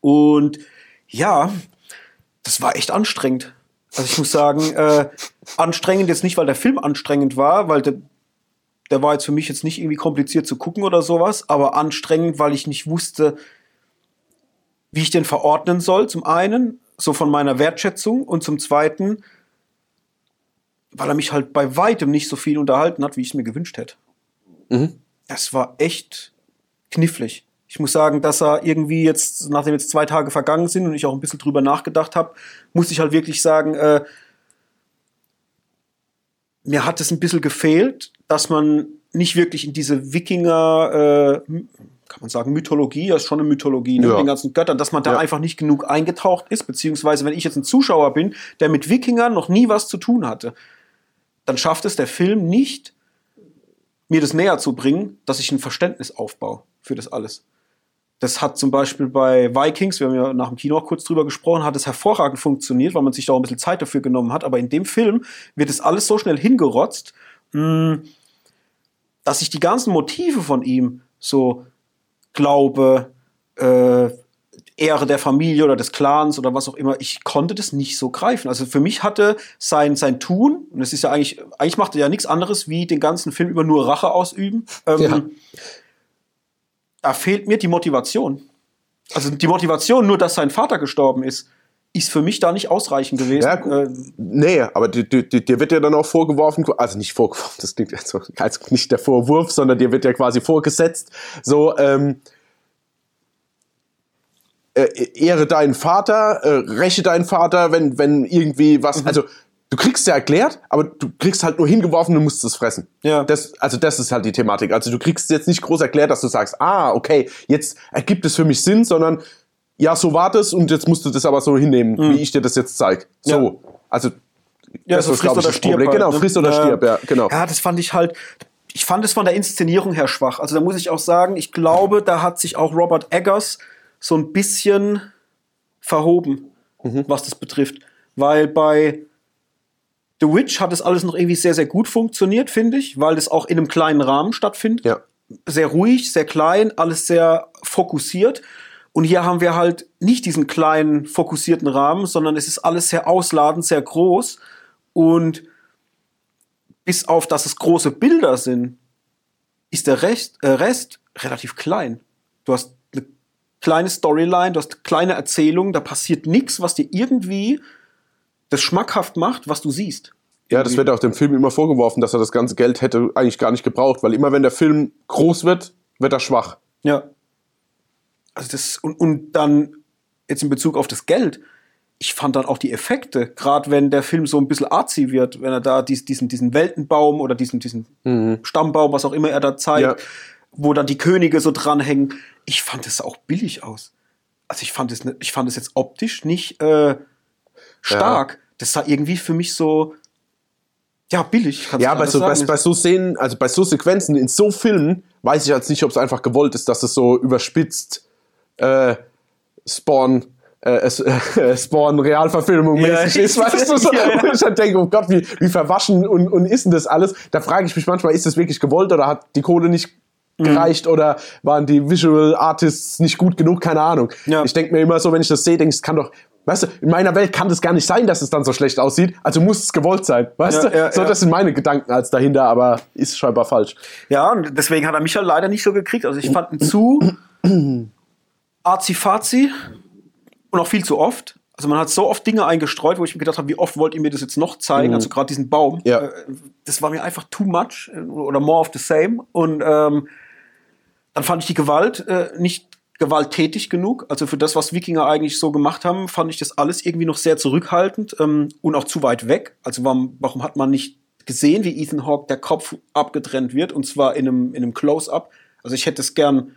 Speaker 1: Und ja, das war echt anstrengend. Also ich muss sagen, äh, anstrengend jetzt nicht, weil der Film anstrengend war, weil der, der war jetzt für mich jetzt nicht irgendwie kompliziert zu gucken oder sowas, aber anstrengend, weil ich nicht wusste, wie ich den verordnen soll, zum einen, so von meiner Wertschätzung und zum zweiten, weil er mich halt bei weitem nicht so viel unterhalten hat, wie ich es mir gewünscht hätte.
Speaker 2: Mhm.
Speaker 1: Das war echt knifflig. Ich muss sagen, dass er irgendwie jetzt, nachdem jetzt zwei Tage vergangen sind und ich auch ein bisschen drüber nachgedacht habe, muss ich halt wirklich sagen, äh, mir hat es ein bisschen gefehlt, dass man nicht wirklich in diese Wikinger, äh, kann man sagen, Mythologie, das ist schon eine Mythologie, ne,
Speaker 2: Ja.
Speaker 1: mit den ganzen Göttern, dass man da
Speaker 2: Ja.
Speaker 1: einfach nicht genug eingetaucht ist, beziehungsweise wenn ich jetzt ein Zuschauer bin, der mit Wikingern noch nie was zu tun hatte, dann schafft es der Film nicht, mir das näher zu bringen, dass ich ein Verständnis aufbaue für das alles. Das hat zum Beispiel bei Vikings, wir haben ja nach dem Kino auch kurz drüber gesprochen, hat es hervorragend funktioniert, weil man sich da auch ein bisschen Zeit dafür genommen hat. Aber in dem Film wird es alles so schnell hingerotzt, mh, dass ich die ganzen Motive von ihm, so Glaube, äh, Ehre der Familie oder des Clans oder was auch immer, ich konnte das nicht so greifen. Also für mich hatte sein, sein Tun, und es ist ja eigentlich, eigentlich macht er ja nichts anderes, wie den ganzen Film über nur Rache ausüben. Ähm,
Speaker 2: Ja.
Speaker 1: Da fehlt mir die Motivation. Also die Motivation, nur dass sein Vater gestorben ist, ist für mich da nicht ausreichend gewesen.
Speaker 2: Ja, gut.
Speaker 1: Äh,
Speaker 2: Nee, aber dir, dir, dir wird ja dann auch vorgeworfen, also nicht vorgeworfen, das klingt jetzt so, also nicht der Vorwurf, sondern dir wird ja quasi vorgesetzt, so, ähm, äh, ehre deinen Vater, äh, räche deinen Vater, wenn, wenn irgendwie was,
Speaker 1: Mhm.
Speaker 2: also du kriegst ja erklärt, aber du kriegst halt nur hingeworfen, du musst es fressen.
Speaker 1: Ja.
Speaker 2: Das, also das ist halt die Thematik. Also du kriegst jetzt nicht groß erklärt, dass du sagst, ah, okay, jetzt ergibt es für mich Sinn, sondern ja, so war das und jetzt musst du das aber so hinnehmen, wie ich dir das jetzt zeig. So,
Speaker 1: Mhm. Ja.
Speaker 2: also
Speaker 1: Ja,
Speaker 2: das
Speaker 1: so
Speaker 2: ist,
Speaker 1: friss
Speaker 2: glaub ich,
Speaker 1: oder
Speaker 2: das
Speaker 1: stirb
Speaker 2: Problem.
Speaker 1: halt,
Speaker 2: Genau,
Speaker 1: ne?
Speaker 2: friss oder
Speaker 1: Ja.
Speaker 2: stirb, ja, genau.
Speaker 1: Ja, das fand ich halt. Ich fand es von der Inszenierung her schwach. Also da muss ich auch sagen, ich glaube, da hat sich auch Robert Eggers so ein bisschen verhoben,
Speaker 2: Mhm.
Speaker 1: was das betrifft. Weil bei The Witch hat es alles noch irgendwie sehr, sehr gut funktioniert, finde ich, weil es auch in einem kleinen Rahmen stattfindet.
Speaker 2: Ja.
Speaker 1: Sehr ruhig, sehr klein, alles sehr fokussiert. Und hier haben wir halt nicht diesen kleinen, fokussierten Rahmen, sondern es ist alles sehr ausladend, sehr groß. Und bis auf, dass es große Bilder sind, ist der Rest, äh, Rest relativ klein. Du hast eine kleine Storyline, du hast kleine Erzählungen, da passiert nichts, was dir irgendwie das schmackhaft macht, was du siehst.
Speaker 2: Ja, das wird auch dem Film immer vorgeworfen, dass er das ganze Geld hätte eigentlich gar nicht gebraucht, weil immer wenn der Film groß wird, wird er schwach.
Speaker 1: Ja. Also das, und, und dann jetzt in Bezug auf das Geld, ich fand dann auch die Effekte, gerade wenn der Film so ein bisschen artsy wird, wenn er da dies, diesen, diesen Weltenbaum oder diesen, diesen Stammbaum, was auch immer er da zeigt,
Speaker 2: Ja.
Speaker 1: wo dann die Könige so dranhängen, ich fand es auch billig aus. Also ich fand es, ne- ich fand es jetzt optisch nicht äh, stark. Das sah irgendwie für mich so ja, billig.
Speaker 2: Ja,
Speaker 1: alles
Speaker 2: so, bei, bei so Szenen, also bei so Sequenzen in so Filmen, weiß ich jetzt nicht, ob es einfach gewollt ist, dass es so überspitzt äh, Spawn, äh, äh, Spawn Realverfilmung mäßig ist, weißt du, so,
Speaker 1: ja.
Speaker 2: wo ich dann denke, oh Gott, wie, wie verwaschen und, und ist denn das alles? Da frage ich mich manchmal, ist das wirklich gewollt oder hat die Kohle nicht
Speaker 1: Mhm.
Speaker 2: gereicht oder waren die Visual Artists nicht gut genug? Keine Ahnung.
Speaker 1: Ja.
Speaker 2: Ich denke mir immer so, wenn ich das sehe, denke ich, es kann doch, weißt du, in meiner Welt kann das gar nicht sein, dass es dann so schlecht aussieht, also muss es gewollt sein, weißt
Speaker 1: Ja,
Speaker 2: du?
Speaker 1: ja,
Speaker 2: so, das sind meine Gedanken als dahinter, aber ist scheinbar falsch.
Speaker 1: Ja, und deswegen hat er mich ja leider nicht so gekriegt. Also ich fand ihn zu arzi-fazi und auch viel zu oft. Also man hat so oft Dinge eingestreut, wo ich mir gedacht habe, wie oft wollt ihr mir das jetzt noch zeigen? Also gerade diesen Baum.
Speaker 2: Mhm. Ja.
Speaker 1: Äh, Das war mir einfach too much oder more of the same. Und ähm, dann fand ich die Gewalt äh, nicht gewalttätig genug. Also für das, was Wikinger eigentlich so gemacht haben, fand ich das alles irgendwie noch sehr zurückhaltend ähm, und auch zu weit weg. Also warum, warum hat man nicht gesehen, wie Ethan Hawke der Kopf abgetrennt wird und zwar in einem, in einem Close-up? Also ich hätte es gern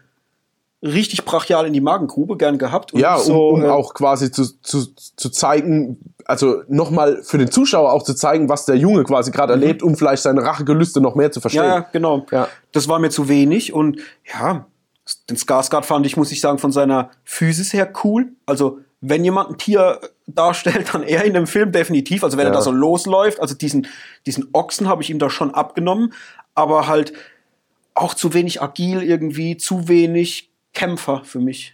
Speaker 1: richtig brachial in die Magengrube gern gehabt.
Speaker 2: Ja, um,
Speaker 1: so,
Speaker 2: um
Speaker 1: äh,
Speaker 2: auch quasi zu, zu, zu zeigen, also nochmal für den Zuschauer auch zu zeigen, was der Junge quasi gerade erlebt, um vielleicht seine Rachegelüste noch mehr zu verstehen.
Speaker 1: Mhm. Ja, ja, genau.
Speaker 2: Ja.
Speaker 1: Das war mir zu wenig und ja, den Skarsgård fand ich, muss ich sagen, von seiner Physis her cool. Also wenn jemand ein Tier darstellt, dann er in dem Film definitiv. Also wenn
Speaker 2: Ja.
Speaker 1: er da so losläuft, also diesen, diesen Ochsen habe ich ihm da schon abgenommen, aber halt auch zu wenig agil irgendwie, zu wenig Kämpfer für mich.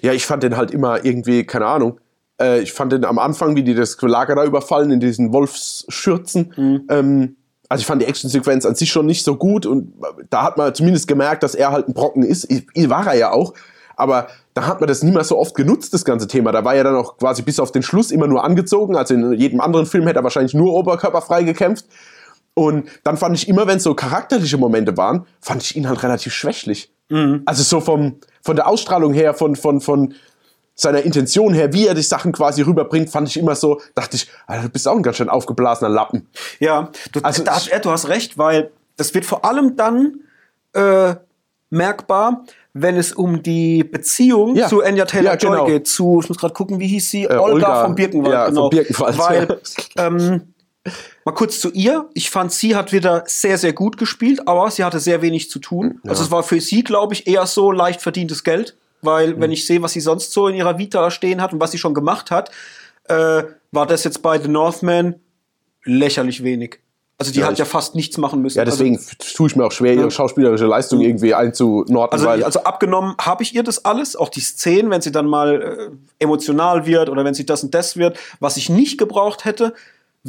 Speaker 2: Ja, ich fand den halt immer irgendwie, keine Ahnung. Äh, ich fand den am Anfang, wie die das Lager da überfallen, in diesen Wolfsschürzen.
Speaker 1: Mhm.
Speaker 2: Ähm, also ich fand die Actionsequenz an sich schon nicht so gut und da hat man zumindest gemerkt, dass er halt ein Brocken ist. Ich, war er ja auch. Aber da hat man das nie mehr so oft genutzt, das ganze Thema. Da war er dann auch quasi bis auf den Schluss immer nur angezogen. Also in jedem anderen Film hätte er wahrscheinlich nur oberkörperfrei gekämpft. Und dann fand ich immer, wenn es so charakterliche Momente waren, fand ich ihn halt relativ schwächlich. Also so vom, von der Ausstrahlung her, von, von, von seiner Intention her, wie er die Sachen quasi rüberbringt, fand ich immer so, dachte ich, Alter, du bist auch ein ganz schön aufgeblasener Lappen.
Speaker 1: Ja, du,
Speaker 2: Also
Speaker 1: da, du hast recht, weil das wird vor allem dann äh, merkbar, wenn es um die Beziehung
Speaker 2: Ja.
Speaker 1: zu Anya Taylor
Speaker 2: Ja,
Speaker 1: Joy
Speaker 2: genau.
Speaker 1: geht. Zu, ich muss gerade gucken, wie hieß sie?
Speaker 2: Äh,
Speaker 1: Olga,
Speaker 2: Olga,
Speaker 1: von Birkenwald.
Speaker 2: ja, von
Speaker 1: genau.
Speaker 2: Birkenwald,
Speaker 1: Weil ähm, mal kurz zu ihr. Ich fand, sie hat wieder sehr, sehr gut gespielt, aber sie hatte sehr wenig zu tun. Also es war für sie, glaube ich, eher so leicht verdientes Geld, weil
Speaker 2: Mhm.
Speaker 1: wenn ich sehe, was sie sonst so in ihrer Vita stehen hat und was sie schon gemacht hat, äh, war das jetzt bei The Northman lächerlich wenig. Also die
Speaker 2: Ja,
Speaker 1: hat ja fast nichts machen müssen.
Speaker 2: Ja, deswegen
Speaker 1: Also,
Speaker 2: tue ich mir auch schwer, ihre schauspielerische Leistung irgendwie einzunorden.
Speaker 1: also, also abgenommen habe ich ihr das alles, auch die Szenen, wenn sie dann mal äh, emotional wird oder wenn sie das und das wird. Was ich nicht gebraucht hätte,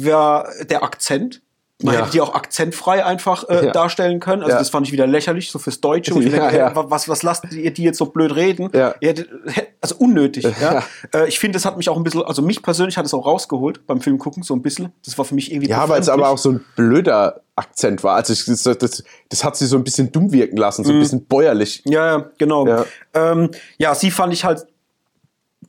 Speaker 1: wäre der Akzent. Man
Speaker 2: Ja.
Speaker 1: hätte die auch akzentfrei einfach äh,
Speaker 2: Ja.
Speaker 1: darstellen können. Also
Speaker 2: Ja.
Speaker 1: das fand ich wieder lächerlich, so fürs Deutsche. Wo ich
Speaker 2: Ja,
Speaker 1: denke, was, was lasst ihr die jetzt so blöd reden? Hättet- hä- also unnötig. Äh, ich finde, das hat mich auch ein bisschen, also mich persönlich hat es auch rausgeholt beim Film gucken, so ein bisschen. Das war für mich irgendwie
Speaker 2: ja, weil es aber auch so ein blöder Akzent war. Also ich, das, das, das hat sie so ein bisschen dumm wirken lassen, so ein bisschen bäuerlich.
Speaker 1: Ja, ja, genau.
Speaker 2: Ja.
Speaker 1: Ähm, ja, sie fand ich halt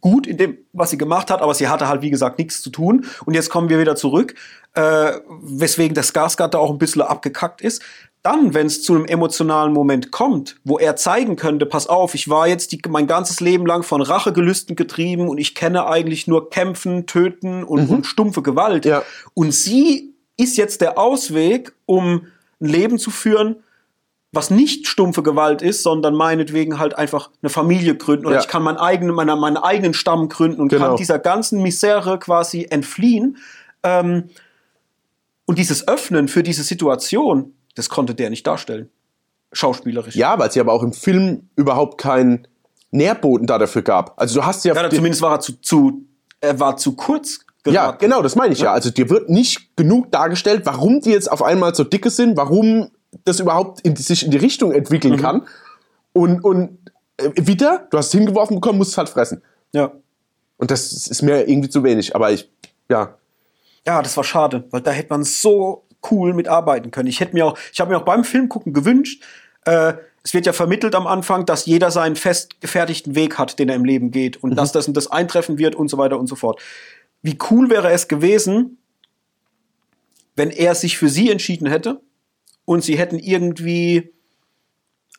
Speaker 1: gut in dem, was sie gemacht hat, aber sie hatte halt, wie gesagt, nichts zu tun. Und jetzt kommen wir wieder zurück, äh, weswegen der Skarsgård da auch ein bisschen abgekackt ist. Dann, wenn es zu einem emotionalen Moment kommt, wo er zeigen könnte, pass auf, ich war jetzt die, mein ganzes Leben lang von Rachegelüsten getrieben und ich kenne eigentlich nur Kämpfen, Töten und, und stumpfe Gewalt.
Speaker 2: Ja.
Speaker 1: Und sie ist jetzt der Ausweg, um ein Leben zu führen, was nicht stumpfe Gewalt ist, sondern meinetwegen halt einfach eine Familie gründen oder
Speaker 2: Ja.
Speaker 1: ich kann meinen eigenen, meinen, meinen eigenen Stamm gründen und
Speaker 2: Genau.
Speaker 1: kann dieser ganzen Misere quasi entfliehen. Ähm, und dieses Öffnen für diese Situation, das konnte der nicht darstellen. Schauspielerisch.
Speaker 2: Ja, weil es ja aber auch im Film überhaupt keinen Nährboden da dafür gab. Also du hast ja...
Speaker 1: Ja, zumindest war er zu, zu, er war zu kurz geraten.
Speaker 2: Ja, genau, das meine ich ja. Also dir wird nicht genug dargestellt, warum die jetzt auf einmal so dicke sind, warum das überhaupt in die, sich in die Richtung entwickeln
Speaker 1: Mhm.
Speaker 2: kann. Und, und äh, wieder, du hast es hingeworfen bekommen, musst es halt fressen.
Speaker 1: Ja.
Speaker 2: Und das ist mir irgendwie zu wenig. Aber ich, ja,
Speaker 1: Ja, das war schade, weil da hätte man so cool mitarbeiten können. Ich hätte mir auch, ich habe mir auch beim Film gucken gewünscht, äh, es wird ja vermittelt am Anfang, dass jeder seinen fest gefertigten Weg hat, den er im Leben geht und dass das und das eintreffen wird und so weiter und so fort. Wie cool wäre es gewesen, wenn er sich für sie entschieden hätte und sie hätten irgendwie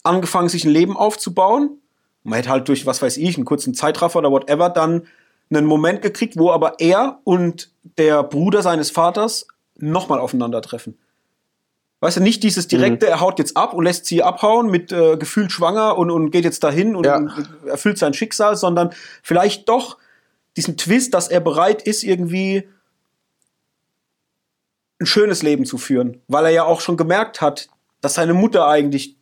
Speaker 1: angefangen, sich ein Leben aufzubauen. Man hätte halt durch, was weiß ich, einen kurzen Zeitraffer oder whatever, dann einen Moment gekriegt, wo aber er und der Bruder seines Vaters nochmal aufeinandertreffen. Weißt du, nicht dieses direkte, er haut jetzt ab und lässt sie abhauen mit äh, gefühlt schwanger und, und geht jetzt dahin und,
Speaker 2: Ja.
Speaker 1: und erfüllt sein Schicksal, sondern vielleicht doch diesen Twist, dass er bereit ist, irgendwie ein schönes Leben zu führen, weil er ja auch schon gemerkt hat, dass seine Mutter eigentlich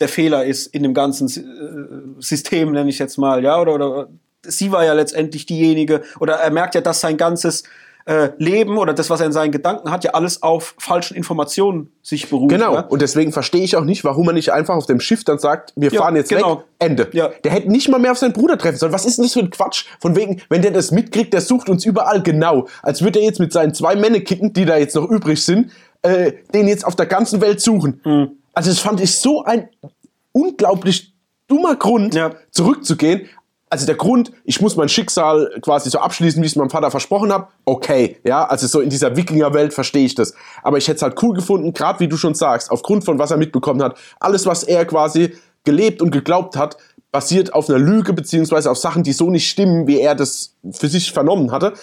Speaker 1: der Fehler ist in dem ganzen äh, System, nenne ich jetzt mal, ja, oder, oder sie war ja letztendlich diejenige, oder er merkt ja, dass sein ganzes äh, Leben oder das, was er in seinen Gedanken hat, ja alles auf falschen Informationen sich beruht.
Speaker 2: Genau.
Speaker 1: Ja?
Speaker 2: Und deswegen verstehe ich auch nicht, warum man nicht einfach auf dem Schiff dann sagt, wir
Speaker 1: Ja,
Speaker 2: fahren jetzt
Speaker 1: genau.
Speaker 2: weg, Ende.
Speaker 1: Ja.
Speaker 2: Der hätte nicht mal mehr auf seinen Bruder treffen sollen. Was ist denn das für ein Quatsch? Von wegen, wenn der das mitkriegt, der sucht uns überall genau. Als würde er jetzt mit seinen zwei Männekicken, die da jetzt noch übrig sind, äh, den jetzt auf der ganzen Welt suchen.
Speaker 1: Mhm.
Speaker 2: Also das fand ich so ein unglaublich dummer Grund,
Speaker 1: Ja.
Speaker 2: zurückzugehen. Also der Grund, ich muss mein Schicksal quasi so abschließen, wie ich es meinem Vater versprochen habe, okay, ja, also so in dieser Wikingerwelt verstehe ich das. Aber ich hätte es halt cool gefunden, gerade wie du schon sagst, aufgrund von was er mitbekommen hat, alles, was er quasi gelebt und geglaubt hat, basiert auf einer Lüge, beziehungsweise auf Sachen, die so nicht stimmen, wie er das für sich vernommen hatte.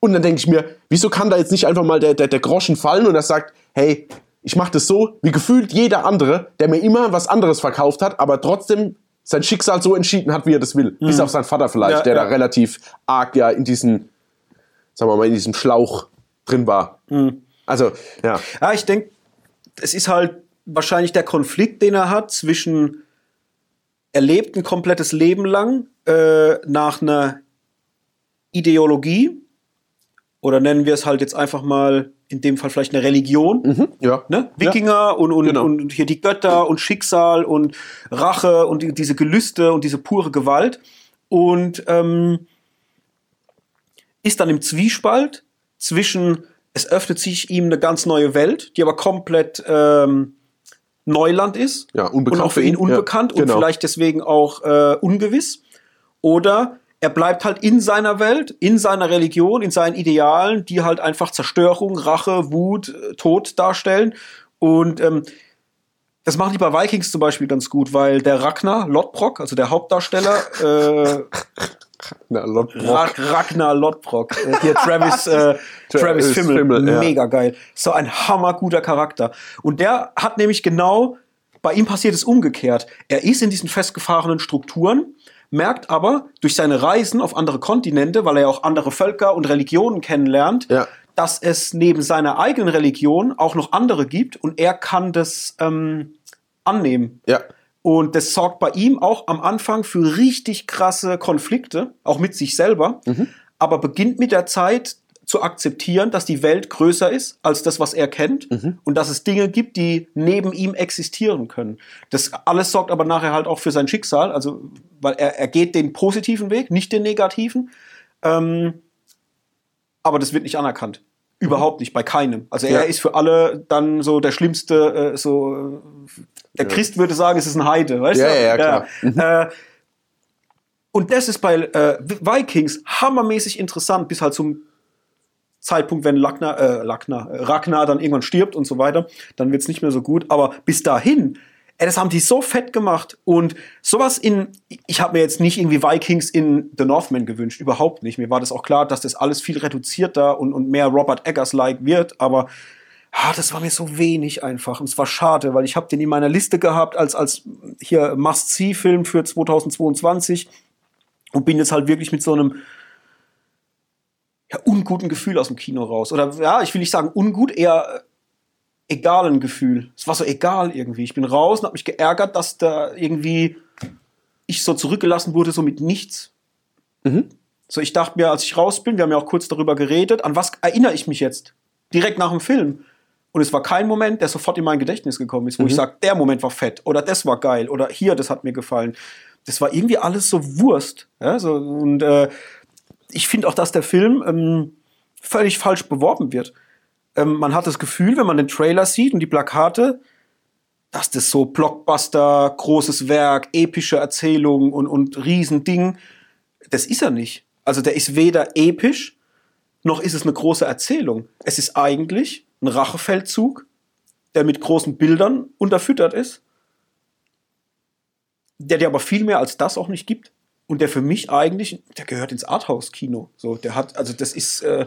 Speaker 2: Und dann denke ich mir, wieso kann da jetzt nicht einfach mal der, der, der Groschen fallen und er sagt, hey, ich mache das so, wie gefühlt jeder andere, der mir immer was anderes verkauft hat, aber trotzdem sein Schicksal so entschieden hat, wie er das will. Bis auf seinen Vater vielleicht,
Speaker 1: Ja,
Speaker 2: der
Speaker 1: ja.
Speaker 2: da relativ arg ja in diesem, sagen wir mal, in diesem Schlauch drin war. Also, ja.
Speaker 1: Ja, ich denke, es ist halt wahrscheinlich der Konflikt, den er hat zwischen er lebt ein komplettes Leben lang äh, nach einer Ideologie oder nennen wir es halt jetzt einfach mal in dem Fall vielleicht eine Religion.
Speaker 2: Ja.
Speaker 1: Ne? Wikinger und, und,
Speaker 2: Genau.
Speaker 1: und hier die Götter und Schicksal und Rache und die, diese Gelüste und diese pure Gewalt. Und ähm, ist dann im Zwiespalt zwischen, es öffnet sich ihm eine ganz neue Welt, die aber komplett ähm, Neuland ist.
Speaker 2: Ja,
Speaker 1: Und auch für ihn. unbekannt
Speaker 2: Ja, genau.
Speaker 1: und vielleicht deswegen auch äh, ungewiss. Oder er bleibt halt in seiner Welt, in seiner Religion, in seinen Idealen, die halt einfach Zerstörung, Rache, Wut, äh, Tod darstellen. Und ähm, das machen die bei Vikings zum Beispiel ganz gut, weil der Ragnar Lodbrok, also der Hauptdarsteller, äh, Ra Ragnar Lodbrok, äh, hier Travis, äh, Travis
Speaker 2: Travis
Speaker 1: Fimmel,
Speaker 2: Fimmel, ja.
Speaker 1: mega geil. So ein hammerguter Charakter. Und der hat nämlich genau, bei ihm passiert es umgekehrt. Er ist in diesen festgefahrenen Strukturen, merkt aber durch seine Reisen auf andere Kontinente, weil er ja auch andere Völker und Religionen kennenlernt,
Speaker 2: Ja.
Speaker 1: dass es neben seiner eigenen Religion auch noch andere gibt und er kann das ähm, annehmen.
Speaker 2: Ja.
Speaker 1: Und das sorgt bei ihm auch am Anfang für richtig krasse Konflikte, auch mit sich selber, aber beginnt mit der Zeit zu akzeptieren, dass die Welt größer ist als das, was er kennt und dass es Dinge gibt, die neben ihm existieren können. Das alles sorgt aber nachher halt auch für sein Schicksal, also weil er, er geht den positiven Weg, nicht den negativen. Ähm, aber das wird nicht anerkannt. Überhaupt nicht, bei keinem. Also er
Speaker 2: Ja.
Speaker 1: ist für alle dann so der schlimmste, äh, so der Christ würde sagen, es ist ein Heide, weißt
Speaker 2: Ja,
Speaker 1: du?
Speaker 2: ja, ja, klar.
Speaker 1: Äh, und das ist bei äh, Vikings hammermäßig interessant, bis halt zum Zeitpunkt, wenn Ragnar, äh, Ragnar, äh, Ragnar dann irgendwann stirbt und so weiter, dann wird's nicht mehr so gut. Aber bis dahin, ey, das haben die so fett gemacht. Und sowas in, ich habe mir jetzt nicht irgendwie Vikings in The Northman gewünscht, überhaupt nicht. Mir war das auch klar, dass das alles viel reduzierter und, und mehr Robert Eggers-like wird, aber ah, das war mir so wenig einfach. Und es war schade, weil ich habe den in meiner Liste gehabt als, als hier Must-See-Film für 2022 und bin jetzt halt wirklich mit so einem ja, unguten Gefühl aus dem Kino raus. Oder ja, ich will nicht sagen ungut, eher äh, egalen Gefühl. Es war so egal irgendwie. Ich bin raus und habe mich geärgert, dass da irgendwie ich so zurückgelassen wurde, so mit nichts. So, ich dachte mir, als ich raus bin, wir haben ja auch kurz darüber geredet, an was erinnere ich mich jetzt? Direkt nach dem Film. Und es war kein Moment, der sofort in mein Gedächtnis gekommen ist, wo ich sage, der Moment war fett oder das war geil oder hier, das hat mir gefallen. Das war irgendwie alles so Wurst. Ja, so, und äh, ich finde auch, dass der Film ähm, völlig falsch beworben wird. Ähm, man hat das Gefühl, wenn man den Trailer sieht und die Plakate, dass das so Blockbuster, großes Werk, epische Erzählung und, und Riesending, das ist er nicht. Also der ist weder episch, noch ist es eine große Erzählung. Es ist eigentlich ein Rachefeldzug, der mit großen Bildern unterfüttert ist, der dir aber viel mehr als das auch nicht gibt und der für mich eigentlich, der gehört ins Arthouse-Kino. So, der hat, also das ist äh,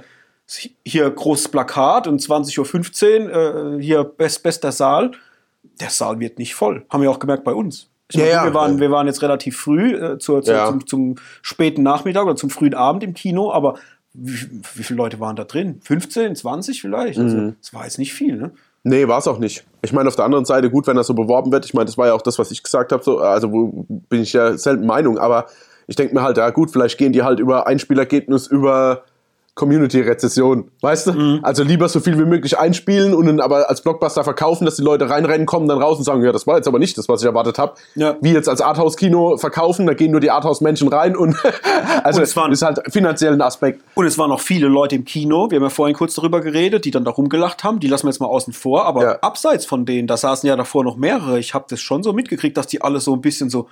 Speaker 1: hier großes Plakat und 20.15 Uhr, äh, hier best, bester Saal. Der Saal wird nicht voll. Haben wir auch gemerkt bei uns.
Speaker 2: Ja,
Speaker 1: meine,
Speaker 2: ja.
Speaker 1: wir, waren, wir waren jetzt relativ früh, äh, zur, zur,
Speaker 2: Ja.
Speaker 1: zum, zum späten Nachmittag oder zum frühen Abend im Kino, aber wie, wie viele Leute waren da drin? 15, 20 vielleicht? Also,
Speaker 2: Mhm.
Speaker 1: das war jetzt nicht viel, ne?
Speaker 2: Nee, war es auch nicht. Ich meine, auf der anderen Seite, gut, wenn das so beworben wird, ich meine, das war ja auch das, was ich gesagt habe, so, also wo bin ich ja selten Meinung, aber ich denke mir halt, ja gut, vielleicht gehen die halt über Einspielergebnis, über Community-Rezession, weißt du?
Speaker 1: Mhm.
Speaker 2: Also lieber so viel wie möglich einspielen und dann aber als Blockbuster verkaufen, dass die Leute reinrennen, kommen dann raus und sagen, ja, das war jetzt aber nicht das, was ich erwartet habe.
Speaker 1: Ja.
Speaker 2: Wie jetzt als Arthouse-Kino verkaufen, da gehen nur die Arthouse-Menschen rein und also
Speaker 1: Und es waren-
Speaker 2: das ist halt finanziell ein Aspekt.
Speaker 1: Und es waren noch viele Leute im Kino, wir haben ja vorhin kurz darüber geredet, die dann da rumgelacht haben, die lassen wir jetzt mal außen vor, aber
Speaker 2: Ja.
Speaker 1: abseits von denen, da saßen ja davor noch mehrere, ich habe das schon so mitgekriegt, dass die alle so ein bisschen so,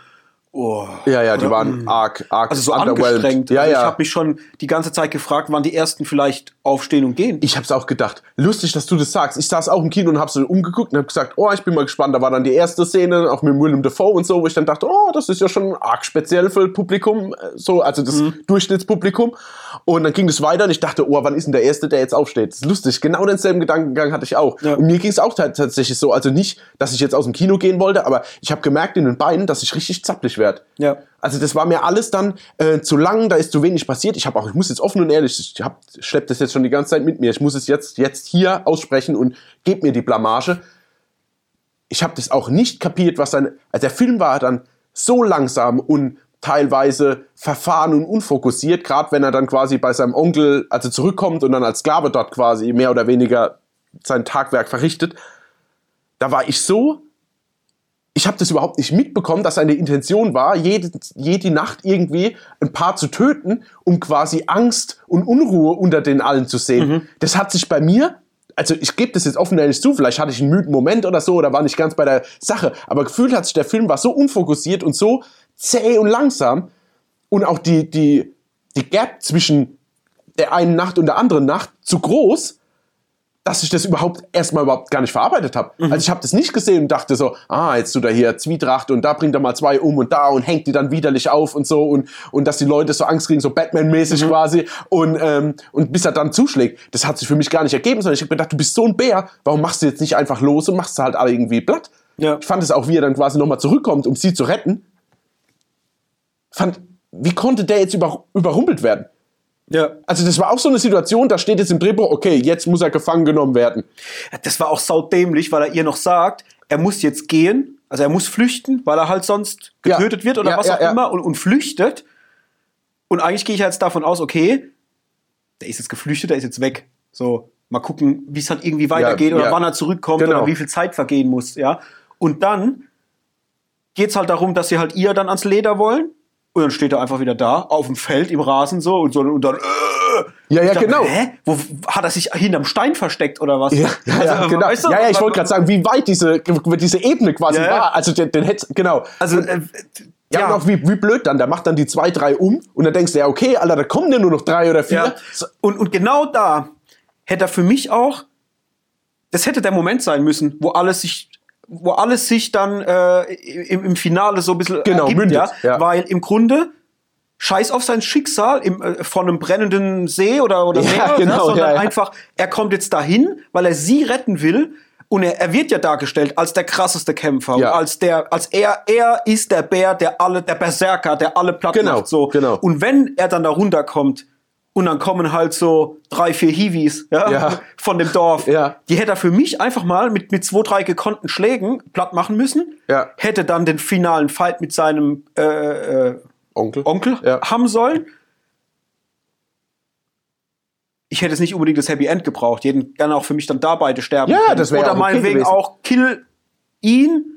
Speaker 1: oh,
Speaker 2: Ja, ja, die
Speaker 1: oder?
Speaker 2: waren arg, arg
Speaker 1: also so angestrengt.
Speaker 2: Ja,
Speaker 1: also
Speaker 2: ja.
Speaker 1: Ich habe mich schon die ganze Zeit gefragt, wann die ersten vielleicht aufstehen und gehen.
Speaker 2: Ich hab's auch gedacht. Lustig, dass du das sagst. Ich saß auch im Kino und hab so umgeguckt und hab gesagt, oh, ich bin mal gespannt. Da war dann die erste Szene, auch mit Willem Dafoe und so, wo ich dann dachte, oh, das ist ja schon arg speziell für Publikum, äh, so, also das
Speaker 1: Mhm.
Speaker 2: Durchschnittspublikum. Und dann ging es weiter und ich dachte, oh, wann ist denn der Erste, der jetzt aufsteht? Das ist lustig. Genau denselben Gedankengang hatte ich auch.
Speaker 1: Ja.
Speaker 2: Und mir ging es auch ta- tatsächlich so, also nicht, dass ich jetzt aus dem Kino gehen wollte, aber ich habe gemerkt in den Beinen, dass ich richtig zappelig werde.
Speaker 1: Ja.
Speaker 2: Also das war mir alles dann äh, zu lang, da ist zu wenig passiert. Ich habe auch, ich muss jetzt offen und ehrlich, ich hab, schlepp das jetzt schon die ganze Zeit mit mir. Ich muss es jetzt jetzt hier aussprechen und gebe mir die Blamage. Ich habe das auch nicht kapiert, was dann. Also der Film war dann so langsam und teilweise verfahren und unfokussiert, gerade wenn er dann quasi bei seinem Onkel also zurückkommt und dann als Sklave dort quasi mehr oder weniger sein Tagwerk verrichtet. Da war ich so ich habe das überhaupt nicht mitbekommen, dass seine Intention war, jede, jede Nacht irgendwie ein Paar zu töten, um quasi Angst und Unruhe unter den allen zu sehen. Das hat sich bei mir, also ich gebe das jetzt offen ehrlich zu, vielleicht hatte ich einen müden Moment oder so oder war nicht ganz bei der Sache, aber gefühlt hat sich der Film war so unfokussiert und so zäh und langsam und auch die, die, die Gap zwischen der einen Nacht und der anderen Nacht zu groß, dass ich das überhaupt erstmal überhaupt gar nicht verarbeitet habe. Also ich habe das nicht gesehen und dachte so, ah, jetzt tut er hier Zwietracht und da bringt er mal zwei um und da und hängt die dann widerlich auf und so und, und dass die Leute so Angst kriegen, so Batman-mäßig quasi und, ähm, und bis er dann zuschlägt. Das hat sich für mich gar nicht ergeben, sondern ich habe gedacht, du bist so ein Bär, warum machst du jetzt nicht einfach los und machst halt alle irgendwie platt?
Speaker 1: Ja.
Speaker 2: Ich fand es auch, wie er dann quasi nochmal zurückkommt, um sie zu retten. Fand, wie konnte der jetzt über, überrumpelt werden?
Speaker 1: Ja.
Speaker 2: Also das war auch so eine Situation, da steht jetzt im Drehbuch, okay, jetzt muss er gefangen genommen werden.
Speaker 1: Das war auch saudämlich, weil er ihr noch sagt, er muss jetzt gehen, also er muss flüchten, weil er halt sonst
Speaker 2: Ja.
Speaker 1: getötet wird oder
Speaker 2: Ja,
Speaker 1: was
Speaker 2: ja,
Speaker 1: auch
Speaker 2: ja.
Speaker 1: immer und, und flüchtet. Und eigentlich gehe ich jetzt davon aus, okay, der ist jetzt geflüchtet, der ist jetzt weg. So, mal gucken, wie es halt irgendwie weitergeht oder
Speaker 2: ja.
Speaker 1: wann er zurückkommt
Speaker 2: Genau.
Speaker 1: oder wie viel Zeit vergehen muss, ja. Und dann geht's halt darum, dass sie halt ihr dann ans Leder wollen. Und dann steht er einfach wieder da, auf dem Feld, im Rasen so und so und dann. Äh,
Speaker 2: Ja, ja,
Speaker 1: dachte,
Speaker 2: genau.
Speaker 1: Hä? Wo hat er sich hinterm Stein versteckt oder was?
Speaker 2: Ja, ja, ja,
Speaker 1: Also,
Speaker 2: genau.
Speaker 1: weißt du,
Speaker 2: ja, ja, ich wollte gerade sagen, wie weit diese, diese Ebene quasi
Speaker 1: Ja, ja.
Speaker 2: war. Also den, den hätte, genau.
Speaker 1: Also, äh,
Speaker 2: Ja,
Speaker 1: ja.
Speaker 2: und auch wie, wie blöd dann. Der macht dann die zwei, drei um und dann denkst du, ja, okay, Alter, da kommen ja nur noch drei oder vier.
Speaker 1: Ja. Und, und genau da hätte er für mich auch, das hätte der Moment sein müssen, wo alles sich, wo alles sich dann äh, im, im Finale so ein bisschen
Speaker 2: Genau,
Speaker 1: ergibt,
Speaker 2: mündet,
Speaker 1: ja?
Speaker 2: ja.
Speaker 1: Weil im Grunde Scheiß auf sein Schicksal im, äh, von einem brennenden See oder, oder
Speaker 2: Ja,
Speaker 1: Meer,
Speaker 2: genau,
Speaker 1: sondern
Speaker 2: ja, ja.
Speaker 1: einfach, er kommt jetzt dahin, weil er sie retten will. Und er, er wird ja dargestellt als der krasseste Kämpfer,
Speaker 2: Ja.
Speaker 1: als der, als er, er ist der Bär, der alle, der Berserker, der alle platt
Speaker 2: Genau,
Speaker 1: macht, so.
Speaker 2: genau.
Speaker 1: Und wenn er dann da runterkommt und dann kommen halt so drei, vier Hiwis ja,
Speaker 2: Ja.
Speaker 1: von dem Dorf,
Speaker 2: Ja.
Speaker 1: die hätte er für mich einfach mal mit, mit zwei, drei gekonnten Schlägen platt machen müssen.
Speaker 2: Ja.
Speaker 1: Hätte dann den finalen Fight mit seinem äh, äh,
Speaker 2: Onkel.
Speaker 1: Onkel
Speaker 2: Ja.
Speaker 1: haben sollen. Ich hätte es nicht unbedingt das Happy End gebraucht. Jeden gerne auch für mich dann da beide sterben.
Speaker 2: Ja,
Speaker 1: können.
Speaker 2: das wäre
Speaker 1: Oder
Speaker 2: auch okay
Speaker 1: meinetwegen
Speaker 2: gewesen.
Speaker 1: auch kill ihn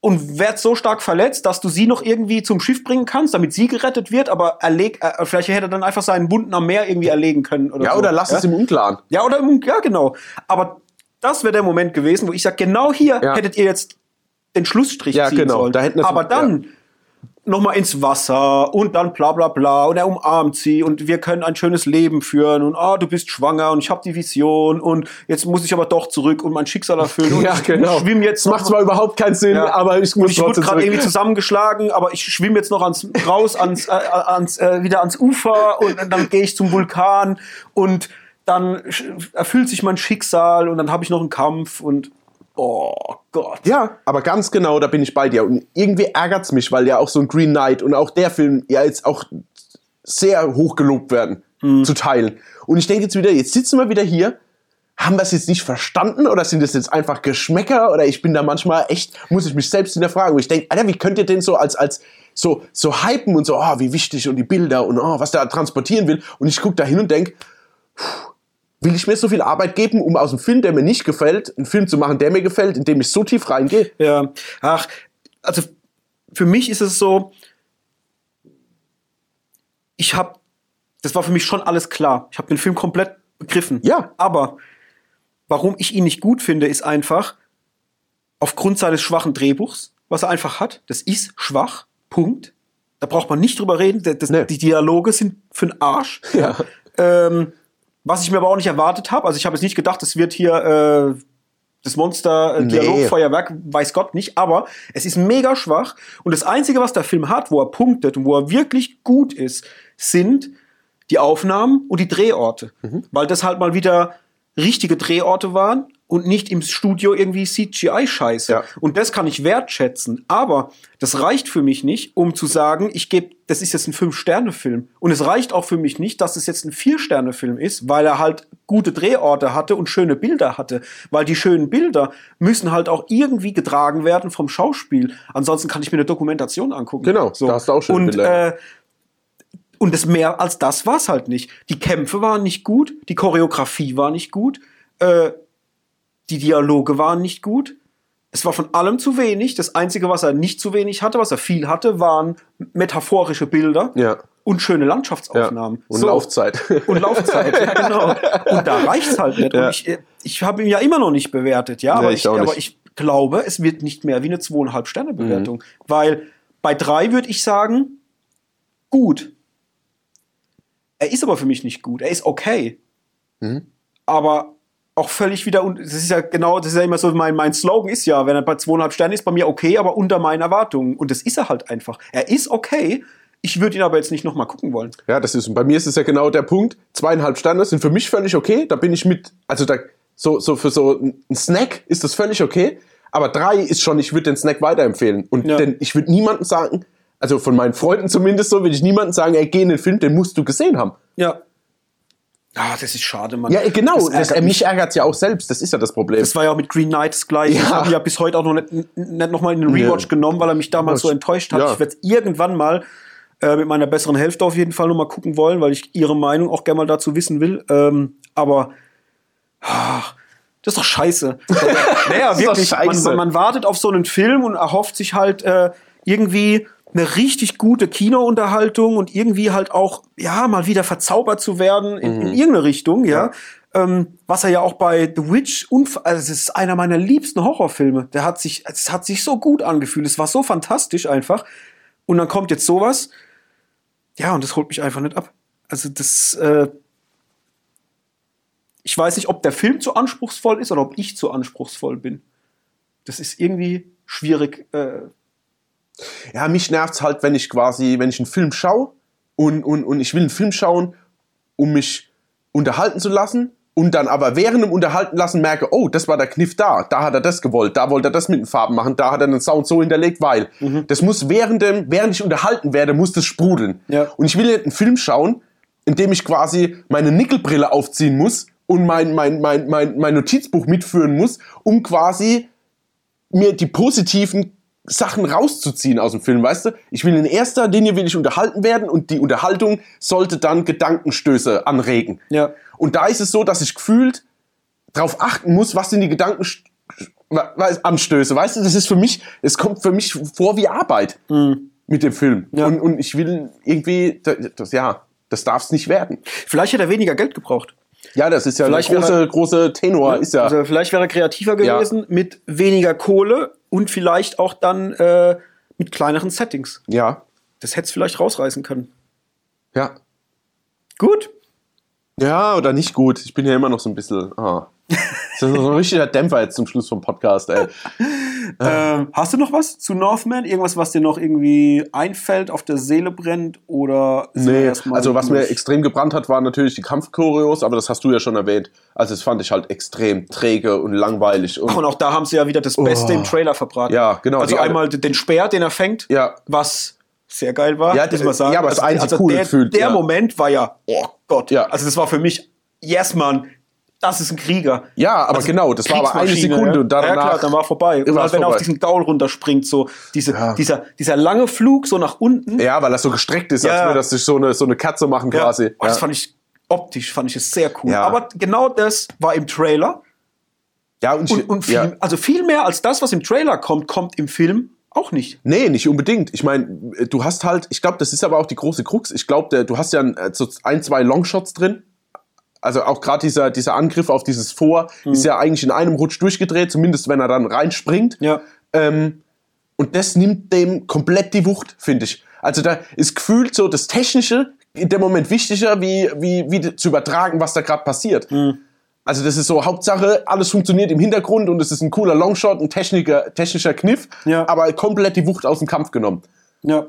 Speaker 1: und werd so stark verletzt, dass du sie noch irgendwie zum Schiff bringen kannst, damit sie gerettet wird, aber erleg, äh, vielleicht hätte er dann einfach seinen Wunden am Meer irgendwie erlegen können. Oder
Speaker 2: Ja,
Speaker 1: so.
Speaker 2: oder lass
Speaker 1: ja?
Speaker 2: es im Unklaren.
Speaker 1: Ja, oder im, ja, genau. Aber das wäre der Moment gewesen, wo ich sage, genau hier
Speaker 2: Ja.
Speaker 1: hättet ihr jetzt den Schlussstrich
Speaker 2: Ja,
Speaker 1: ziehen
Speaker 2: genau.
Speaker 1: sollen.
Speaker 2: Da
Speaker 1: Aber dann noch mal ins Wasser und dann bla bla bla und er umarmt sie und wir können ein schönes Leben führen und ah, du bist schwanger und ich habe die Vision und jetzt muss ich aber doch zurück und mein Schicksal erfüllen und
Speaker 2: Ja,
Speaker 1: ich
Speaker 2: genau.
Speaker 1: schwimme jetzt
Speaker 2: Das macht zwar überhaupt keinen Sinn,
Speaker 1: Ja.
Speaker 2: aber ich
Speaker 1: und
Speaker 2: muss
Speaker 1: ich wurde gerade irgendwie zusammengeschlagen, aber ich schwimme jetzt noch ans raus ans, äh, ans äh, wieder ans Ufer und dann gehe ich zum Vulkan und dann erfüllt sich mein Schicksal und dann habe ich noch einen Kampf und oh Gott.
Speaker 2: Ja, aber ganz genau, da bin ich bei dir. Und irgendwie ärgert's mich, weil ja auch so ein Green Knight und auch der Film ja jetzt auch sehr hoch gelobt werden zu teilen. Und ich denke jetzt wieder, jetzt sitzen wir wieder hier. Haben wir es jetzt nicht verstanden oder sind es jetzt einfach Geschmäcker oder ich bin da manchmal echt, muss ich mich selbst hinterfragen. Und ich denke, Alter, wie könnt ihr denn so als, als so, so hypen und so, oh, wie wichtig und die Bilder und oh, was der transportieren will. Und ich gucke da hin und denke, will ich mir so viel Arbeit geben, um aus einem Film, der mir nicht gefällt, einen Film zu machen, der mir gefällt, in dem ich so tief reingehe?
Speaker 1: Ja, ach, also für mich ist es so, ich habe, das war für mich schon alles klar. Ich habe den Film komplett begriffen.
Speaker 2: Ja.
Speaker 1: Aber warum ich ihn nicht gut finde, ist einfach aufgrund seines schwachen Drehbuchs, was er einfach hat. Das ist schwach. Punkt. Da braucht man nicht drüber reden. Das,
Speaker 2: Nee.
Speaker 1: Die Dialoge sind für den Arsch.
Speaker 2: Ja.
Speaker 1: Ähm, was ich mir aber auch nicht erwartet habe. Also ich habe jetzt nicht gedacht, es wird hier äh, das Monster äh,
Speaker 2: Nee.
Speaker 1: Dialogfeuerwerk, weiß Gott nicht. Aber es ist mega schwach. Und das Einzige, was der Film hat, wo er punktet und wo er wirklich gut ist, sind die Aufnahmen und die Drehorte.
Speaker 2: Mhm.
Speaker 1: Weil das halt mal wieder richtige Drehorte waren und nicht im Studio irgendwie CGI-Scheiße.
Speaker 2: Ja.
Speaker 1: Und das kann ich wertschätzen. Aber das reicht für mich nicht, um zu sagen, ich gebe, das ist jetzt ein Fünf-Sterne-Film. Und es reicht auch für mich nicht, dass es jetzt ein Vier-Sterne-Film ist, weil er halt gute Drehorte hatte und schöne Bilder hatte. Weil die schönen Bilder müssen halt auch irgendwie getragen werden vom Schauspiel. Ansonsten kann ich mir eine Dokumentation angucken.
Speaker 2: Genau, da hast du auch schöne
Speaker 1: und,
Speaker 2: Bilder.
Speaker 1: Äh, und das mehr als das war es halt nicht. Die Kämpfe waren nicht gut, die Choreografie war nicht gut, äh, die Dialoge waren nicht gut. Es war von allem zu wenig. Das Einzige, was er nicht zu wenig hatte, was er viel hatte, waren metaphorische Bilder
Speaker 2: Ja.
Speaker 1: und schöne
Speaker 2: ja.
Speaker 1: Landschaftsaufnahmen.
Speaker 2: Und
Speaker 1: So.
Speaker 2: Laufzeit.
Speaker 1: Und Laufzeit, ja, genau. Und da reicht's halt nicht.
Speaker 2: Ja.
Speaker 1: Und ich, ich habe ihn ja immer noch nicht bewertet, ja,
Speaker 2: Nee,
Speaker 1: aber,
Speaker 2: ich
Speaker 1: aber ich glaube, es wird nicht mehr wie eine zweieinhalb Sterne Bewertung,
Speaker 2: Mhm.
Speaker 1: weil bei drei würde ich sagen, gut. Er ist aber für mich nicht gut. Er ist okay.
Speaker 2: Mhm.
Speaker 1: Aber auch völlig wieder, und das ist ja genau, das ist ja immer so, mein, mein Slogan ist ja, wenn er bei zweieinhalb Sternen ist, bei mir okay, aber unter meinen Erwartungen. Und das ist er halt einfach. Er ist okay. Ich würde ihn aber jetzt nicht nochmal gucken wollen.
Speaker 2: Ja, das ist, bei mir ist es ja genau der Punkt. Zweieinhalb Sterne sind für mich völlig okay. Da bin ich mit, also da, so, so für so einen Snack ist das völlig okay. Aber drei ist schon, ich würde den Snack weiterempfehlen. Und
Speaker 1: Ja.
Speaker 2: denn ich würde niemandem sagen, also von meinen Freunden zumindest so, würde ich niemandem sagen, ey, geh in den Film, den musst du gesehen haben.
Speaker 1: Ja. Ah, das ist schade, Mann.
Speaker 2: Ja, genau.
Speaker 1: Das
Speaker 2: Das
Speaker 1: ärgert
Speaker 2: äh,
Speaker 1: mich.
Speaker 2: ärgert ja auch selbst. Das ist ja das Problem.
Speaker 1: Das war ja auch mit Green Knight das gleiche.
Speaker 2: Ja.
Speaker 1: Ich habe ja bis heute auch noch nicht, nicht nochmal in den Rewatch
Speaker 2: Ja.
Speaker 1: genommen, weil er mich damals so enttäuscht hat.
Speaker 2: Ja.
Speaker 1: Ich werde irgendwann mal äh, mit meiner besseren Hälfte auf jeden Fall nochmal gucken wollen, weil ich ihre Meinung auch gerne mal dazu wissen will. Ähm, aber ach, das ist doch scheiße. naja, wirklich. Man, man wartet auf so einen Film und erhofft sich halt äh, irgendwie eine richtig gute Kinounterhaltung und irgendwie halt auch, ja, mal wieder verzaubert zu werden in, in irgendeine Richtung, ja. Ähm, was er ja auch bei The Witch, unf also es ist einer meiner liebsten Horrorfilme. Der hat sich, es hat sich so gut angefühlt. Es war so fantastisch einfach. Und dann kommt jetzt sowas. Ja, und das holt mich einfach nicht ab. Also das, äh, ich weiß nicht, ob der Film zu anspruchsvoll ist oder ob ich zu anspruchsvoll bin. Das ist irgendwie schwierig. Äh,
Speaker 2: Ja, mich nervt's halt, wenn ich quasi, wenn ich einen Film schaue und, und, und ich will einen Film schauen, um mich unterhalten zu lassen und dann aber während dem Unterhalten lassen merke, oh, das war der Kniff da, da hat er das gewollt, da wollte er das mit den Farben machen, da hat er den Sound so hinterlegt, weil das muss während dem, während ich unterhalten werde, muss das sprudeln.
Speaker 1: Ja.
Speaker 2: Und ich will nicht einen Film schauen, in dem ich quasi meine Nickelbrille aufziehen muss und mein, mein, mein, mein, mein Notizbuch mitführen muss, um quasi mir die positiven Sachen rauszuziehen aus dem Film, weißt du? Ich will in erster Linie will ich unterhalten werden und die Unterhaltung sollte dann Gedankenstöße anregen.
Speaker 1: Ja.
Speaker 2: Und da ist es so, dass ich gefühlt darauf achten muss, was sind die Gedankenanstöße, weißt du? Das ist für mich, es kommt für mich vor wie Arbeit mit dem Film.
Speaker 1: Ja.
Speaker 2: Und, und ich will irgendwie, das, ja, das darf es nicht werden.
Speaker 1: vielleicht hätte er weniger Geld gebraucht.
Speaker 2: Ja, das ist ja
Speaker 1: Vielleicht
Speaker 2: der große,
Speaker 1: wäre-
Speaker 2: große Tenor, ist ja.
Speaker 1: Also vielleicht wäre er kreativer
Speaker 2: Ja.
Speaker 1: gewesen mit weniger Kohle und vielleicht auch dann äh, mit kleineren Settings.
Speaker 2: ja,
Speaker 1: Das hätte es vielleicht rausreißen können.
Speaker 2: ja.
Speaker 1: Gut.
Speaker 2: Ja, oder nicht gut. Ich bin ja immer noch so ein bisschen. Ah. Das ist so ein richtiger Dämpfer jetzt zum Schluss vom Podcast, ey.
Speaker 1: Ähm, hast du noch was zu Northman? Irgendwas, was dir noch irgendwie einfällt, auf der Seele brennt? Oder
Speaker 2: Nee, also was mir extrem gebrannt hat, waren natürlich die Kampfchoreos, aber das hast du ja schon erwähnt. Also das fand ich halt extrem träge und langweilig. Und
Speaker 1: Und auch da haben sie ja wieder das Beste im Trailer verbraten.
Speaker 2: Ja, genau,
Speaker 1: Also einmal den Speer, den er fängt,
Speaker 2: Ja.
Speaker 1: was sehr geil war.
Speaker 2: Ja,
Speaker 1: muss man sagen.
Speaker 2: ja, aber das einzig
Speaker 1: also
Speaker 2: cool
Speaker 1: der,
Speaker 2: gefühlt,
Speaker 1: der
Speaker 2: ja.
Speaker 1: Moment war ja, oh Gott.
Speaker 2: Ja.
Speaker 1: Also das war für mich, yes, Mann, das ist ein Krieger.
Speaker 2: Ja, aber genau, das war aber eine Sekunde
Speaker 1: ja.
Speaker 2: und danach
Speaker 1: ja, klar, dann war vorbei. Und halt, wenn er auf diesen Gaul runterspringt, so diese,
Speaker 2: Ja.
Speaker 1: dieser, dieser lange Flug so nach unten.
Speaker 2: Ja, weil das so gestreckt ist,
Speaker 1: Ja.
Speaker 2: als würde das sich so eine, so eine Katze machen quasi.
Speaker 1: Oh, das fand ich optisch, fand ich es sehr cool. Aber genau das war im Trailer.
Speaker 2: ja, und,
Speaker 1: Und, und viel, also viel mehr als das, was im Trailer kommt, kommt im Film auch nicht.
Speaker 2: Nee, nicht unbedingt. Ich meine, du hast halt, ich glaube, das ist aber auch die große Krux. Ich glaube, du hast ja ein, äh, so ein, zwei Longshots drin. Also auch gerade dieser, dieser Angriff auf dieses Vor
Speaker 1: Hm.
Speaker 2: ist ja eigentlich in einem Rutsch durchgedreht, zumindest wenn er dann reinspringt.
Speaker 1: Ja.
Speaker 2: Ähm, und das nimmt dem komplett die Wucht, finde ich. Also da ist gefühlt so das Technische in dem Moment wichtiger, wie, wie, wie zu übertragen, was da gerade passiert.
Speaker 1: Hm.
Speaker 2: Also das ist so Hauptsache, alles funktioniert im Hintergrund und es ist ein cooler Longshot, ein technischer, technischer Kniff,
Speaker 1: Ja.
Speaker 2: aber komplett die Wucht aus dem Kampf genommen.
Speaker 1: Ja.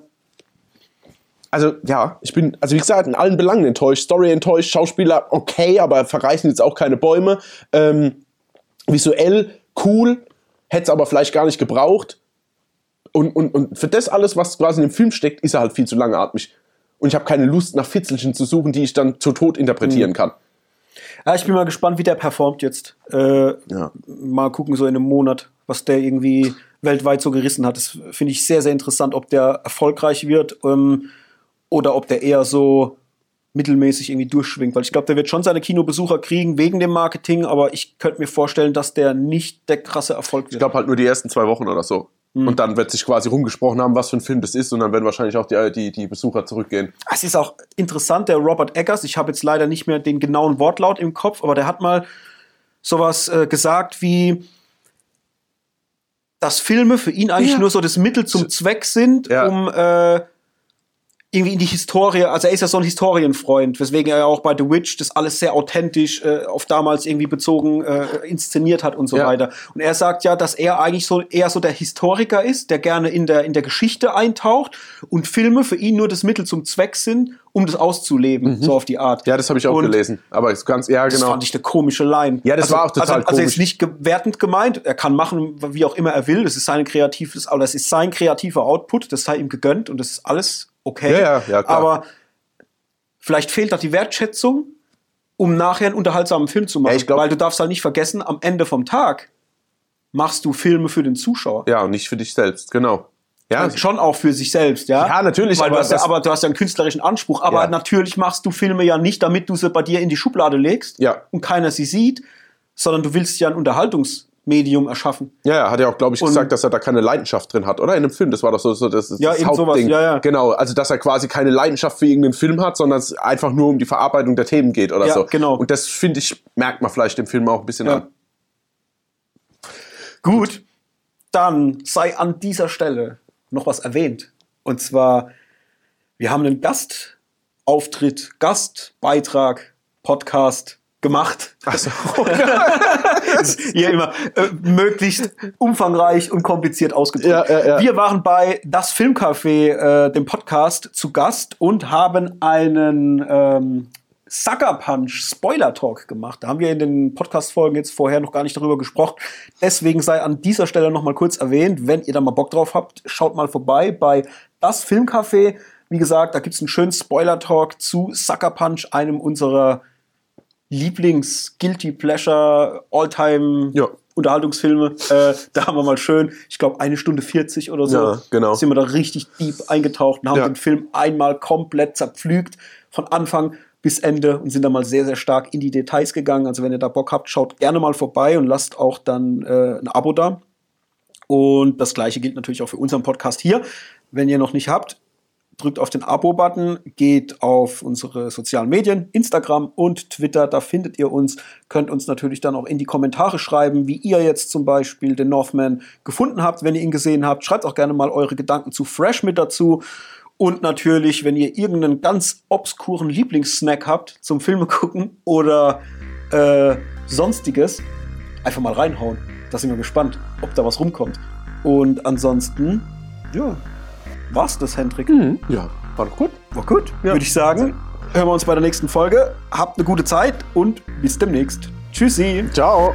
Speaker 2: Also ja, ich bin, also wie gesagt, in allen Belangen enttäuscht. Story enttäuscht, Schauspieler okay, aber verreißen jetzt auch keine Bäume. Ähm, visuell cool, hätte es aber vielleicht gar nicht gebraucht. Und, und, und für das alles, was quasi in dem Film steckt, ist er halt viel zu langatmig. Und ich habe keine Lust, nach Fitzelchen zu suchen, die ich dann zu Tod interpretieren kann.
Speaker 1: Ja, ich bin mal gespannt, wie der performt jetzt. Äh,
Speaker 2: Ja.
Speaker 1: Mal gucken, so in einem Monat, was der irgendwie weltweit so gerissen hat. Das finde ich sehr, sehr interessant, ob der erfolgreich wird ähm, oder ob der eher so mittelmäßig irgendwie durchschwingt. Weil ich glaube, der wird schon seine Kinobesucher kriegen wegen dem Marketing, aber ich könnte mir vorstellen, dass der nicht der krasse Erfolg wird.
Speaker 2: Ich glaube halt nur die ersten zwei Wochen oder so. Und dann wird sich quasi rumgesprochen haben, was für ein Film das ist. Und dann werden wahrscheinlich auch die, die, die Besucher zurückgehen.
Speaker 1: Es ist auch interessant, der Robert Eggers, ich habe jetzt leider nicht mehr den genauen Wortlaut im Kopf, aber der hat mal sowas äh, gesagt wie, dass Filme für ihn eigentlich
Speaker 2: Ja.
Speaker 1: nur so das Mittel zum Zweck sind,
Speaker 2: Ja.
Speaker 1: um äh, irgendwie in die Historie, also er ist ja so ein Historienfreund, weswegen er ja auch bei The Witch das alles sehr authentisch äh, auf damals irgendwie bezogen äh, inszeniert hat und so
Speaker 2: Ja.
Speaker 1: weiter. Und er sagt ja, dass er eigentlich so eher so der Historiker ist, der gerne in der in der Geschichte eintaucht und Filme für ihn nur das Mittel zum Zweck sind, um das auszuleben, so auf die Art.
Speaker 2: Mhm. Ja, das habe ich auch
Speaker 1: Und
Speaker 2: gelesen. Aber ist ganz, ja,
Speaker 1: Das
Speaker 2: genau.
Speaker 1: fand ich eine komische Line.
Speaker 2: Ja, das war auch total
Speaker 1: also, also
Speaker 2: komisch.
Speaker 1: ist nicht gewertend gemeint. Er kann machen, wie auch immer er will. Das ist sein kreatives, aber das ist sein kreativer Output. Das sei ihm gegönnt und das ist alles okay.
Speaker 2: Ja, ja, ja, klar.
Speaker 1: Aber vielleicht fehlt da die Wertschätzung, um nachher einen unterhaltsamen Film zu machen.
Speaker 2: Ja, ich glaub-
Speaker 1: Weil du darfst halt nicht vergessen, am Ende vom Tag machst du Filme für den Zuschauer.
Speaker 2: Ja, und nicht für dich selbst, genau. Ja,
Speaker 1: Also schon auch für sich selbst, ja.
Speaker 2: Ja, natürlich,
Speaker 1: Weil
Speaker 2: aber
Speaker 1: du hast ja, aber du hast ja einen künstlerischen Anspruch. Aber
Speaker 2: Ja.
Speaker 1: natürlich machst du Filme ja nicht, damit du sie bei dir in die Schublade legst
Speaker 2: Ja.
Speaker 1: und keiner sie sieht, sondern du willst ja ein Unterhaltungsmedium erschaffen.
Speaker 2: Ja, er hat ja auch, glaube ich,
Speaker 1: Und-
Speaker 2: gesagt, dass er da keine Leidenschaft drin hat, oder? In dem Film, das war doch so, so das,
Speaker 1: Ja,
Speaker 2: das
Speaker 1: irgend sowas, ja, ja.
Speaker 2: Genau, also dass er quasi keine Leidenschaft für irgendeinen Film hat, sondern es einfach nur um die Verarbeitung der Themen geht oder
Speaker 1: Ja,
Speaker 2: so.
Speaker 1: genau.
Speaker 2: Und das, finde ich, merkt man vielleicht dem Film auch ein bisschen
Speaker 1: Ja.
Speaker 2: an.
Speaker 1: Gut, dann sei an dieser Stelle noch was erwähnt. Und zwar, wir haben einen Gastauftritt, Gastbeitrag, Podcast gemacht.
Speaker 2: Also,
Speaker 1: hier immer äh, möglichst umfangreich und kompliziert ausgedrückt.
Speaker 2: Ja, ja, ja.
Speaker 1: Wir waren bei Das Filmcafé, äh, dem Podcast, zu Gast und haben einen ähm, Sucker Punch Spoiler Talk gemacht. Da haben wir in den Podcast-Folgen jetzt vorher noch gar nicht darüber gesprochen. Deswegen sei an dieser Stelle noch mal kurz erwähnt, wenn ihr da mal Bock drauf habt, schaut mal vorbei bei Das Filmcafé. Wie gesagt, da gibt's einen schönen Spoiler Talk zu Sucker Punch, einem unserer Lieblings-Guilty Pleasure All-Time
Speaker 2: Ja.
Speaker 1: Unterhaltungsfilme. Äh, da haben wir mal schön, ich glaube, eine Stunde 40 oder so.
Speaker 2: Ja, genau.
Speaker 1: Sind wir da richtig deep eingetaucht und haben
Speaker 2: Ja.
Speaker 1: den Film einmal komplett zerpflügt von Anfang bis Ende und sind da mal sehr, sehr stark in die Details gegangen. Also wenn ihr da Bock habt, schaut gerne mal vorbei und lasst auch dann äh, ein Abo da. Und das gleiche gilt natürlich auch für unseren Podcast hier. Wenn ihr noch nicht habt, drückt auf den Abo-Button, geht auf unsere sozialen Medien, Instagram und Twitter, da findet ihr uns, könnt uns natürlich dann auch in die Kommentare schreiben, wie ihr jetzt zum Beispiel den Northman gefunden habt, wenn ihr ihn gesehen habt. Schreibt auch gerne mal eure Gedanken zu Fresh mit dazu. Und natürlich, wenn ihr irgendeinen ganz obskuren Lieblingssnack habt zum Filme gucken oder äh, sonstiges, einfach mal reinhauen. Da sind wir gespannt, ob da was rumkommt. Und ansonsten, ja, war's das, Hendrik.
Speaker 2: Ja, war doch gut.
Speaker 1: War gut,
Speaker 2: Ja.
Speaker 1: würde ich sagen. Hören wir uns bei der nächsten Folge. Habt eine gute Zeit und bis demnächst. Tschüssi.
Speaker 2: Ciao.